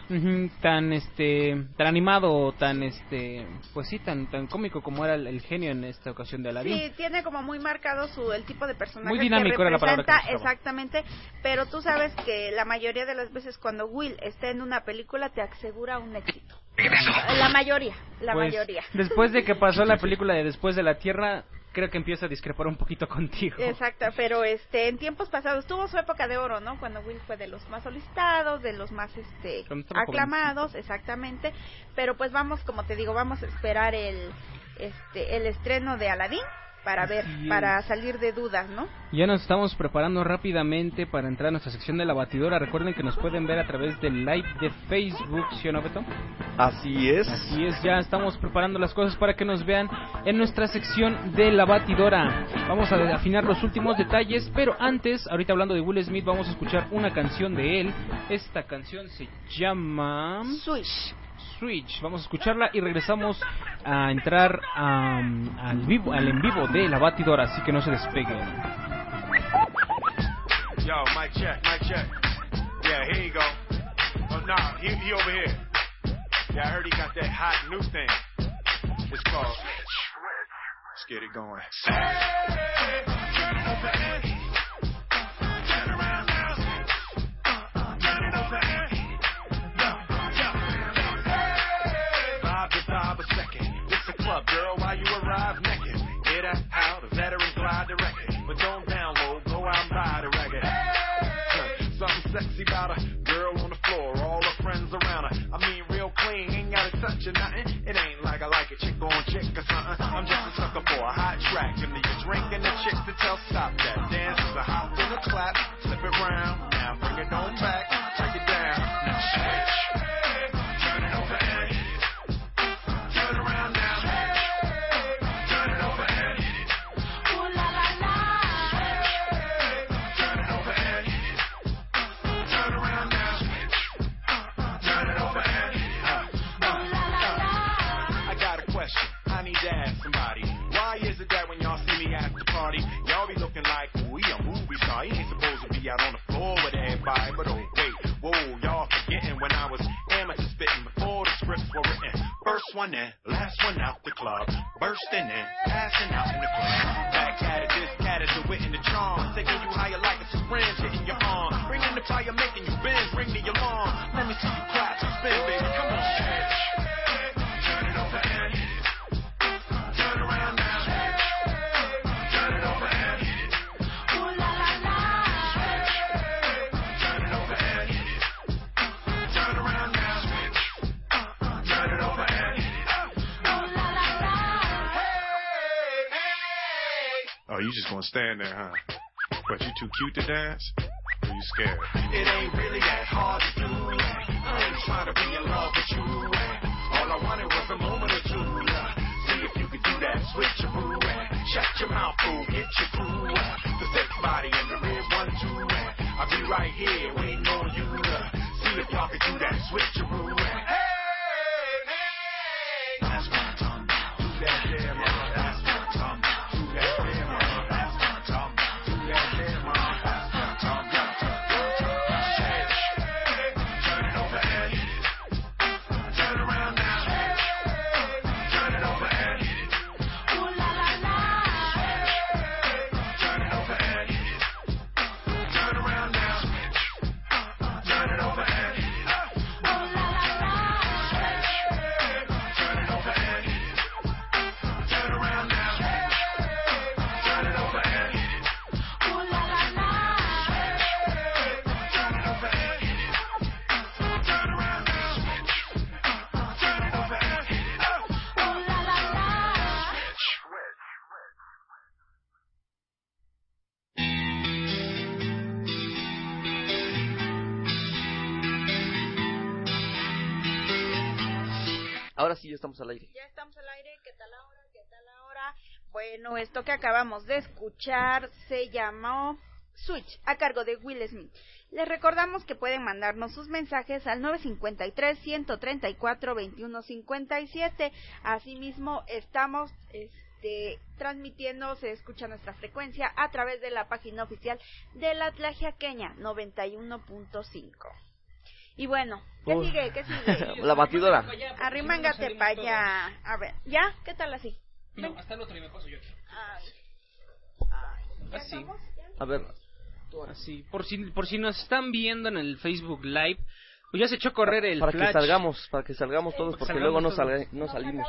Speaker 4: tan, este, tan animado, tan, este, pues sí, tan, tan cómico como era el, el genio en esta ocasión de Aladdin.
Speaker 6: Sí, tiene como muy marcado su el tipo de personaje
Speaker 4: Muy dinámico
Speaker 6: que
Speaker 4: era la palabra que
Speaker 6: exactamente, pero tú sabes que la mayoría de las veces cuando Will está en una película te asegura un éxito. La mayoría, la
Speaker 4: Pues,
Speaker 6: mayoría.
Speaker 4: Después de que [laughs] pasó la película de Después de la Tierra, creo que empiezo a discrepar un poquito [laughs] contigo.
Speaker 6: Exacto, pero este en tiempos pasados tuvo su época de oro, ¿no? Cuando Will fue de los más solicitados, de los más este aclamados, exactamente. Pero pues vamos, como te digo, vamos a esperar el este el estreno de Aladdin para ver, para salir de dudas, ¿no?
Speaker 4: Ya nos estamos preparando rápidamente para entrar a nuestra sección de la batidora. Recuerden que nos pueden ver a través del live de Facebook, ¿sí o no, Beto?
Speaker 7: Así es.
Speaker 4: Así es, ya estamos preparando las cosas para que nos vean en nuestra sección de la batidora. Vamos a afinar los últimos detalles, pero antes, ahorita hablando de Will Smith, vamos a escuchar una canción de él. Esta canción se llama
Speaker 6: Switch.
Speaker 4: Switch. Vamos a escucharla y regresamos a entrar am, al vivo, al en vivo de la batidora, así que no se despeguen.
Speaker 13: Yo, mic check, mic check. Yeah, here you go. Oh, nah, he, he over here. Yeah, I heard he got that hot new thing. It's called. Let's get it going. Bob club, girl, while you arrive naked. Get out, a veteran glide the record. But don't download, go out and buy the record. Huh, Something sexy about a girl on the floor, all her friends around her. I mean, real clean, ain't gotta touch or nothing. It ain't like I like a chick on chick or something. I'm just a sucker for a hot track. And you drink and the chick to tell stop that. Dance is a hop and a clap, one in, last one out the club, bursting in, passing out in the club. Back at it, this cat is the wit and the charm, taking you higher like a syringe hitting your arm, bringing the fire, making you just gonna stand there, huh? But you too cute to dance? Or you scared? It ain't really that hard to do. I ain't trying to be in love with you. All I wanted was a moment or two. See if you could do that switcheroo. Shut your mouth, fool, get your crew. The thick body and the rib one, two. I'll be right here waiting on you. See if y'all can do that switcheroo.
Speaker 7: Ya estamos al aire.
Speaker 6: Ya estamos al aire, ¿qué tal ahora? ¿Qué tal ahora? Bueno, esto que acabamos de escuchar se llamó Switch, a cargo de Will Smith. Les recordamos que pueden mandarnos sus mensajes al 953-134-2157. Asimismo, estamos este, transmitiendo, se escucha nuestra frecuencia a través de la página oficial de la Tlajiaqueña 91.5. Y bueno, ¿qué sigue? ¿Qué sigue? [laughs]
Speaker 7: La batidora.
Speaker 6: Arrímangate para allá. A ver, ¿ya? ¿Qué tal así?
Speaker 4: No, hasta el otro y me paso yo aquí.
Speaker 6: Ay.
Speaker 4: Así.
Speaker 7: A ver,
Speaker 4: Así. Por si, por si nos están viendo en el Facebook Live, pues ya se echó a correr el
Speaker 7: para que
Speaker 4: flash.
Speaker 7: salgamos, para que salgamos todos,
Speaker 4: que
Speaker 7: porque luego no,
Speaker 4: salgamos
Speaker 7: salga- no salimos.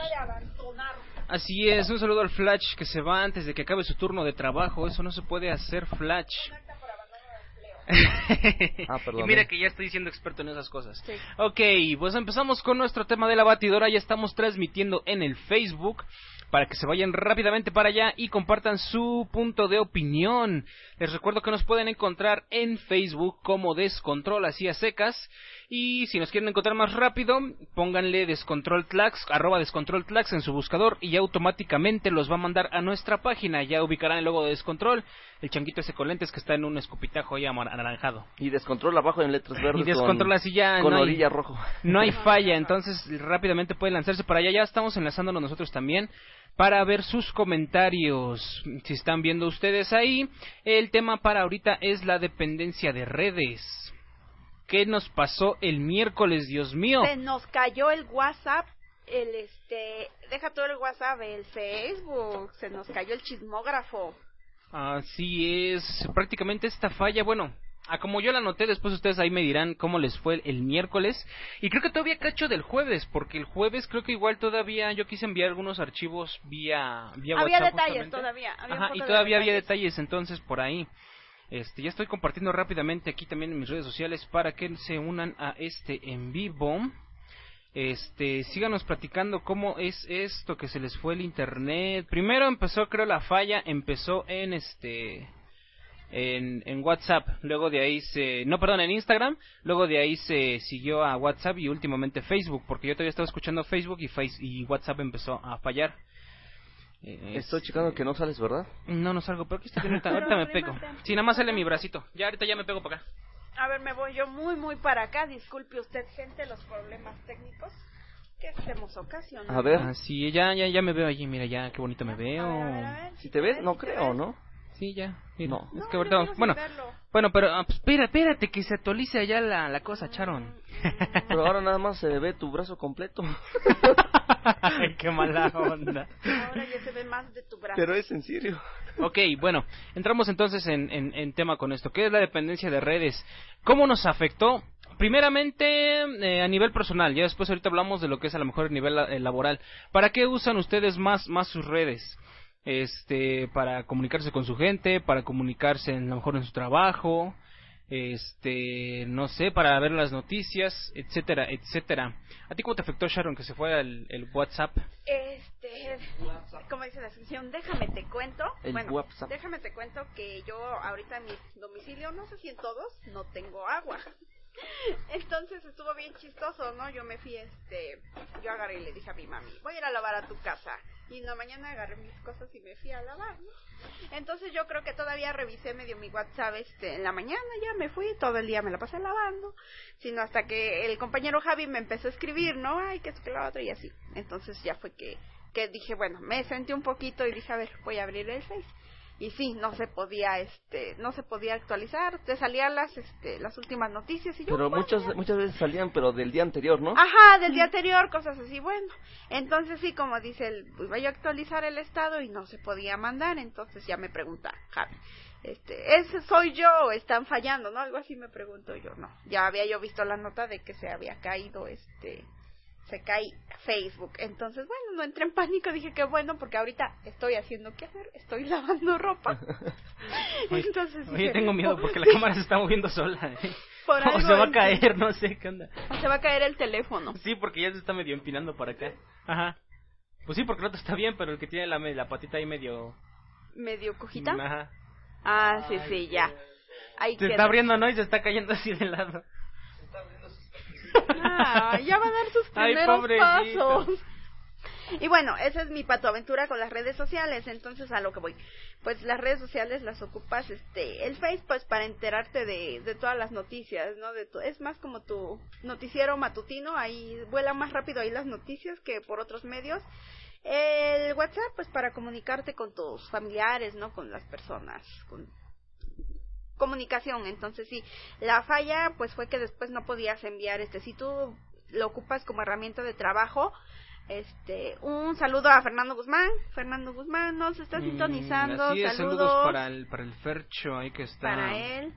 Speaker 4: Así es, un saludo al Flash que se va antes de que acabe su turno de trabajo. Eso no se puede hacer, Flash. [laughs]
Speaker 7: Ah, perdón.
Speaker 4: y mira que ya estoy siendo experto en esas cosas.
Speaker 6: Sí.
Speaker 4: Ok, pues empezamos con nuestro tema de la batidora. Ya estamos transmitiendo en el Facebook para que se vayan rápidamente para allá y compartan su punto de opinión. Les recuerdo que nos pueden encontrar en Facebook como Descontrol así a secas. Y si nos quieren encontrar más rápido, pónganle Descontrol Tlax, arroba Descontrol Tlax en su buscador y ya automáticamente los va a mandar a nuestra página. Ya ubicarán el logo de Descontrol, el changuito ese con lentes que está en un escupitajo ahí amar- anaranjado.
Speaker 7: Y descontrol abajo en letras verdes.
Speaker 4: Y descontrol
Speaker 7: con,
Speaker 4: así ya
Speaker 7: Con
Speaker 4: no hay-
Speaker 7: orilla rojo.
Speaker 4: No hay [laughs] falla, entonces rápidamente pueden lanzarse para allá. Ya estamos enlazándonos nosotros también para ver sus comentarios. Si están viendo ustedes ahí, el tema para ahorita es la dependencia de redes. ¿Qué nos pasó el miércoles, Dios mío?
Speaker 6: Se nos cayó el WhatsApp, el este, deja todo el WhatsApp, el Facebook, se nos cayó el chismógrafo.
Speaker 4: Así es, prácticamente esta falla, bueno, a como yo la noté, después ustedes ahí me dirán cómo les fue el miércoles. Y creo que todavía cacho del jueves, porque el jueves creo que igual todavía yo quise enviar algunos archivos vía, vía
Speaker 6: había
Speaker 4: WhatsApp
Speaker 6: detalles
Speaker 4: justamente.
Speaker 6: todavía, había
Speaker 4: Ajá, y
Speaker 6: de
Speaker 4: todavía había
Speaker 6: detalles
Speaker 4: entonces por ahí. Este, ya estoy compartiendo rápidamente aquí también en mis redes sociales para que se unan a este en vivo. Este, síganos platicando cómo es esto que se les fue el internet. Primero empezó, creo, la falla, empezó en este en, WhatsApp, luego de ahí se, no, perdón, en Instagram, luego de ahí se siguió a WhatsApp y últimamente Facebook, porque yo todavía estaba escuchando Facebook y face, y WhatsApp empezó a fallar. Eh,
Speaker 7: Estoy
Speaker 4: es-
Speaker 7: checando que no sales, ¿verdad?
Speaker 4: No, no salgo, pero aquí estoy bien, [laughs] ahorita, ahorita me pego. Sí, nada más sale mi bracito. Ya ahorita ya me pego para acá.
Speaker 6: A ver, me voy yo muy, muy para acá. Disculpe usted, gente, los problemas técnicos que estemos ocasionando.
Speaker 7: A ver.
Speaker 4: Ah, sí, ya, ya, ya me veo allí, mira, ya, qué bonito me veo.
Speaker 7: Si te ves, no creo, ¿no?
Speaker 4: Sí, ya. mira,
Speaker 7: No.
Speaker 4: es que ahorita, bueno, bueno, pero ah, pues, espera, espérate que se actualice allá la, la cosa, Charon. [laughs]
Speaker 7: Pero ahora nada más se ve tu brazo completo. [laughs]
Speaker 4: Ay, qué mala onda.
Speaker 6: Ahora ya se ve más de tu brazo.
Speaker 7: Pero es en serio.
Speaker 4: Ok, bueno, entramos entonces en, en, en tema con esto. ¿Qué es la dependencia de redes? ¿Cómo nos afectó? Primeramente, eh, a nivel personal, ya después ahorita hablamos de lo que es a lo mejor a nivel eh, laboral. ¿Para qué usan ustedes más, más sus redes? Este, para comunicarse con su gente, para comunicarse en, a lo mejor en su trabajo, este, no sé, para ver las noticias, etcétera, etcétera. ¿A ti cómo te afectó, Sharon, que se fue el, el WhatsApp?
Speaker 6: Este, como dice la sección, déjame te cuento.
Speaker 7: El
Speaker 6: bueno,
Speaker 7: WhatsApp.
Speaker 6: déjame te cuento que yo ahorita en mi domicilio, no sé si en todos, no tengo agua. [laughs] Entonces estuvo bien chistoso, ¿no? Yo me fui, este, yo agarré y le dije a mi mami, voy a ir a lavar a tu casa. Y en la mañana agarré mis cosas y me fui a lavar, ¿no? Entonces yo creo que todavía revisé medio mi WhatsApp este, en la mañana, ya me fui, todo el día me la pasé lavando, sino hasta que el compañero Javi me empezó a escribir, ¿no? Ay, que esto, que lo otro, y así. Entonces ya fue que, que dije, bueno, me senté un poquito y dije, a ver, voy a abrir el Face. Y sí, no se podía, este, no se podía actualizar, te salían las, este, las últimas noticias y yo,
Speaker 7: Pero
Speaker 6: bueno,
Speaker 7: muchas, muchas veces salían, pero del día anterior, ¿no?
Speaker 6: Ajá, del día anterior, cosas así, bueno. Entonces sí, como dice, el, pues, voy a actualizar el estado y no se podía mandar, entonces ya me pregunta Javi, este, ¿ese soy yo o están fallando, no? Algo así me pregunto yo, no. Ya había yo visto la nota de que se había caído, este, se cae Facebook. Entonces, bueno, no entré en pánico, dije que bueno, porque ahorita estoy haciendo qué hacer, estoy lavando ropa. [laughs]
Speaker 4: Oye,
Speaker 6: Entonces
Speaker 4: oye,
Speaker 6: dije,
Speaker 4: tengo miedo [laughs] porque la cámara se está moviendo sola. ¿eh?
Speaker 6: Por [laughs]
Speaker 4: o se va a caer, no sé qué onda.
Speaker 6: Se va a caer el teléfono.
Speaker 4: Sí, porque ya se está medio empinando para acá. Ajá. Pues sí, porque el otro está bien, pero el que tiene la, la patita ahí medio...
Speaker 6: medio cojita.
Speaker 4: Ajá.
Speaker 6: Ah, sí, sí, ya. Ahí
Speaker 4: Se
Speaker 6: queda.
Speaker 4: está abriendo, ¿no? Y se está cayendo así de lado.
Speaker 6: Ah, ya va a dar sus [laughs] primeros pasos. Y bueno, esa es mi patoaventura con las redes sociales, entonces a lo que voy. Pues las redes sociales las ocupas, este, el Face, pues para enterarte de, de todas las noticias, ¿no? De tu, es más como tu noticiero matutino, ahí vuela más rápido ahí las noticias que por otros medios. El WhatsApp, pues para comunicarte con tus familiares, ¿no? Con las personas, con comunicación. Entonces sí, la falla pues fue que después no podías enviar este si tú lo ocupas como herramienta de trabajo. Este, un saludo a Fernando Guzmán. Fernando Guzmán nos está
Speaker 4: Mm,
Speaker 6: sintonizando.
Speaker 4: así es,
Speaker 6: saludos,
Speaker 4: saludos para el, para el Fercho ahí que está...
Speaker 6: para él.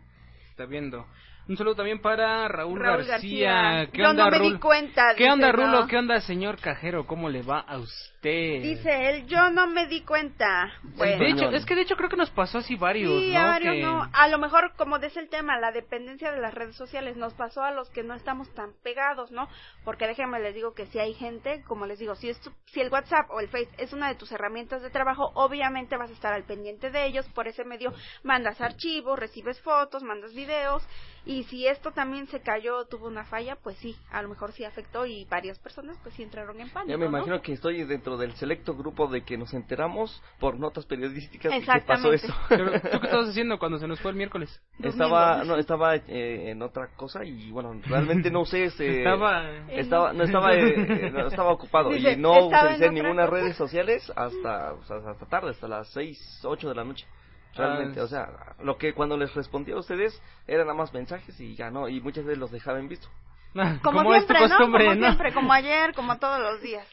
Speaker 4: Está viendo. Un saludo también para Raúl,
Speaker 6: Raúl
Speaker 4: García.
Speaker 6: García.
Speaker 4: ¿Qué
Speaker 6: Yo
Speaker 4: onda,
Speaker 6: no me di cuenta,
Speaker 4: ¿Qué
Speaker 6: dice,
Speaker 4: onda,
Speaker 6: no.
Speaker 4: Rulo? ¿Qué onda, señor cajero? ¿Cómo le va a usted?
Speaker 6: Dice él, yo no me di cuenta. Bueno,
Speaker 4: de hecho, es que de hecho creo que nos pasó así varios,
Speaker 6: Sí,
Speaker 4: ¿no?
Speaker 6: a varios
Speaker 4: Que-
Speaker 6: no. A lo mejor, como dice el tema, la dependencia de las redes sociales nos pasó a los que no estamos tan pegados, ¿no? Porque déjenme les digo que si hay gente, como les digo, si, es tu- si el WhatsApp o el Face es una de tus herramientas de trabajo, obviamente vas a estar al pendiente de ellos. Por ese medio mandas archivos, recibes fotos, mandas videos. Y si esto también se cayó, tuvo una falla, pues sí, a lo mejor sí afectó y varias personas pues sí entraron en pánico.
Speaker 7: Ya me
Speaker 6: ¿no?
Speaker 7: imagino que estoy dentro del selecto grupo de que nos enteramos por notas periodísticas que pasó eso. [laughs]
Speaker 4: Pero, ¿Tú qué estabas haciendo cuando se nos fue el miércoles?
Speaker 7: estaba no estaba eh, en otra cosa y bueno realmente no sé este, [laughs]
Speaker 4: Estaba-
Speaker 7: estaba no estaba eh, [laughs] no, estaba ocupado
Speaker 6: Dice,
Speaker 7: y no utilicé ninguna
Speaker 6: cosa.
Speaker 7: redes sociales hasta o sea, hasta tarde hasta las seis ocho de la noche realmente
Speaker 4: Ah,
Speaker 7: o sea lo que cuando les respondía a ustedes eran nada más mensajes y ya no y muchas veces los dejaba en visto [laughs]
Speaker 6: Como,
Speaker 4: es tu
Speaker 6: siempre, ¿no? Como
Speaker 4: ¿no?
Speaker 6: siempre, como [laughs] ayer, como todos los días.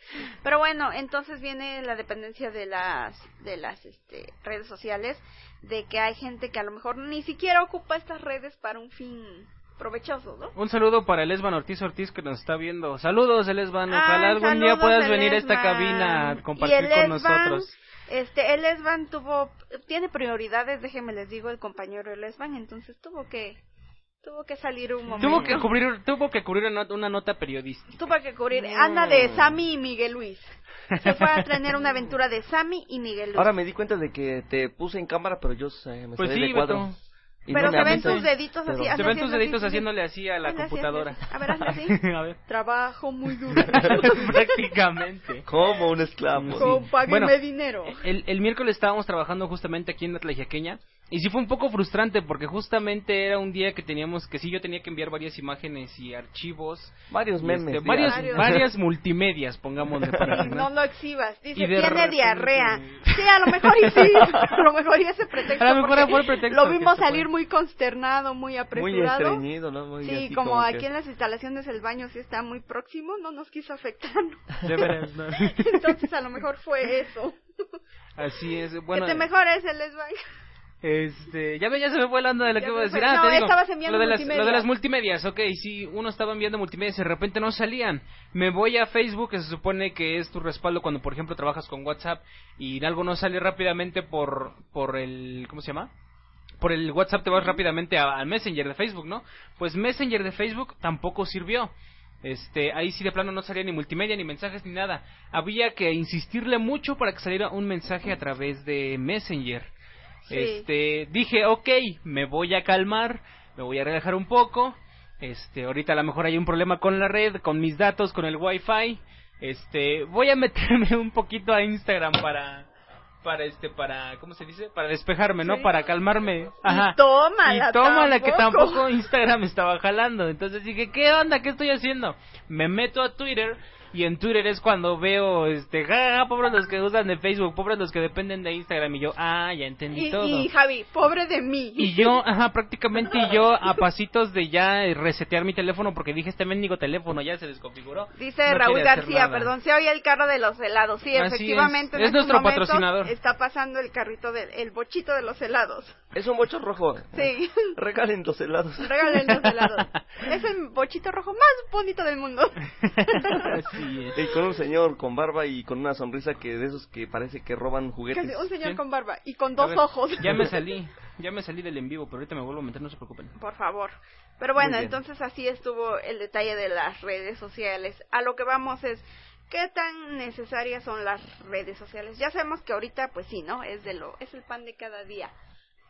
Speaker 6: Pero bueno, entonces viene la dependencia de las de las este, redes sociales, de que hay gente que a lo mejor ni siquiera ocupa estas redes para un fin provechoso, ¿no?
Speaker 4: Un saludo para el Esban Ortiz Ortiz que nos está viendo. Saludos, el Esban. Ojalá algún día puedas venir a esta cabina a
Speaker 6: Y
Speaker 4: compartir
Speaker 6: el
Speaker 4: con
Speaker 6: Esban,
Speaker 4: nosotros.
Speaker 6: Este, el Esban tuvo, tiene prioridades, déjenme les digo, el compañero el Esban, entonces tuvo que, tuvo que salir un momento.
Speaker 4: Tuvo que cubrir, tuvo que cubrir una, una nota periodística.
Speaker 6: Tuvo que cubrir,
Speaker 7: No.
Speaker 6: anda de Sammy y Miguel Luis. Se fue a tener una aventura de Sammy y Miguel Luis.
Speaker 7: ahora me di cuenta de que te puse en cámara pero yo eh, me
Speaker 4: Pues
Speaker 7: salí
Speaker 4: sí,
Speaker 7: de cuadro
Speaker 4: Beto.
Speaker 7: Y
Speaker 6: Pero se ven tus deditos así,
Speaker 4: Se ven tus deditos
Speaker 6: así,
Speaker 4: haciéndole así a la computadora.
Speaker 6: A ver, hazle [laughs] así.
Speaker 4: a ver.
Speaker 6: Trabajo muy duro. [laughs]
Speaker 4: Prácticamente.
Speaker 7: como un esclavo
Speaker 6: Con- páguenme
Speaker 4: Bueno,
Speaker 6: dinero.
Speaker 4: El, el miércoles estábamos trabajando justamente aquí en la Tlaxiaqueña y sí fue un poco frustrante porque justamente era un día que teníamos que sí yo tenía que enviar varias imágenes y archivos,
Speaker 7: varios memes
Speaker 4: este, varios,
Speaker 6: Varios.
Speaker 4: varias [laughs] multimedias, pongámosle para [laughs] ¿no?
Speaker 6: no lo exhibas. Dice, tiene
Speaker 4: repente-
Speaker 6: diarrea. [laughs] Sí, a lo mejor y sí. A lo mejor y ese pretexto.
Speaker 4: A lo mejor fue el pretexto
Speaker 6: Lo vimos
Speaker 4: se fue.
Speaker 6: salir muy consternado, muy
Speaker 7: muy
Speaker 6: apresurado.
Speaker 7: estreñido no muy
Speaker 6: Sí,
Speaker 7: así
Speaker 6: como
Speaker 7: que-
Speaker 6: aquí en las instalaciones el baño sí está muy próximo, no nos quiso afectar.
Speaker 4: De veras, ¿no?
Speaker 6: Entonces a lo mejor fue eso.
Speaker 4: Así es, bueno.
Speaker 6: que te mejores el esbaño.
Speaker 4: Este, ya ve, ya se me fue hablando de lo que iba a decir. Ah,
Speaker 6: No,
Speaker 4: te digo,
Speaker 6: estabas enviando
Speaker 4: lo de, las,
Speaker 6: multimedia.
Speaker 4: lo de las multimedias, ok, sí, uno estaba enviando multimedias y de repente no salían. Me voy a Facebook, que se supone que es tu respaldo cuando, por ejemplo, trabajas con WhatsApp y algo no sale rápidamente por, por el, ¿cómo se llama? Por el WhatsApp te vas rápidamente al Messenger de Facebook, ¿no? Pues Messenger de Facebook tampoco sirvió. Este, ahí sí de plano no salía ni multimedia, ni mensajes, ni nada. Había que insistirle mucho para que saliera un mensaje a través de Messenger.
Speaker 6: Sí.
Speaker 4: Este, dije, ok, me voy a calmar, me voy a relajar un poco. Este, ahorita a lo mejor hay un problema con la red, con mis datos, con el wifi. Este, voy a [laughs] meterme un poquito a Instagram para, para este, para, ¿cómo se dice? Para despejarme, ¿no?
Speaker 6: Sí.
Speaker 4: Para calmarme. Ajá.
Speaker 6: Y tómala,
Speaker 4: Y tómala, que
Speaker 6: tampoco.
Speaker 4: tampoco Instagram estaba jalando. Entonces dije, ¿qué onda? ¿Qué estoy haciendo? Me meto a Twitter y en Twitter es cuando veo, este, jajaja, pobres los que usan de Facebook, pobres los que dependen de Instagram. Y yo, ah, ya entendí
Speaker 6: Y,
Speaker 4: todo.
Speaker 6: y Javi, pobre de mí.
Speaker 4: Y yo, [laughs] ajá, prácticamente y yo a pasitos de ya resetear mi teléfono porque dije, este mendigo teléfono ya se desconfiguró.
Speaker 6: Dice
Speaker 4: No
Speaker 6: Raúl García, perdón, se oye el carro de los helados. Sí,
Speaker 4: Así
Speaker 6: efectivamente.
Speaker 4: es.
Speaker 6: en
Speaker 4: Es nuestro patrocinador.
Speaker 6: Está pasando el carrito del el bochito de los helados.
Speaker 7: es un bocho rojo
Speaker 6: Sí. [laughs]
Speaker 7: regalen los helados
Speaker 6: Regalen los helados. [laughs] Es el bochito rojo más bonito del mundo.
Speaker 4: Así es.
Speaker 7: y con un señor con barba y con una sonrisa que de esos que parece que roban juguetes
Speaker 6: Casi un señor
Speaker 4: Sí.
Speaker 6: con barba y con dos
Speaker 4: ver,
Speaker 6: ojos.
Speaker 4: Ya me [laughs] salí, ya me salí del en vivo, pero ahorita me vuelvo a meter, no se preocupen.
Speaker 6: Por favor. Pero bueno, entonces así estuvo el detalle de las redes sociales. A lo que vamos es, ¿qué tan necesarias son las redes sociales? Ya sabemos que ahorita, pues sí, ¿no? Es, de lo, es el pan de cada día.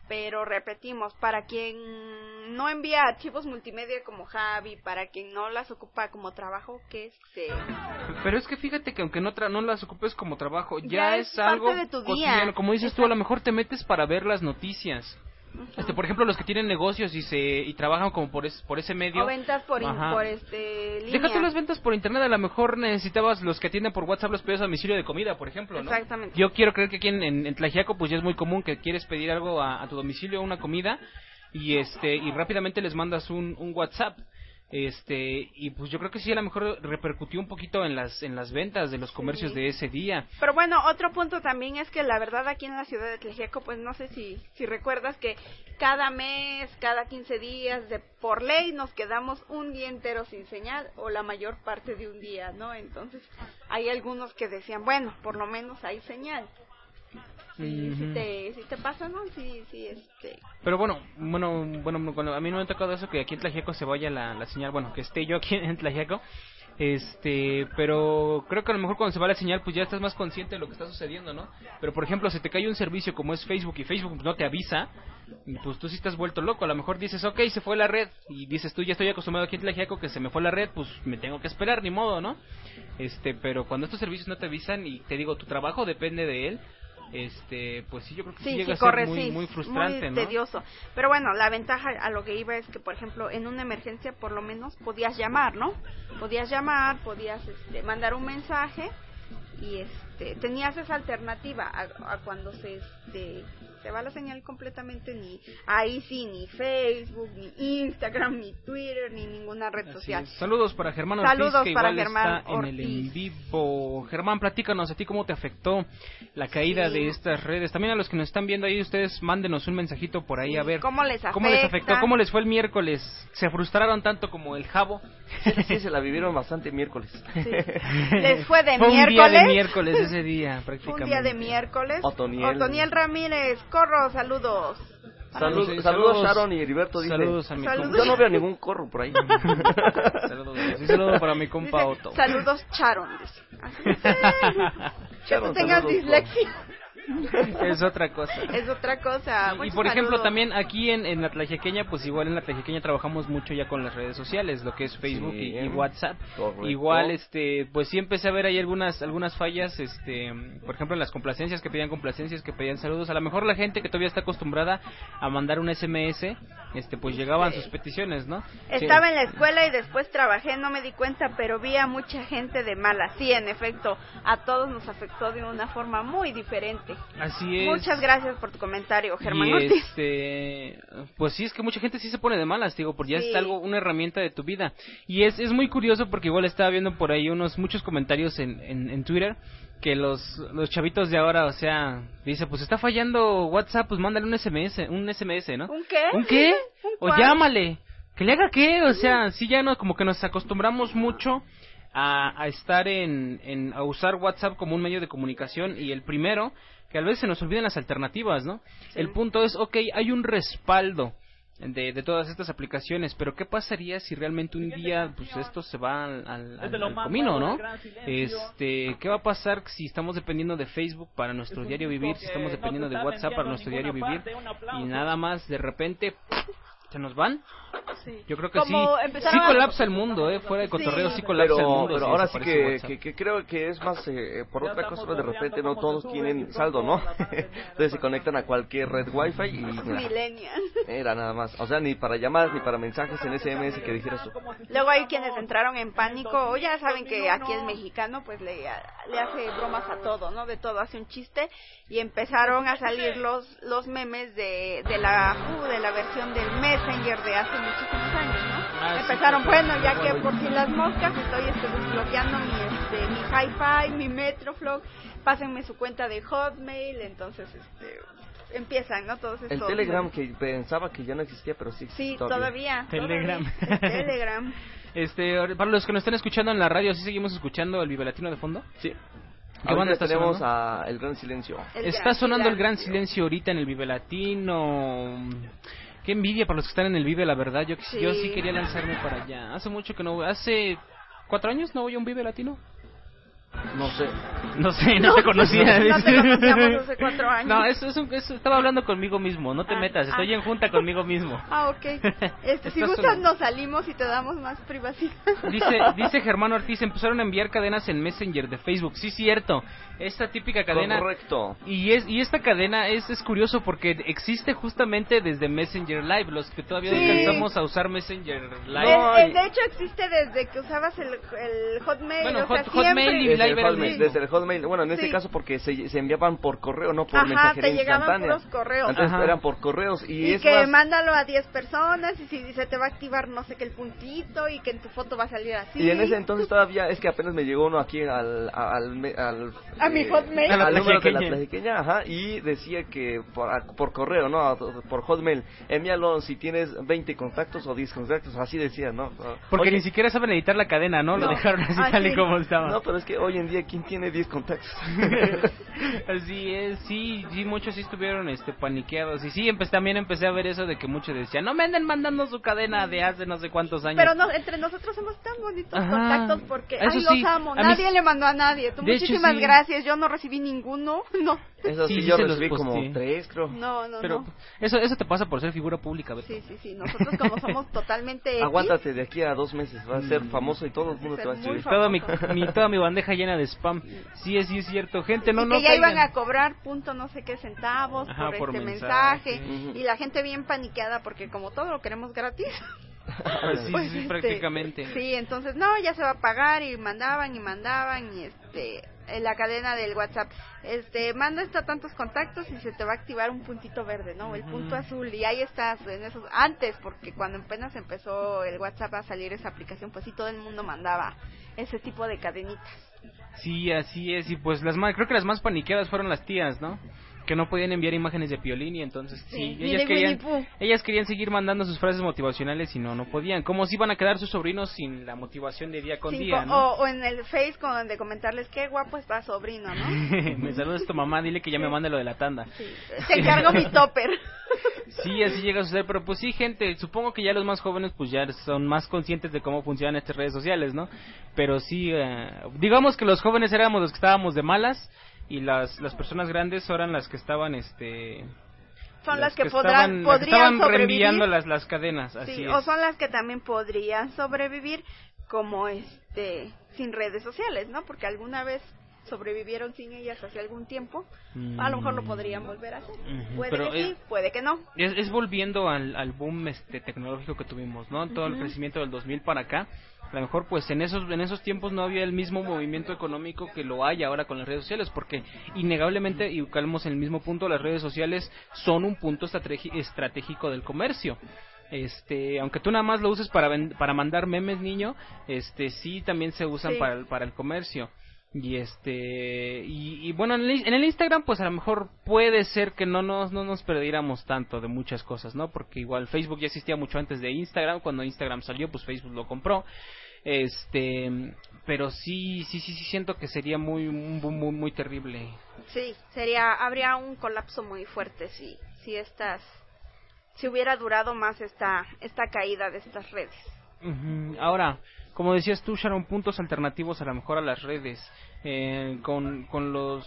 Speaker 6: Pero repetimos, para quien no envía archivos multimedia como Javi, para quien no las ocupa como trabajo, que este,
Speaker 4: Pero es que fíjate que aunque no, tra- no las ocupes como trabajo, ya,
Speaker 6: Ya
Speaker 4: es, algo
Speaker 6: de tu día.
Speaker 4: cotidiano. Como dices tú, a lo mejor te metes para ver las noticias. Este, por ejemplo, los que tienen negocios y se y trabajan como por, es- por ese medio.
Speaker 6: o ventas por, in-
Speaker 4: Ajá.
Speaker 6: por este, línea.
Speaker 4: Las ventas por internet, a lo mejor necesitabas los que atienden por WhatsApp los pedidos a domicilio de comida, por ejemplo, ¿no?
Speaker 6: Exactamente.
Speaker 4: Yo quiero creer que aquí en, en, pues ya es muy común que quieres pedir algo a, a tu domicilio, una comida, y este y rápidamente les mandas un, un WhatsApp. Este, y pues yo creo que sí a lo mejor repercutió un poquito en las en las ventas de los comercios de ese día.
Speaker 6: Pero bueno, otro punto también es que la verdad aquí en la ciudad de Tlaxiaco, pues no sé si, si recuerdas que cada mes, cada 15 días, de por ley nos quedamos un día entero sin señal o la mayor parte de un día, ¿no? Entonces hay algunos que decían, bueno, por lo menos hay señal. Sí, sí te, sí te pasa, ¿no? Sí, sí, este...
Speaker 4: Pero bueno, bueno, bueno, a mí no me ha tocado eso que aquí en Tlaxiaco se vaya la, la señal, bueno, que esté yo aquí [laughs] en Tlaxiaco, este, pero creo que a lo mejor cuando se va la señal, pues ya estás más consciente de lo que está sucediendo, ¿no? Pero por ejemplo, si te cae un servicio como es Facebook y Facebook no te avisa, pues tú sí estás vuelto loco. A lo mejor dices, ok, se fue la red, y dices tú, ya estoy acostumbrado aquí en Tlaxiaco que se me fue la red, pues me tengo que esperar, ni modo, ¿no? Este, pero cuando estos servicios no te avisan y te digo, tu trabajo depende de él, este pues sí yo creo que sí,
Speaker 6: Sí,
Speaker 4: llega a ser muy
Speaker 6: sí,
Speaker 4: muy frustrante
Speaker 6: muy
Speaker 4: no
Speaker 6: tedioso. Pero bueno, la ventaja a lo que iba es que, por ejemplo, en una emergencia por lo menos podías llamar, ¿no? Podías llamar, podías este, mandar un mensaje y este, tenías esa alternativa a, a cuando se este, se va la señal completamente ni ahí sí ni Facebook ni Instagram ni Twitter ni ninguna red social.
Speaker 4: Saludos para Germán Ortiz,
Speaker 6: Saludos
Speaker 4: que
Speaker 6: para
Speaker 4: igual
Speaker 6: Germán
Speaker 4: está en el
Speaker 6: Ortiz.
Speaker 4: en vivo. Germán, platícanos a ti cómo te afectó la caída
Speaker 6: Sí.
Speaker 4: de estas redes. También a los que nos están viendo ahí, ustedes mándenos un mensajito por ahí a ver
Speaker 6: ¿Cómo les
Speaker 4: cómo les afectó, cómo les fue el miércoles. ¿Se frustraron tanto como el jabo?
Speaker 7: Sí, se la vivieron bastante miércoles. [laughs]
Speaker 6: Les fue de
Speaker 4: Fue un día
Speaker 6: miércoles.
Speaker 4: de miércoles ese día, [laughs]
Speaker 6: Fue
Speaker 4: prácticamente.
Speaker 6: un día de miércoles.
Speaker 7: Otoniel.
Speaker 6: Otoniel Ramírez, corro, saludos.
Speaker 7: Salud-
Speaker 4: Sí,
Speaker 7: saludos,
Speaker 4: saludos.
Speaker 7: Sharon y Heriberto. Dice,
Speaker 4: Saludos a mi
Speaker 6: Saludos.
Speaker 7: Yo no veo ningún corro por ahí. [laughs]
Speaker 4: Saludos, sí, saludos para mi compa
Speaker 6: Dice,
Speaker 4: Otto.
Speaker 6: Saludos, Charon. dice. [laughs] Así dice. que
Speaker 7: Sharon,
Speaker 6: tú tengas dislexia. [laughs]
Speaker 4: es otra cosa.
Speaker 6: Es otra cosa.
Speaker 4: Y por ejemplo,
Speaker 6: saludos.
Speaker 4: también aquí en, en la Tlajequeña, pues igual en la Tlajequeña trabajamos mucho ya con las redes sociales, lo que es Facebook
Speaker 7: Sí,
Speaker 4: y, y WhatsApp.
Speaker 7: correcto.
Speaker 4: Igual, este, pues sí empecé a ver ahí algunas algunas fallas, este, por ejemplo, en las complacencias que pedían complacencias, que pedían saludos. A lo mejor la gente que todavía está acostumbrada a mandar un SMS, este, pues llegaban sus peticiones, ¿no?
Speaker 6: Estaba en la escuela y después trabajé, no me di cuenta, pero vi a mucha gente de mala. Sí, en efecto, a todos nos afectó de una forma muy diferente.
Speaker 4: Así es.
Speaker 6: Muchas gracias por tu comentario, Germán
Speaker 4: y
Speaker 6: Ortiz.
Speaker 4: este, pues sí, es que mucha gente sí se pone de malas, digo, porque ya es algo, una herramienta de tu vida. Y es, es muy curioso porque igual estaba viendo por ahí unos, muchos comentarios en, en, en Twitter que los, los chavitos de ahora, o sea, dice, pues está fallando WhatsApp, pues mándale un SMS, un SMS, ¿no?
Speaker 6: ¿Un qué?
Speaker 4: ¿Un qué?
Speaker 6: ¿Un
Speaker 4: o
Speaker 6: cuál?
Speaker 4: llámale. ¿Que le haga qué? O sea, sí ya no, como que nos acostumbramos mucho a, a estar en, en, a usar WhatsApp como un medio de comunicación y el primero, que a veces se nos olvidan las alternativas, ¿no? El punto es, ok, hay un respaldo de, de todas estas aplicaciones, pero ¿qué pasaría si realmente un día, pues esto se va al, al, al comino,
Speaker 11: nuevo
Speaker 4: ¿no? Este, ¿qué va a pasar si estamos dependiendo de Facebook para nuestro diario vivir, si estamos dependiendo de WhatsApp para nuestro diario vivir y nada más de repente se nos van? Yo creo que
Speaker 6: Como
Speaker 4: sí. Sí colapsa el mundo, ¿eh? Fuera de cotorreo sí, colapsa
Speaker 7: pero,
Speaker 4: el mundo.
Speaker 7: pero
Speaker 4: si
Speaker 7: ahora sí que, que, que creo que es más eh, por otra cosa, de repente no todos tienen saldo, ¿no? [laughs] Entonces se conectan a cualquier red wifi y era nada más. O sea, ni para llamadas ni para mensajes en SMS que dijeras tú.
Speaker 6: Luego hay quienes entraron en pánico, o ya saben que aquí el mexicano pues le, le hace bromas a todo, ¿no? De todo, hace un chiste y empezaron a salir los los memes de, de la uh, de la versión del Messenger de hace muchísimos años, ¿no?
Speaker 4: Ah, sí,
Speaker 6: Empezaron, bueno, ya que por si las moscas estoy este, desbloqueando mi este mi hi-fi, mi Metroflog, pásenme su cuenta de Hotmail, entonces este empiezan, ¿no? Todos
Speaker 7: El
Speaker 6: estos
Speaker 7: Telegram que pensaba que ya no existía, pero sí.
Speaker 6: Sí,
Speaker 7: existe
Speaker 6: todavía.
Speaker 4: Telegram.
Speaker 6: todavía. [laughs] Telegram.
Speaker 4: Este, para los que nos están escuchando en la radio, ¿sí seguimos escuchando el Vive Latino de fondo?
Speaker 7: Sí.
Speaker 4: ¿Qué banda está
Speaker 7: tenemos
Speaker 4: sonando?
Speaker 7: a El Gran Silencio.
Speaker 6: El
Speaker 4: Está
Speaker 6: gran
Speaker 4: sonando el gran
Speaker 6: silencio.
Speaker 4: silencio ahorita en el Vive Latino. Qué envidia para los que están en el Vive, la verdad. Yo,
Speaker 6: Sí.
Speaker 4: yo sí quería lanzarme para allá. Hace mucho que no voy. Hace cuatro años no voy a un Vive Latino.
Speaker 7: No sé.
Speaker 4: No sé, no, te conocía.
Speaker 6: No te [laughs] conocíamos hace cuatro años.
Speaker 4: No, eso, es un- eso- estaba hablando conmigo mismo. No te
Speaker 6: Ah,
Speaker 4: metas, estoy
Speaker 6: ah.
Speaker 4: en junta conmigo mismo.
Speaker 6: Ah, ok. [laughs] Este, si gustas nos salimos y te damos más privacidad.
Speaker 4: Dice, [laughs] dice Germán Ortiz, empezaron a enviar cadenas en Messenger de Facebook. Sí, cierto. Esta típica cadena.
Speaker 7: Correcto.
Speaker 4: Y es y esta cadena es, es curioso porque existe justamente desde Messenger Live. Los que todavía
Speaker 6: Sí.
Speaker 4: alcanzamos a usar Messenger Live.
Speaker 6: De, de hecho existe desde que usabas el, el Hotmail.
Speaker 4: Bueno,
Speaker 6: o sea,
Speaker 4: Hot- Hotmail
Speaker 6: siempre-
Speaker 4: y
Speaker 7: Desde el Hotmail,
Speaker 6: sí.
Speaker 7: desde el Hotmail. Bueno, en este caso porque se, se enviaban por correo, no por
Speaker 6: Ajá,
Speaker 7: mensajería
Speaker 6: te llegaban
Speaker 7: instantánea.
Speaker 6: puros correos.
Speaker 7: Entonces
Speaker 6: Ajá.
Speaker 7: eran por correos y,
Speaker 6: Y
Speaker 7: es
Speaker 6: que
Speaker 7: más,
Speaker 6: mándalo a 10 personas y si se te va a activar no sé qué el puntito y que en tu foto va a salir así.
Speaker 7: Y en ese entonces todavía es que apenas me llegó uno aquí al al,
Speaker 6: A mi Hotmail.
Speaker 7: al
Speaker 6: A la
Speaker 7: número de la
Speaker 6: tlajequeña,
Speaker 7: ajá, y decía que por, a- por correo, no, por Hotmail, envíalo si tienes 20 contactos o 10 contactos, así decía, ¿no?
Speaker 4: Porque
Speaker 7: Oye,
Speaker 4: ni siquiera saben editar la cadena, ¿no? Lo dejaron así
Speaker 7: Ah,
Speaker 4: tal y
Speaker 7: sí.
Speaker 4: como estaba.
Speaker 7: No, pero es que hoy en día quién tiene 10 contactos. [laughs]
Speaker 4: Así es, sí, sí, muchos sí estuvieron este paniqueados. Y sí, empe- también empecé a ver eso de que muchos decían, no me anden mandando su cadena de hace no sé cuántos años.
Speaker 6: Pero no, entre nosotros somos tan bonitos
Speaker 4: Ajá.
Speaker 6: contactos porque ay,
Speaker 4: sí,
Speaker 6: los amo. Nadie le mandó a nadie. Tú,
Speaker 4: De hecho,
Speaker 6: muchísimas
Speaker 4: sí.
Speaker 6: gracias. Yo no recibí ninguno. [laughs] No.
Speaker 7: Eso sí,
Speaker 4: Sí,
Speaker 7: yo recibí como tres, creo.
Speaker 6: No, no,
Speaker 4: Pero
Speaker 6: no.
Speaker 4: eso eso te pasa por ser figura pública, Beto.
Speaker 6: Sí, sí, sí. Nosotros como somos totalmente [laughs] X,
Speaker 7: Aguántate de aquí a dos meses, vas a ser famoso y todo el mundo te va a escribir.
Speaker 4: Toda mi, mi- toda mi bandeja llena de spam. Sí, es, sí es cierto. Gente, no,
Speaker 6: y
Speaker 4: no
Speaker 6: que ya
Speaker 4: caigan.
Speaker 6: iban a cobrar punto no sé qué centavos
Speaker 4: Ajá,
Speaker 6: por,
Speaker 4: por
Speaker 6: este
Speaker 4: mensaje.
Speaker 6: y la gente bien paniqueada porque como todo lo queremos gratis [laughs]
Speaker 4: Sí,
Speaker 6: pues,
Speaker 4: sí,
Speaker 6: este,
Speaker 4: prácticamente.
Speaker 6: sí entonces no ya se va a pagar y mandaban y mandaban y este en la cadena del WhatsApp este manda esto a tantos contactos y se te va a activar un puntito verde no el punto azul y ahí estás en esos antes porque cuando apenas empezó el WhatsApp a salir esa aplicación pues sí todo el mundo mandaba ese tipo de cadenitas
Speaker 4: Sí, así es. Y pues las más, creo que las más paniqueadas fueron las tías, ¿no? Que no podían enviar imágenes de Piolín y entonces sí,
Speaker 6: Sí,
Speaker 4: ellas querían, ellas querían seguir mandando sus frases motivacionales y no, no podían. ¿Cómo se iban a quedar sus sobrinos sin la motivación de día con
Speaker 6: Cinco-
Speaker 4: día, no?
Speaker 6: o, o en el Face con de comentarles qué guapo está sobrino no [laughs]
Speaker 4: Me saludas tu mamá, dile que ya me mande lo de la tanda.
Speaker 6: te encargo mi topper [laughs]
Speaker 4: Sí, así llega a suceder, pero pues sí, gente, supongo que ya los más jóvenes pues ya son más conscientes de cómo funcionan estas redes sociales, ¿no? Pero sí, eh, digamos que los jóvenes éramos los que estábamos de malas y las, las personas grandes eran las que estaban, este...
Speaker 6: son las, que,
Speaker 4: estaban-
Speaker 6: podrán podrían
Speaker 4: estaban
Speaker 6: sobrevivir
Speaker 4: reenviando las, las cadenas, así
Speaker 6: Sí,
Speaker 4: es.
Speaker 6: o son las que también podrían sobrevivir como este sin redes sociales, ¿no? Porque alguna vez sobrevivieron sin ellas hace algún tiempo, a lo mejor lo podrían volver a hacer. Puede
Speaker 4: pero
Speaker 6: que sí, puede que no.
Speaker 4: Es, es volviendo al, al boom este tecnológico que tuvimos, ¿no? Todo el crecimiento del 2000 para acá. A lo mejor pues en esos en esos tiempos no había el mismo movimiento económico que lo hay ahora con las redes sociales, porque innegablemente, y calmos en el mismo punto, las redes sociales son un punto estratégico del comercio. Este, aunque tú nada más lo uses para para mandar memes, niño, este sí también se usan
Speaker 6: Sí.
Speaker 4: para el, para el comercio. Y este y, y bueno en el, en el Instagram pues a lo mejor puede ser que no nos no nos perdiéramos tanto de muchas cosas, ¿no? Porque igual Facebook ya existía mucho antes de Instagram, cuando Instagram salió pues Facebook lo compró. Este, pero sí sí sí sí siento que sería muy muy muy, muy terrible.
Speaker 6: Sí, sería habría un colapso muy fuerte si si estas si hubiera durado más esta esta caída de estas redes.
Speaker 4: Ahora, como decías tú, Sharon, puntos alternativos a lo mejor a las redes, eh, con, con los,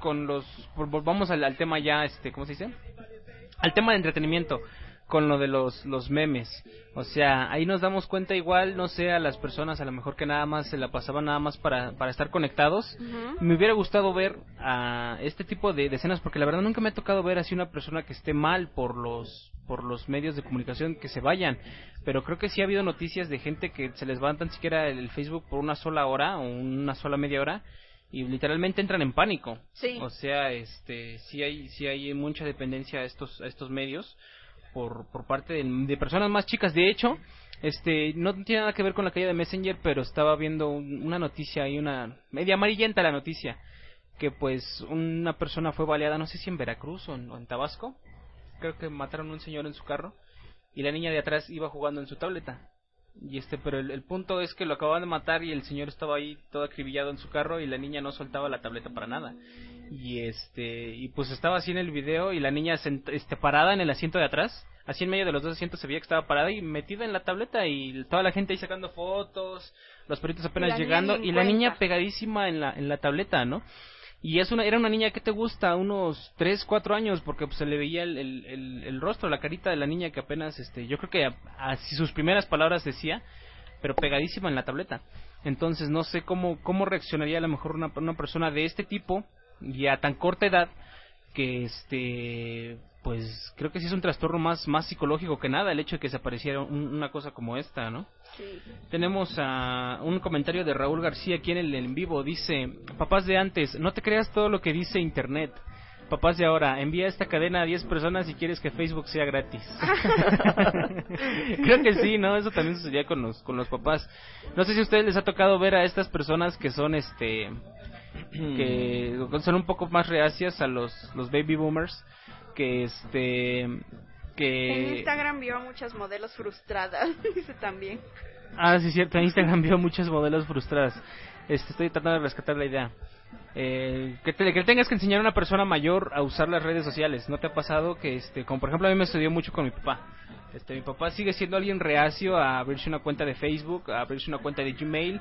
Speaker 4: con los, vol- volvamos al, al tema ya, este, ¿cómo se dice? Al tema de entretenimiento, con lo de los, los memes. O sea, ahí nos damos cuenta igual, no sé, a las personas a lo mejor que nada más se la pasaban nada más para, para estar conectados. Me hubiera gustado ver a este tipo de, de escenas porque la verdad nunca me ha tocado ver así una persona que esté mal por los por los medios de comunicación que se vayan, pero creo que sí ha habido noticias de gente que se les va tan siquiera el Facebook por una sola hora o una sola media hora y literalmente entran en pánico.
Speaker 6: Sí.
Speaker 4: O sea, este sí hay sí hay mucha dependencia a estos a estos medios por por parte de, personas más chicas. De hecho, este no tiene nada que ver con la caída de Messenger, pero estaba viendo un- una noticia y una media amarillenta la noticia que pues una persona fue baleada, no sé si en Veracruz o en, o en Tabasco. Creo que mataron a un señor en su carro y la niña de atrás iba jugando en su tableta. Y este, pero el, el punto es que lo acababan de matar y el señor estaba ahí todo acribillado en su carro y la niña no soltaba la tableta para nada. Y este, y pues estaba así en el video y la niña sent- este, parada en el asiento de atrás, así en medio de los dos asientos se veía que estaba parada y metida en la tableta y toda la gente ahí sacando fotos, los perritos apenas llegando y la niña pegadísima en la, en la tableta, ¿no? Y es una, era una niña que te gusta, unos 3, 4 años, porque pues, se le veía el, el, el, el rostro, la carita de la niña que apenas, este, yo creo que así sus primeras palabras decía, pero pegadísima en la tableta. Entonces no sé cómo, cómo reaccionaría a lo mejor una, una persona de este tipo y a tan corta edad que este pues creo que sí es un trastorno más más psicológico que nada el hecho de que se apareciera un- una cosa como esta, ¿no?
Speaker 6: Sí.
Speaker 4: Tenemos a un comentario de Raúl García aquí en el en vivo. Dice, papás de antes, no te creas todo lo que dice Internet. Papás de ahora, envía esta cadena a 10 personas si quieres que Facebook sea gratis. [laughs] Creo que sí, ¿no? Eso también sucedía con los, con los papás. No sé si a ustedes les ha tocado ver a estas personas que son, este, que [clears throat] son un poco más reacias a los, los baby boomers, que, este,
Speaker 6: En
Speaker 4: que...
Speaker 6: Instagram vio a muchas modelos frustradas, [laughs] dice también.
Speaker 4: Ah, sí, cierto. En Instagram vio muchos modelos frustradas. Este, estoy tratando de rescatar la idea. Eh, que, te, que tengas que enseñar a una persona mayor a usar las redes sociales. ¿No te ha pasado que, este, como por ejemplo a mí me estudió mucho con mi papá? Este, mi papá sigue siendo alguien reacio a abrirse una cuenta de Facebook, a abrirse una cuenta de Gmail,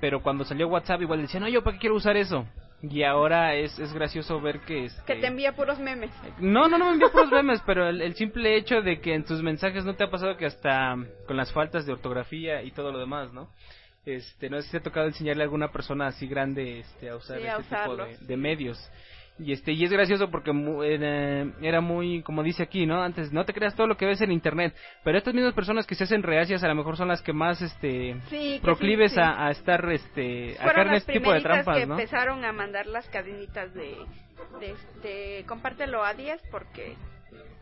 Speaker 4: pero cuando salió WhatsApp igual decía, no, yo para qué quiero usar eso. Y ahora es, es gracioso ver que... Este,
Speaker 6: Que te envía puros memes.
Speaker 4: no, no, no me envió puros [laughs] memes, pero el, el simple hecho de que en tus mensajes no te ha pasado que hasta con las faltas de ortografía y todo lo demás, ¿no? Este, no sé si te ha tocado enseñarle a alguna persona así grande este, a usar
Speaker 6: Sí, a
Speaker 4: este tipo
Speaker 6: usarlo,
Speaker 4: de, de medios. Y este y es gracioso porque mu- era, era muy, como dice aquí, ¿no? Antes, no te creas todo lo que ves en internet, pero estas mismas personas que se hacen reacias a lo mejor son las que más este
Speaker 6: Sí, que
Speaker 4: proclives
Speaker 6: sí, sí.
Speaker 4: A, a estar este a caer en este tipo de trampas,
Speaker 6: que
Speaker 4: ¿no?
Speaker 6: empezaron a mandar las cadenitas de, de este, compártelo a 10 porque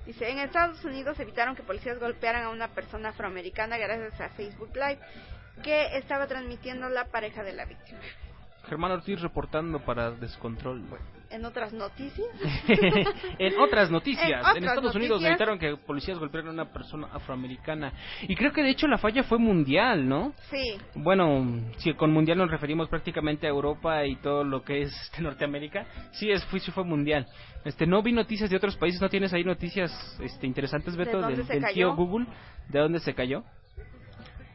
Speaker 6: dice, en Estados Unidos evitaron que policías golpearan a una persona afroamericana gracias a Facebook Live que estaba transmitiendo la pareja de la víctima.
Speaker 4: Germán Ortiz reportando para Descontrol. [laughs]
Speaker 6: En otras noticias,
Speaker 4: en otras noticias,
Speaker 6: En
Speaker 4: Estados Unidos
Speaker 6: noticias.
Speaker 4: evitaron que policías golpearan a una persona afroamericana. Y creo que de hecho la falla fue mundial, ¿no?
Speaker 6: sí,
Speaker 4: Bueno, si con mundial nos referimos prácticamente a Europa y todo lo que es este, Norteamérica, sí, es, fue, sí fue mundial. Este, no vi noticias de otros países, ¿no tienes ahí noticias este, interesantes,
Speaker 6: ¿De
Speaker 4: Beto, del, tío Google? ¿De dónde se cayó?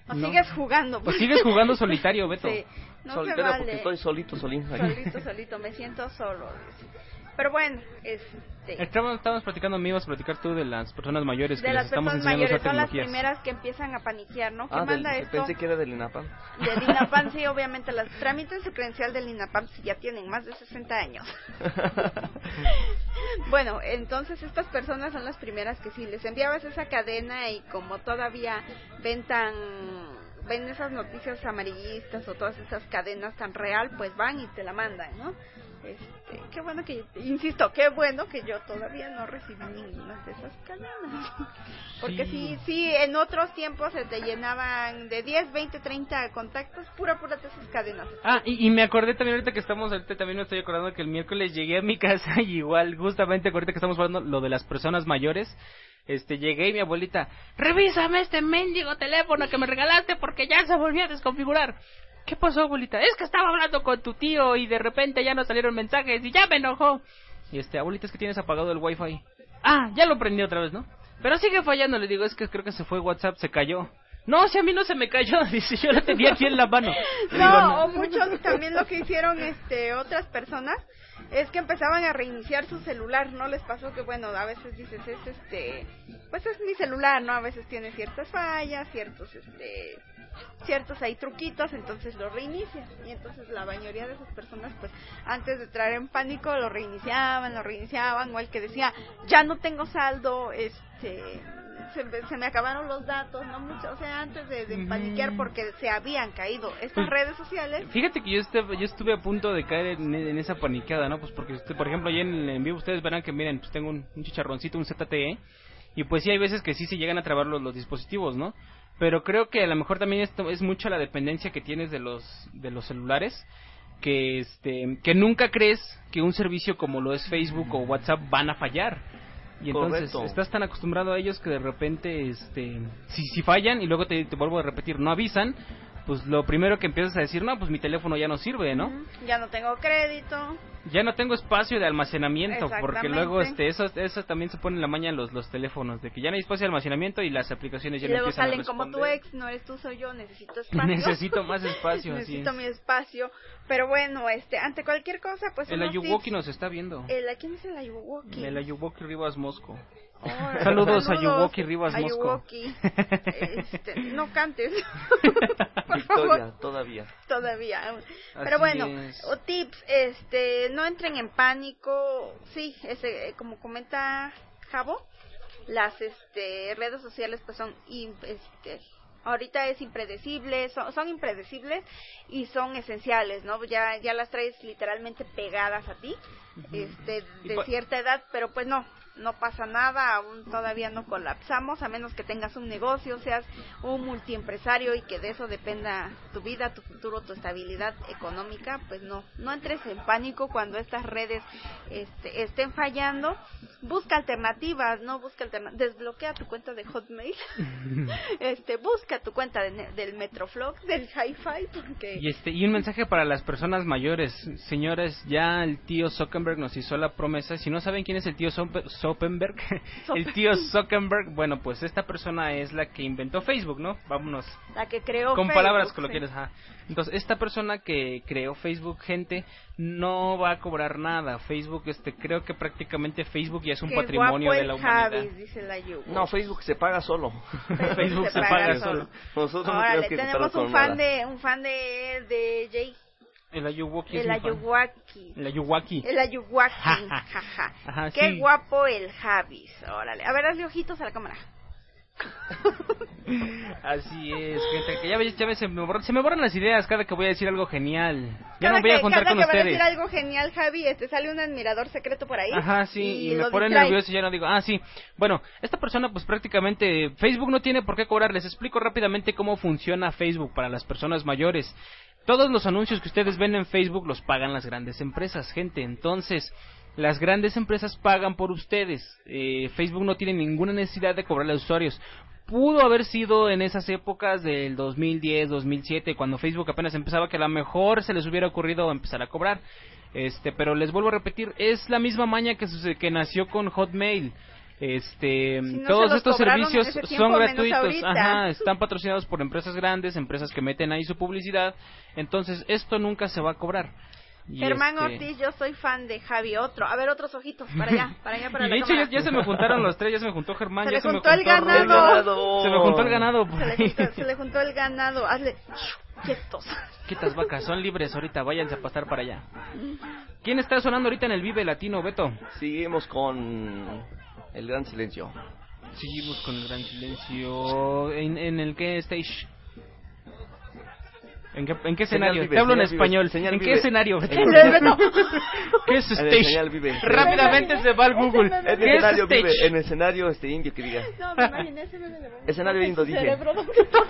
Speaker 6: o
Speaker 4: No.
Speaker 6: sigues jugando.
Speaker 4: Pues sigues jugando solitario, Beto. [laughs]
Speaker 6: Sí, no se
Speaker 7: porque
Speaker 6: vale.
Speaker 7: estoy solito, solín.
Speaker 6: Solito, solito, me siento solo. dice. Pero bueno, este...
Speaker 4: Estábamos, estábamos platicando, me ibas a platicar tú de las personas mayores que
Speaker 6: de
Speaker 4: les
Speaker 6: las
Speaker 4: estamos
Speaker 6: personas
Speaker 4: enseñando
Speaker 6: mayores son las primeras que empiezan a paniquear, ¿no? ¿Qué
Speaker 7: Ah, del-
Speaker 6: manda esto?
Speaker 7: pensé que era del INAPAM.
Speaker 6: Del [laughs] INAPAM, sí, obviamente. Las, tramiten su credencial del INAPAM si ya tienen más de 60 años. [laughs] bueno, entonces estas personas son las primeras que si les enviabas esa cadena y como todavía ven tan ven esas noticias amarillistas o todas esas cadenas tan real, pues van y te la mandan, ¿no? Este, qué bueno que, insisto, qué bueno que yo todavía no recibí ninguna de esas cadenas. Porque
Speaker 4: Sí.
Speaker 6: sí, sí, en otros tiempos se te llenaban de 10, 20, 30 contactos, pura, pura de esas cadenas.
Speaker 4: Ah, y, y me acordé también ahorita que estamos, ahorita también me estoy acordando que el miércoles llegué a mi [laughs] casa y igual, justamente ahorita que estamos hablando lo de las personas mayores, este, llegué y mi abuelita, revísame este mendigo teléfono que me regalaste porque ya se volvió a desconfigurar. ¿Qué pasó, abuelita? Es que estaba hablando con tu tío y de repente ya no salieron mensajes y ya me enojó. Y este, abuelita, es que tienes apagado el wifi. Ah, ya lo prendí otra vez, ¿no? Pero sigue fallando, le digo, es que creo que se fue WhatsApp, se cayó. No, si a mí no se me cayó, [laughs] dice, yo la tenía aquí en la mano. [laughs] Digo,
Speaker 6: No, o muchos también lo que hicieron este otras personas es que empezaban a reiniciar su celular, ¿no les pasó que bueno, a veces dices es este, pues es mi celular, ¿no? A veces tiene ciertas fallas, ciertos este ciertos hay truquitos, entonces lo reinicias y entonces la mayoría de esas personas pues antes de entrar en pánico lo reiniciaban, lo reiniciaban o el que decía, "Ya no tengo saldo, este se, me- se me acabaron los datos, no mucho, o sea, antes de, de paniquear porque se habían caído estas
Speaker 4: Pues,
Speaker 6: redes sociales,
Speaker 4: Fíjate que yo estuve, yo estuve a punto de caer en, en esa paniqueada, ¿no? Pues porque, usted, por ejemplo, ya en el en vivo ustedes verán que, miren, pues tengo un, un chicharroncito, un ZTE, y pues sí hay veces que sí se llegan a trabar los, los dispositivos, ¿no? Pero creo que a lo mejor también esto es mucho la dependencia que tienes de los, de los celulares, que, este, que nunca crees que un servicio como lo es Facebook o WhatsApp van a fallar. Y entonces
Speaker 7: Correcto.
Speaker 4: estás tan acostumbrado a ellos que de repente, este, si, si fallan y luego te, te vuelvo a repetir, no avisan, pues lo primero que empiezas a decir, no, pues mi teléfono ya no sirve, ¿no?
Speaker 6: ya no tengo crédito,
Speaker 4: Ya no tengo espacio de almacenamiento, porque luego este, eso, eso también se pone en la maña en los, los teléfonos, de que ya no hay espacio de almacenamiento y las aplicaciones
Speaker 6: y
Speaker 4: ya no
Speaker 6: luego
Speaker 4: empiezan a
Speaker 6: salen como tu ex, no eres tú, soy yo, necesito [laughs] espacio.
Speaker 4: Necesito más [laughs] espacio,
Speaker 6: necesito
Speaker 4: es.
Speaker 6: mi espacio, pero bueno, este, ante cualquier cosa, pues
Speaker 4: El Ayuwoki nos está viendo.
Speaker 6: El, ¿Quién es el Ayuwoki?
Speaker 4: El Ayuwoki Rivas Mosco.
Speaker 6: Oh,
Speaker 4: Saludos a Yuwoki Rivas
Speaker 6: a
Speaker 4: Mosco.
Speaker 6: Yuwoki. [laughs] Este, no cantes. [laughs] Por
Speaker 7: Victoria,
Speaker 6: favor,
Speaker 7: todavía.
Speaker 6: todavía. Pero
Speaker 4: Así
Speaker 6: bueno,
Speaker 4: es.
Speaker 6: o tips, este, no entren en pánico. Sí, ese, como comenta Javo, las este, redes sociales pues son este, ahorita es impredecible, son, son impredecibles y son esenciales, ¿no? Ya ya las traes literalmente pegadas a ti, este, de
Speaker 4: pa-
Speaker 6: cierta edad, pero pues no, no pasa nada, aún todavía no colapsamos, a menos que tengas un negocio, seas un multiempresario y que de eso dependa tu vida, tu futuro, tu estabilidad económica, pues no, no entres en pánico cuando estas redes este, estén fallando, busca alternativas, no busca alternativas, desbloquea tu cuenta de Hotmail, [laughs] este, busca tu cuenta de del Metroflog, del Hi-Fi, porque
Speaker 4: Y este y un mensaje para las personas mayores, señores, ya el tío Zuckerberg nos hizo la promesa. Si no saben quién es el tío Zuckerberg, [laughs] el tío Zuckerberg, bueno, pues esta persona es la que inventó Facebook, ¿no? Vámonos
Speaker 6: la que creó
Speaker 4: con
Speaker 6: Facebook,
Speaker 4: palabras
Speaker 6: sí.
Speaker 4: coloquiales. ajá. Entonces, esta persona que creó Facebook, gente, no va a cobrar nada. Facebook, este, creo que prácticamente Facebook ya es un
Speaker 6: Qué
Speaker 4: patrimonio
Speaker 6: guapo
Speaker 4: de la humanidad.
Speaker 6: Javis, dice la Yu.
Speaker 7: No, Facebook se paga solo. [laughs] [laughs]
Speaker 4: Facebook se paga solo.
Speaker 7: Nosotros no
Speaker 6: Órale,
Speaker 7: tenemos que
Speaker 6: un fan de un fan de de Jay,
Speaker 4: El Ayuwoki es
Speaker 6: el. Ayuwaki.
Speaker 4: El Ayuwaki.
Speaker 6: El Ayuwaki. jaja. Qué
Speaker 4: sí.
Speaker 6: guapo el Javis. Órale. A ver, hazle ojitos a la cámara. [laughs]
Speaker 4: Así es, gente, que ya ves, ya ves, se me, borran, se me borran las ideas cada que voy a decir algo genial. Ya
Speaker 6: Cada
Speaker 4: no voy a
Speaker 6: que-
Speaker 4: juntar
Speaker 6: cada
Speaker 4: con
Speaker 6: que va a decir algo genial, Javi, este sale un admirador secreto por ahí.
Speaker 4: Ajá, sí, y, me
Speaker 6: lo
Speaker 4: pone nervioso y ya no digo, ah, sí. Bueno, esta persona pues prácticamente, Facebook no tiene por qué cobrar, les explico rápidamente cómo funciona Facebook para las personas mayores. Todos los anuncios que ustedes ven en Facebook los pagan las grandes empresas, gente. Entonces, las grandes empresas pagan por ustedes. Eh, Facebook no tiene ninguna necesidad de cobrarle a los usuarios. Pudo haber sido en esas épocas del 2010, 2007, cuando Facebook apenas empezaba, que a lo mejor se les hubiera ocurrido empezar a cobrar. Este, pero les vuelvo a repetir, es la misma maña que, que nació con Hotmail. Este,
Speaker 6: Si no se
Speaker 4: todos estos servicios
Speaker 6: tiempo,
Speaker 4: son gratuitos, ajá, están patrocinados por empresas grandes, empresas que meten ahí su publicidad, entonces esto nunca se va a cobrar.
Speaker 6: Germán
Speaker 4: este-
Speaker 6: Ortiz, yo soy fan de Javi. Otro. A ver, otros ojitos. Para allá, para allá, para
Speaker 4: y de hecho ya, ya se me juntaron los tres, ya se me juntó Germán,
Speaker 6: Se
Speaker 4: ya
Speaker 6: le
Speaker 4: se me
Speaker 6: juntó el
Speaker 4: juntó Roy.
Speaker 6: ganado.
Speaker 4: Se me juntó el ganado. por
Speaker 6: Se le, juntó, se le juntó el ganado. Hazle quietos.
Speaker 4: Quitas vacas, son libres ahorita, váyanse a pastar para allá. ¿Quién está sonando ahorita en el Vive Latino, Beto?
Speaker 7: Seguimos con el gran silencio.
Speaker 4: Seguimos con el gran silencio. ¿En, en el qué stage? ¿En qué, en qué escenario?
Speaker 7: Vive,
Speaker 4: Te hablo en
Speaker 7: Vive,
Speaker 4: español.
Speaker 7: Señal
Speaker 4: ¿En qué escenario? [laughs] ¿Qué es
Speaker 7: En el
Speaker 4: stage?
Speaker 7: Vive.
Speaker 4: Rápidamente se va al Google.
Speaker 7: En el
Speaker 4: ¿Qué es
Speaker 7: escenario
Speaker 4: stage?
Speaker 7: vive, en el escenario este indio que diga.
Speaker 6: No, me imaginé ese meme de
Speaker 7: Escenario indio dije.
Speaker 6: cerebro donde todo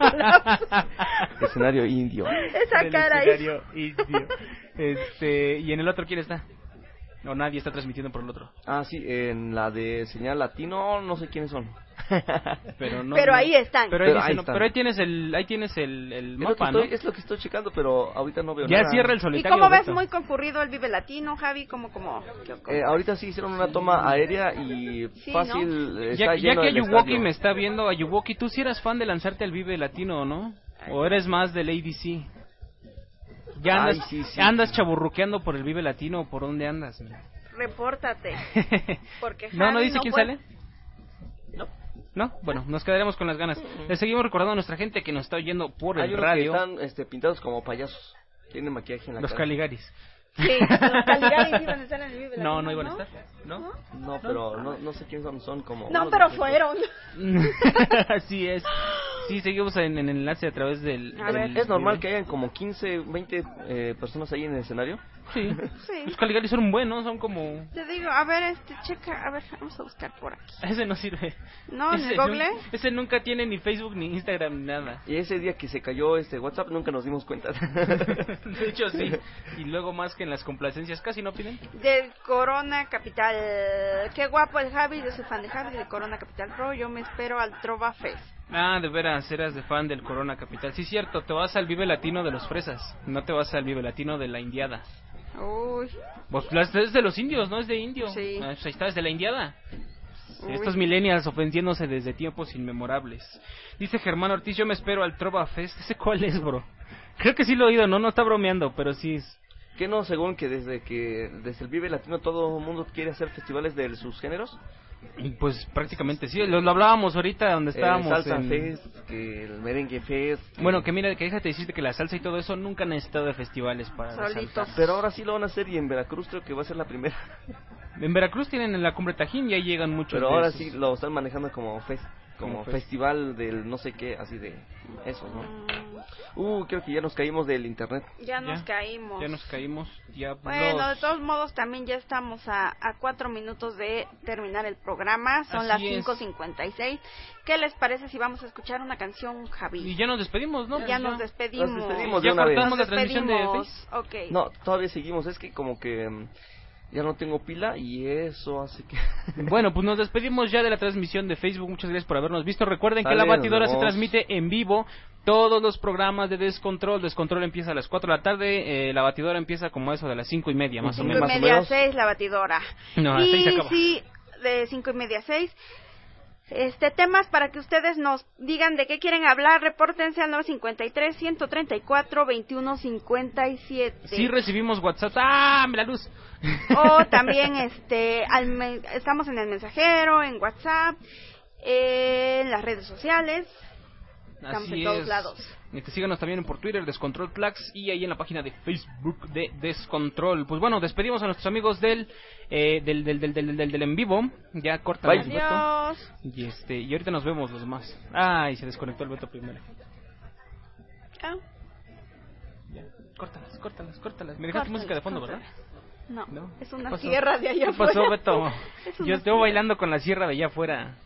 Speaker 6: el. [laughs]
Speaker 7: Escenario indio.
Speaker 6: Esa cara ahí.
Speaker 4: escenario indio. Este, ¿y en el otro quién está? No, nadie está transmitiendo por el otro.
Speaker 7: Ah, sí, en la de señal latino, no sé quiénes son. [laughs]
Speaker 4: Pero no.
Speaker 6: Pero
Speaker 4: no.
Speaker 6: ahí están.
Speaker 4: Pero ahí,
Speaker 7: Pero
Speaker 4: dice,
Speaker 7: ahí
Speaker 4: no,
Speaker 7: están.
Speaker 4: pero ahí tienes el, ahí tienes el, el
Speaker 7: Es lo, que
Speaker 4: mapa, ¿no?
Speaker 7: estoy, es lo que estoy checando, pero ahorita no veo
Speaker 4: Ya
Speaker 7: nada.
Speaker 4: cierra el
Speaker 6: ¿Y
Speaker 4: solitario.
Speaker 6: cómo ves muy concurrido el Vive Latino, Javi? ¿Cómo, cómo?
Speaker 7: Eh, ahorita sí hicieron una toma aérea y
Speaker 6: Sí,
Speaker 7: fácil
Speaker 4: Ya,
Speaker 7: está
Speaker 4: ya
Speaker 7: lleno
Speaker 4: que
Speaker 7: el
Speaker 4: Ayuwoki me está viendo, Ayuwoki, ¿tú sí eras fan de lanzarte al Vive Latino o no? ¿O eres más del ADC? Ya andas,
Speaker 7: Ay, sí, sí.
Speaker 4: andas chaburruqueando por el Vive Latino o por dónde andas.
Speaker 6: Repórtate. [laughs] Porque
Speaker 4: no, no dice quién
Speaker 6: puede-
Speaker 4: sale. No, bueno, nos quedaremos con las ganas. Le seguimos recordando a nuestra gente que nos está oyendo por
Speaker 7: Hay
Speaker 4: el
Speaker 7: unos
Speaker 4: radio.
Speaker 7: que están este, pintados como payasos. Tienen maquillaje en la
Speaker 4: Los
Speaker 7: cara.
Speaker 4: Caligaris.
Speaker 6: Sí, los Caligaris iban a estar en el [laughs] Vive
Speaker 4: No,
Speaker 6: Latino,
Speaker 4: no iban a estar. ¿No?
Speaker 7: No, pero no, no sé quiénes son. Son como.
Speaker 6: No,
Speaker 7: unos
Speaker 6: pero fueron. [laughs]
Speaker 4: Así es. [gasps] Sí, seguimos en, en el enlace a través del...
Speaker 6: A ver.
Speaker 4: del-
Speaker 7: ¿Es normal que hayan como 15, 20 eh, personas ahí en el escenario?
Speaker 4: Sí.
Speaker 6: Sí.
Speaker 4: Los Caligaris son buenos, son como...
Speaker 6: Te digo, a ver, este, checa, a ver, vamos a buscar por aquí.
Speaker 4: Ese no sirve.
Speaker 6: No, en
Speaker 4: ese
Speaker 6: el Google.
Speaker 4: ese nunca tiene ni Facebook, ni Instagram, ni nada.
Speaker 7: Y ese día que se cayó este WhatsApp nunca nos dimos cuenta. [laughs] [laughs]
Speaker 4: De hecho, sí. Y luego más que en las complacencias casi no piden.
Speaker 6: Del Corona Capital. Qué guapo el Javi, yo soy fan de Javi de Corona Capital Pro. Yo me espero al Trova Fest.
Speaker 4: Ah, de veras, eras de fan del Corona Capital. Sí, cierto, te vas al Vive Latino de los Fresas. No te vas al Vive Latino de la Indiada.
Speaker 6: Uy,
Speaker 4: Pues es de los indios, ¿no? Es de indio.
Speaker 6: Sí.
Speaker 4: Ah, pues ahí está, es de la Indiada.
Speaker 6: Uy.
Speaker 4: Estos millennials ofendiéndose desde tiempos inmemorables. Dice Germán Ortiz, yo me espero al Trova Fest. [laughs] ¿Ese cuál es, bro? Creo que sí lo he oído, ¿no? No está bromeando, pero sí es...
Speaker 7: que no, según que desde que desde el Vive Latino todo el mundo quiere hacer festivales de sus géneros
Speaker 4: Pues prácticamente sí, lo, lo hablábamos ahorita donde
Speaker 7: El
Speaker 4: estábamos.
Speaker 7: salsa
Speaker 4: en-
Speaker 7: fest, que el merengue fest. que-
Speaker 4: Bueno, que mira, que déjate decirte que la salsa y todo eso nunca han necesitado de festivales para
Speaker 6: Solitos.
Speaker 4: salsa.
Speaker 7: Pero ahora sí lo van a hacer y en Veracruz creo que va a ser la primera.
Speaker 4: En Veracruz tienen en la cumbre Tajín y ahí llegan muchos
Speaker 7: Pero ahora sí lo están manejando como fest, como,
Speaker 4: Como fest-
Speaker 7: festival del no sé qué, así de eso, ¿no? Uh, creo que ya nos caímos del internet.
Speaker 6: ya nos caímos.
Speaker 4: Ya nos caímos. Ya
Speaker 6: Bueno,
Speaker 4: los-
Speaker 6: de todos modos también ya estamos a, a cuatro minutos de terminar el programa, son
Speaker 4: Así
Speaker 6: las
Speaker 4: es.
Speaker 6: 5.56. ¿Qué les parece si vamos a escuchar una canción, Javi?
Speaker 4: Y ya nos despedimos, ¿no?
Speaker 6: Ya nos despedimos.
Speaker 7: Nos despedimos de
Speaker 4: Ya
Speaker 7: una vez.
Speaker 4: cortamos
Speaker 6: Nos
Speaker 4: la transmisión de
Speaker 6: despedimos.
Speaker 4: Facebook.
Speaker 6: Ok.
Speaker 7: No, todavía seguimos, es que como que mm, ya no tengo pila y eso hace que... [laughs]
Speaker 4: Bueno, pues nos despedimos ya de la transmisión de Facebook. Muchas gracias por habernos visto. Recuerden que la batidora se transmite en vivo. Todos los programas de Descontrol. Descontrol empieza a las 4 de la tarde. eh, la batidora empieza como eso de las 5 y media, más o
Speaker 6: Cinco y
Speaker 4: menos.
Speaker 6: media a seis la batidora.
Speaker 4: No, a las
Speaker 6: y
Speaker 4: seis se acaba.
Speaker 6: sí, de cinco y media a seis. Este, temas para que ustedes nos digan de qué quieren hablar, repórtense al 953-134-2157.
Speaker 4: Sí recibimos WhatsApp. ¡Ah, me la luz!
Speaker 6: O [laughs] también este, al estamos en el mensajero, en WhatsApp, en las redes sociales. Estamos
Speaker 4: Así
Speaker 6: en todos
Speaker 4: es.
Speaker 6: lados.
Speaker 4: Este, síganos también por Twitter, Descontrol Plax, y ahí en la página de Facebook de Descontrol. Pues bueno, despedimos a nuestros amigos del eh, del, del, del, del, del, del en vivo. Ya corta el.
Speaker 6: Adiós.
Speaker 4: Y, este, y ahorita nos vemos los demás. Ay, se desconectó el Beto primero.
Speaker 6: Ah,
Speaker 4: Córtalas, córtalas, córtalas. Me dejaste
Speaker 6: Córtalas,
Speaker 4: música de fondo, ¿verdad?
Speaker 6: No,
Speaker 4: No.
Speaker 6: es una sierra de allá
Speaker 4: ¿Qué pasó,
Speaker 6: afuera.
Speaker 4: Beto? [laughs] Yo estoy bailando con la sierra de allá afuera.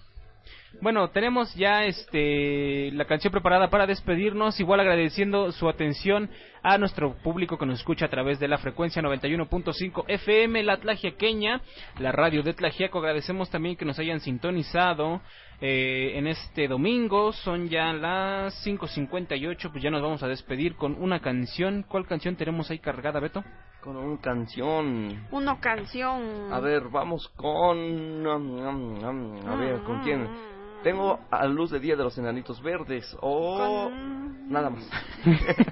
Speaker 4: Bueno, tenemos ya este la canción preparada para despedirnos, igual agradeciendo su atención a nuestro público que nos escucha a través de la frecuencia 91.5 FM, la Tlajiaqueña, la radio de Tlajiaco. Agradecemos también que nos hayan sintonizado eh, en este domingo. Son ya las 5.58, pues ya nos vamos a despedir con una canción. ¿Cuál canción tenemos ahí cargada, Beto?
Speaker 7: Con una canción.
Speaker 6: Una canción.
Speaker 7: A ver, vamos con... a ver, ¿con quién? Tengo a Luz de Día de los Enanitos Verdes o... Nada más. [laughs]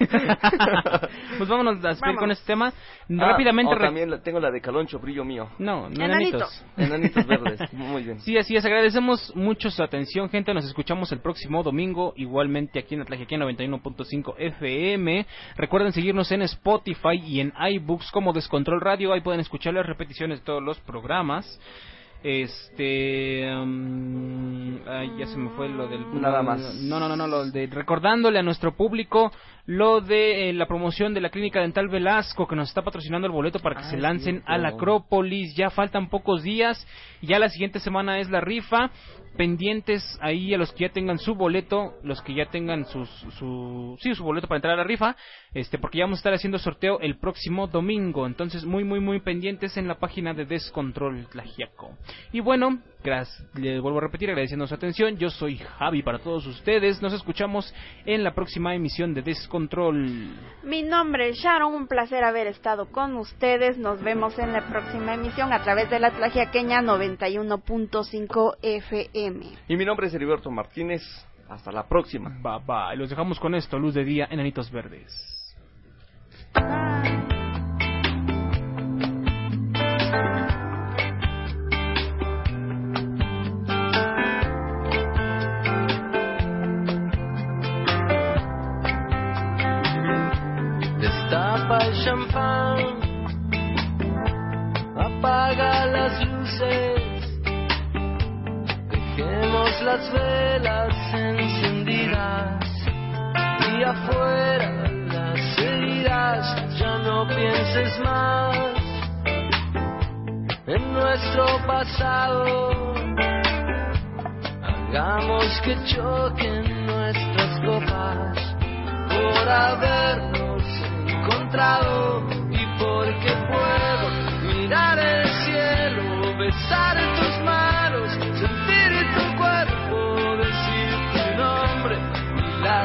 Speaker 4: pues vámonos a
Speaker 7: Vamos.
Speaker 4: con este tema.
Speaker 7: Ah,
Speaker 4: Rápidamente...
Speaker 7: o
Speaker 4: re-
Speaker 7: también la- tengo la de Caloncho, Brillo Mío.
Speaker 4: No, no,
Speaker 6: Enanitos.
Speaker 4: enanitos.
Speaker 7: Verdes, muy bien.
Speaker 4: Sí, así es. Agradecemos mucho su atención, gente. Nos escuchamos el próximo domingo, igualmente aquí en Atlajiaquía 91.5 FM. Recuerden seguirnos en Spotify y en iBooks como Descontrol Radio. Ahí pueden escuchar las repeticiones de todos los programas. Este. ay, ya se me fue lo del.
Speaker 7: Nada más.
Speaker 4: No, no, no, no, lo de. Recordándole a nuestro público lo de eh, la promoción de la Clínica Dental Velasco, que nos está patrocinando el boleto para que
Speaker 7: Ah,
Speaker 4: se lancen
Speaker 7: cierto.
Speaker 4: a la Acrópolis. Ya faltan pocos días. Ya la siguiente semana es la rifa. Pendientes ahí a los que ya tengan su boleto, los que ya tengan sus, su, sí, su boleto para entrar a la rifa, este, porque ya vamos a estar haciendo sorteo el próximo domingo. Entonces, muy, muy, muy pendientes en la página de Descontrol Tlajiaco. Y bueno, gracias, les vuelvo a repetir, agradeciendo su atención. Yo soy Javi para todos ustedes. Nos escuchamos en la próxima emisión de Descontrol.
Speaker 6: Mi nombre es Sharon, un placer haber estado con ustedes. Nos vemos en la próxima emisión a través de la Tlajiaqueña 91.5 FM.
Speaker 7: Y mi nombre es Heriberto Martínez. Hasta la próxima.
Speaker 4: Bye bye. Los dejamos con esto, luz de día, enanitos verdes.
Speaker 15: Destapa el champán, apaga las luces, dejemos las velas encendidas y afuera las heridas, ya no pienses más en nuestro pasado, hagamos que choquen nuestras copas por habernos encontrado y porque puedo mirar el cielo, besar tus manos,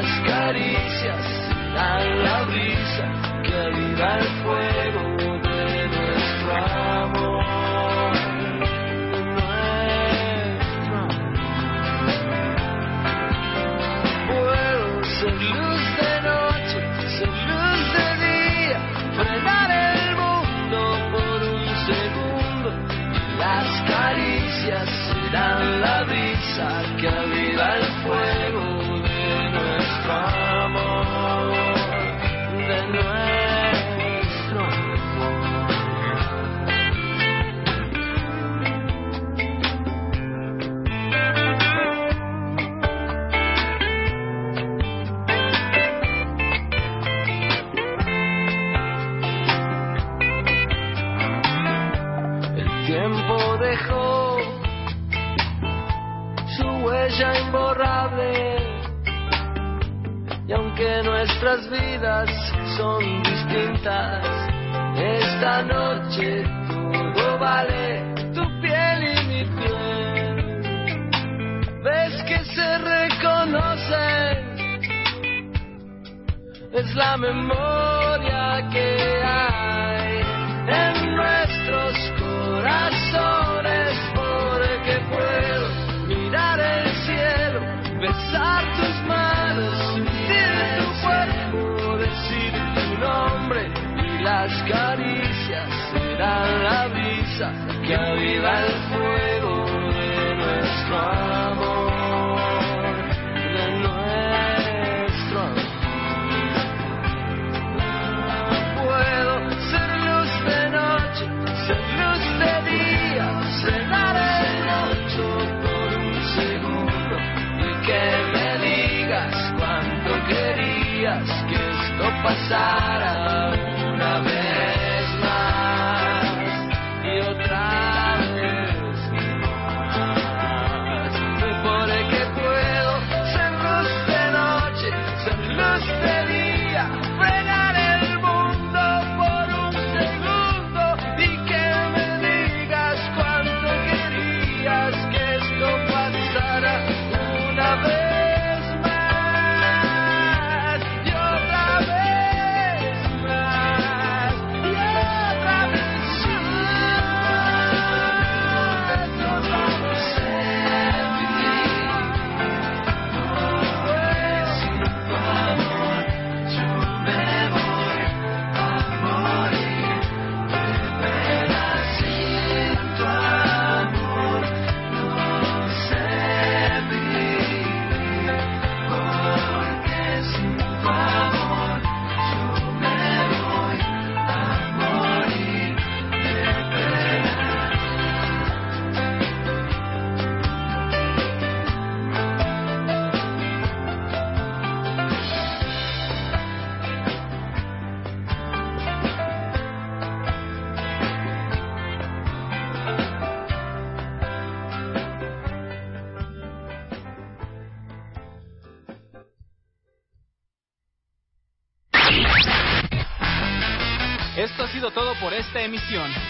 Speaker 15: las caricias dan la brisa que aviva el fuego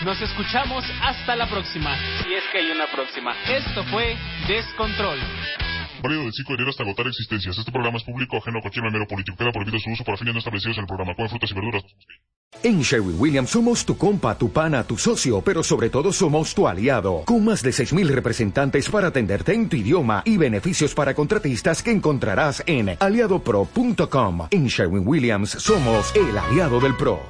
Speaker 11: Nos escuchamos hasta la próxima.
Speaker 4: Si es que hay una próxima.
Speaker 11: Esto fue Descontrol.
Speaker 2: Válido del 5 de enero hasta agotar existencias. Este programa es público ajeno a cualquier mero político. Queda prohibido su uso para fines no establecidos en el programa. Comen frutas y verduras.
Speaker 16: En Sherwin Williams somos tu compa, tu pana, tu socio, pero sobre todo somos tu aliado, con más de 6.000 representantes para atenderte en tu idioma y beneficios para contratistas que encontrarás en aliadopro.com. En Sherwin Williams somos el aliado del PRO.